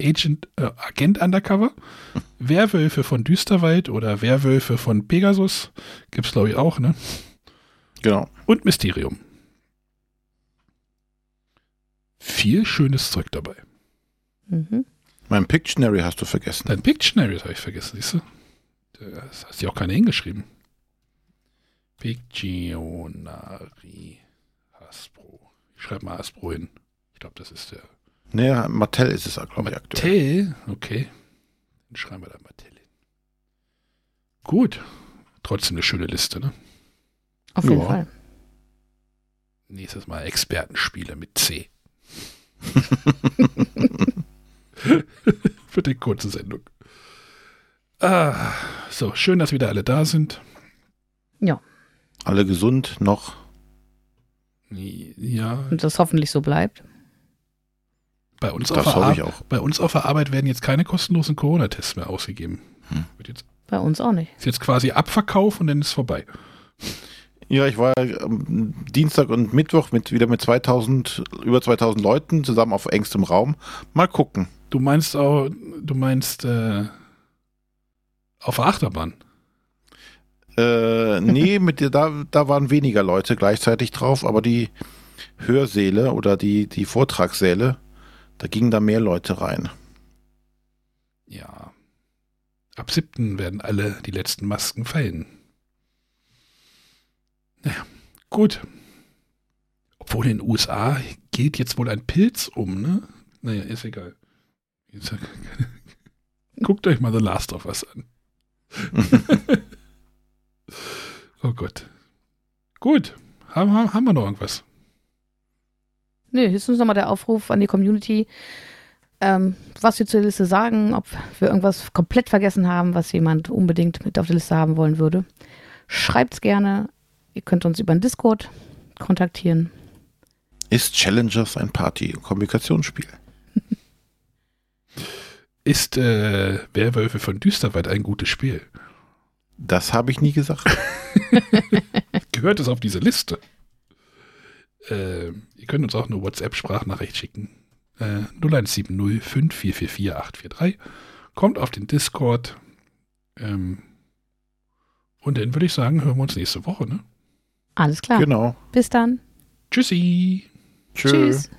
Agent, äh, Agent Undercover, Werwölfe von Düsterwald oder Werwölfe von Pegasus, gibt's glaube ich auch, ne? Genau. Und Mysterium. Viel schönes Zeug dabei. Mhm. Mein Pictionary hast du vergessen. Dein Pictionary habe ich vergessen, siehst du? Das hast du ja auch keine hingeschrieben. Pictionary Hasbro. Ich schreibe mal Hasbro hin. Ich glaube, das ist der. Nee, Mattel ist es, glaube ich, aktuell. Mattel, okay. Dann schreiben wir da Mattel hin. Gut. Trotzdem eine schöne Liste, ne? Auf jeden Ja. Fall. Nächstes Mal Expertenspiele mit C. Für die kurze Sendung. Ah, so, schön, dass wieder alle da sind. Alle gesund noch. Ja, Und das hoffentlich so bleibt. Bei uns, auf Das der, hoffe ich auch. bei uns auf der Arbeit werden jetzt keine kostenlosen Corona-Tests mehr ausgegeben. Hm. Wird jetzt, Bei uns auch nicht. ist jetzt quasi Abverkauf und dann ist es vorbei. Ja, ich war am Dienstag und Mittwoch mit wieder mit 2000, über 2000 Leuten zusammen auf engstem Raum. Mal gucken. Du meinst auch, du meinst äh, auf der Achterbahn. Äh, nee, mit dir, da, da waren weniger Leute gleichzeitig drauf, aber die Hörsäle oder die, die Vortragssäle, da gingen da mehr Leute rein. Ja. Ab 7. werden alle die letzten Masken fallen. Naja, gut. Obwohl in den USA geht jetzt wohl ein Pilz um, ne? Naja, ist egal. Guckt euch mal The Last of Us an. oh Gott. Gut. Haben, haben, haben wir noch irgendwas? Nee, höchstens nochmal der Aufruf an die Community, ähm, was wir zur Liste sagen, ob wir irgendwas komplett vergessen haben, was jemand unbedingt mit auf der Liste haben wollen würde. Schreibt's gerne. Ihr könnt uns über den Discord kontaktieren. Ist Challengers ein Party- und Kommunikationsspiel? Ist äh, Werwölfe von Düsterwald ein gutes Spiel? Das habe ich nie gesagt. gehört es auf diese Liste. Äh, ihr könnt uns auch eine WhatsApp-Sprachnachricht schicken. Äh, 0170 5444 843. Kommt auf den Discord. Ähm, und dann würde ich sagen, hören wir uns nächste Woche. Ne? Alles klar. Genau. Bis dann. Tschüssi. Tschö. Tschüss.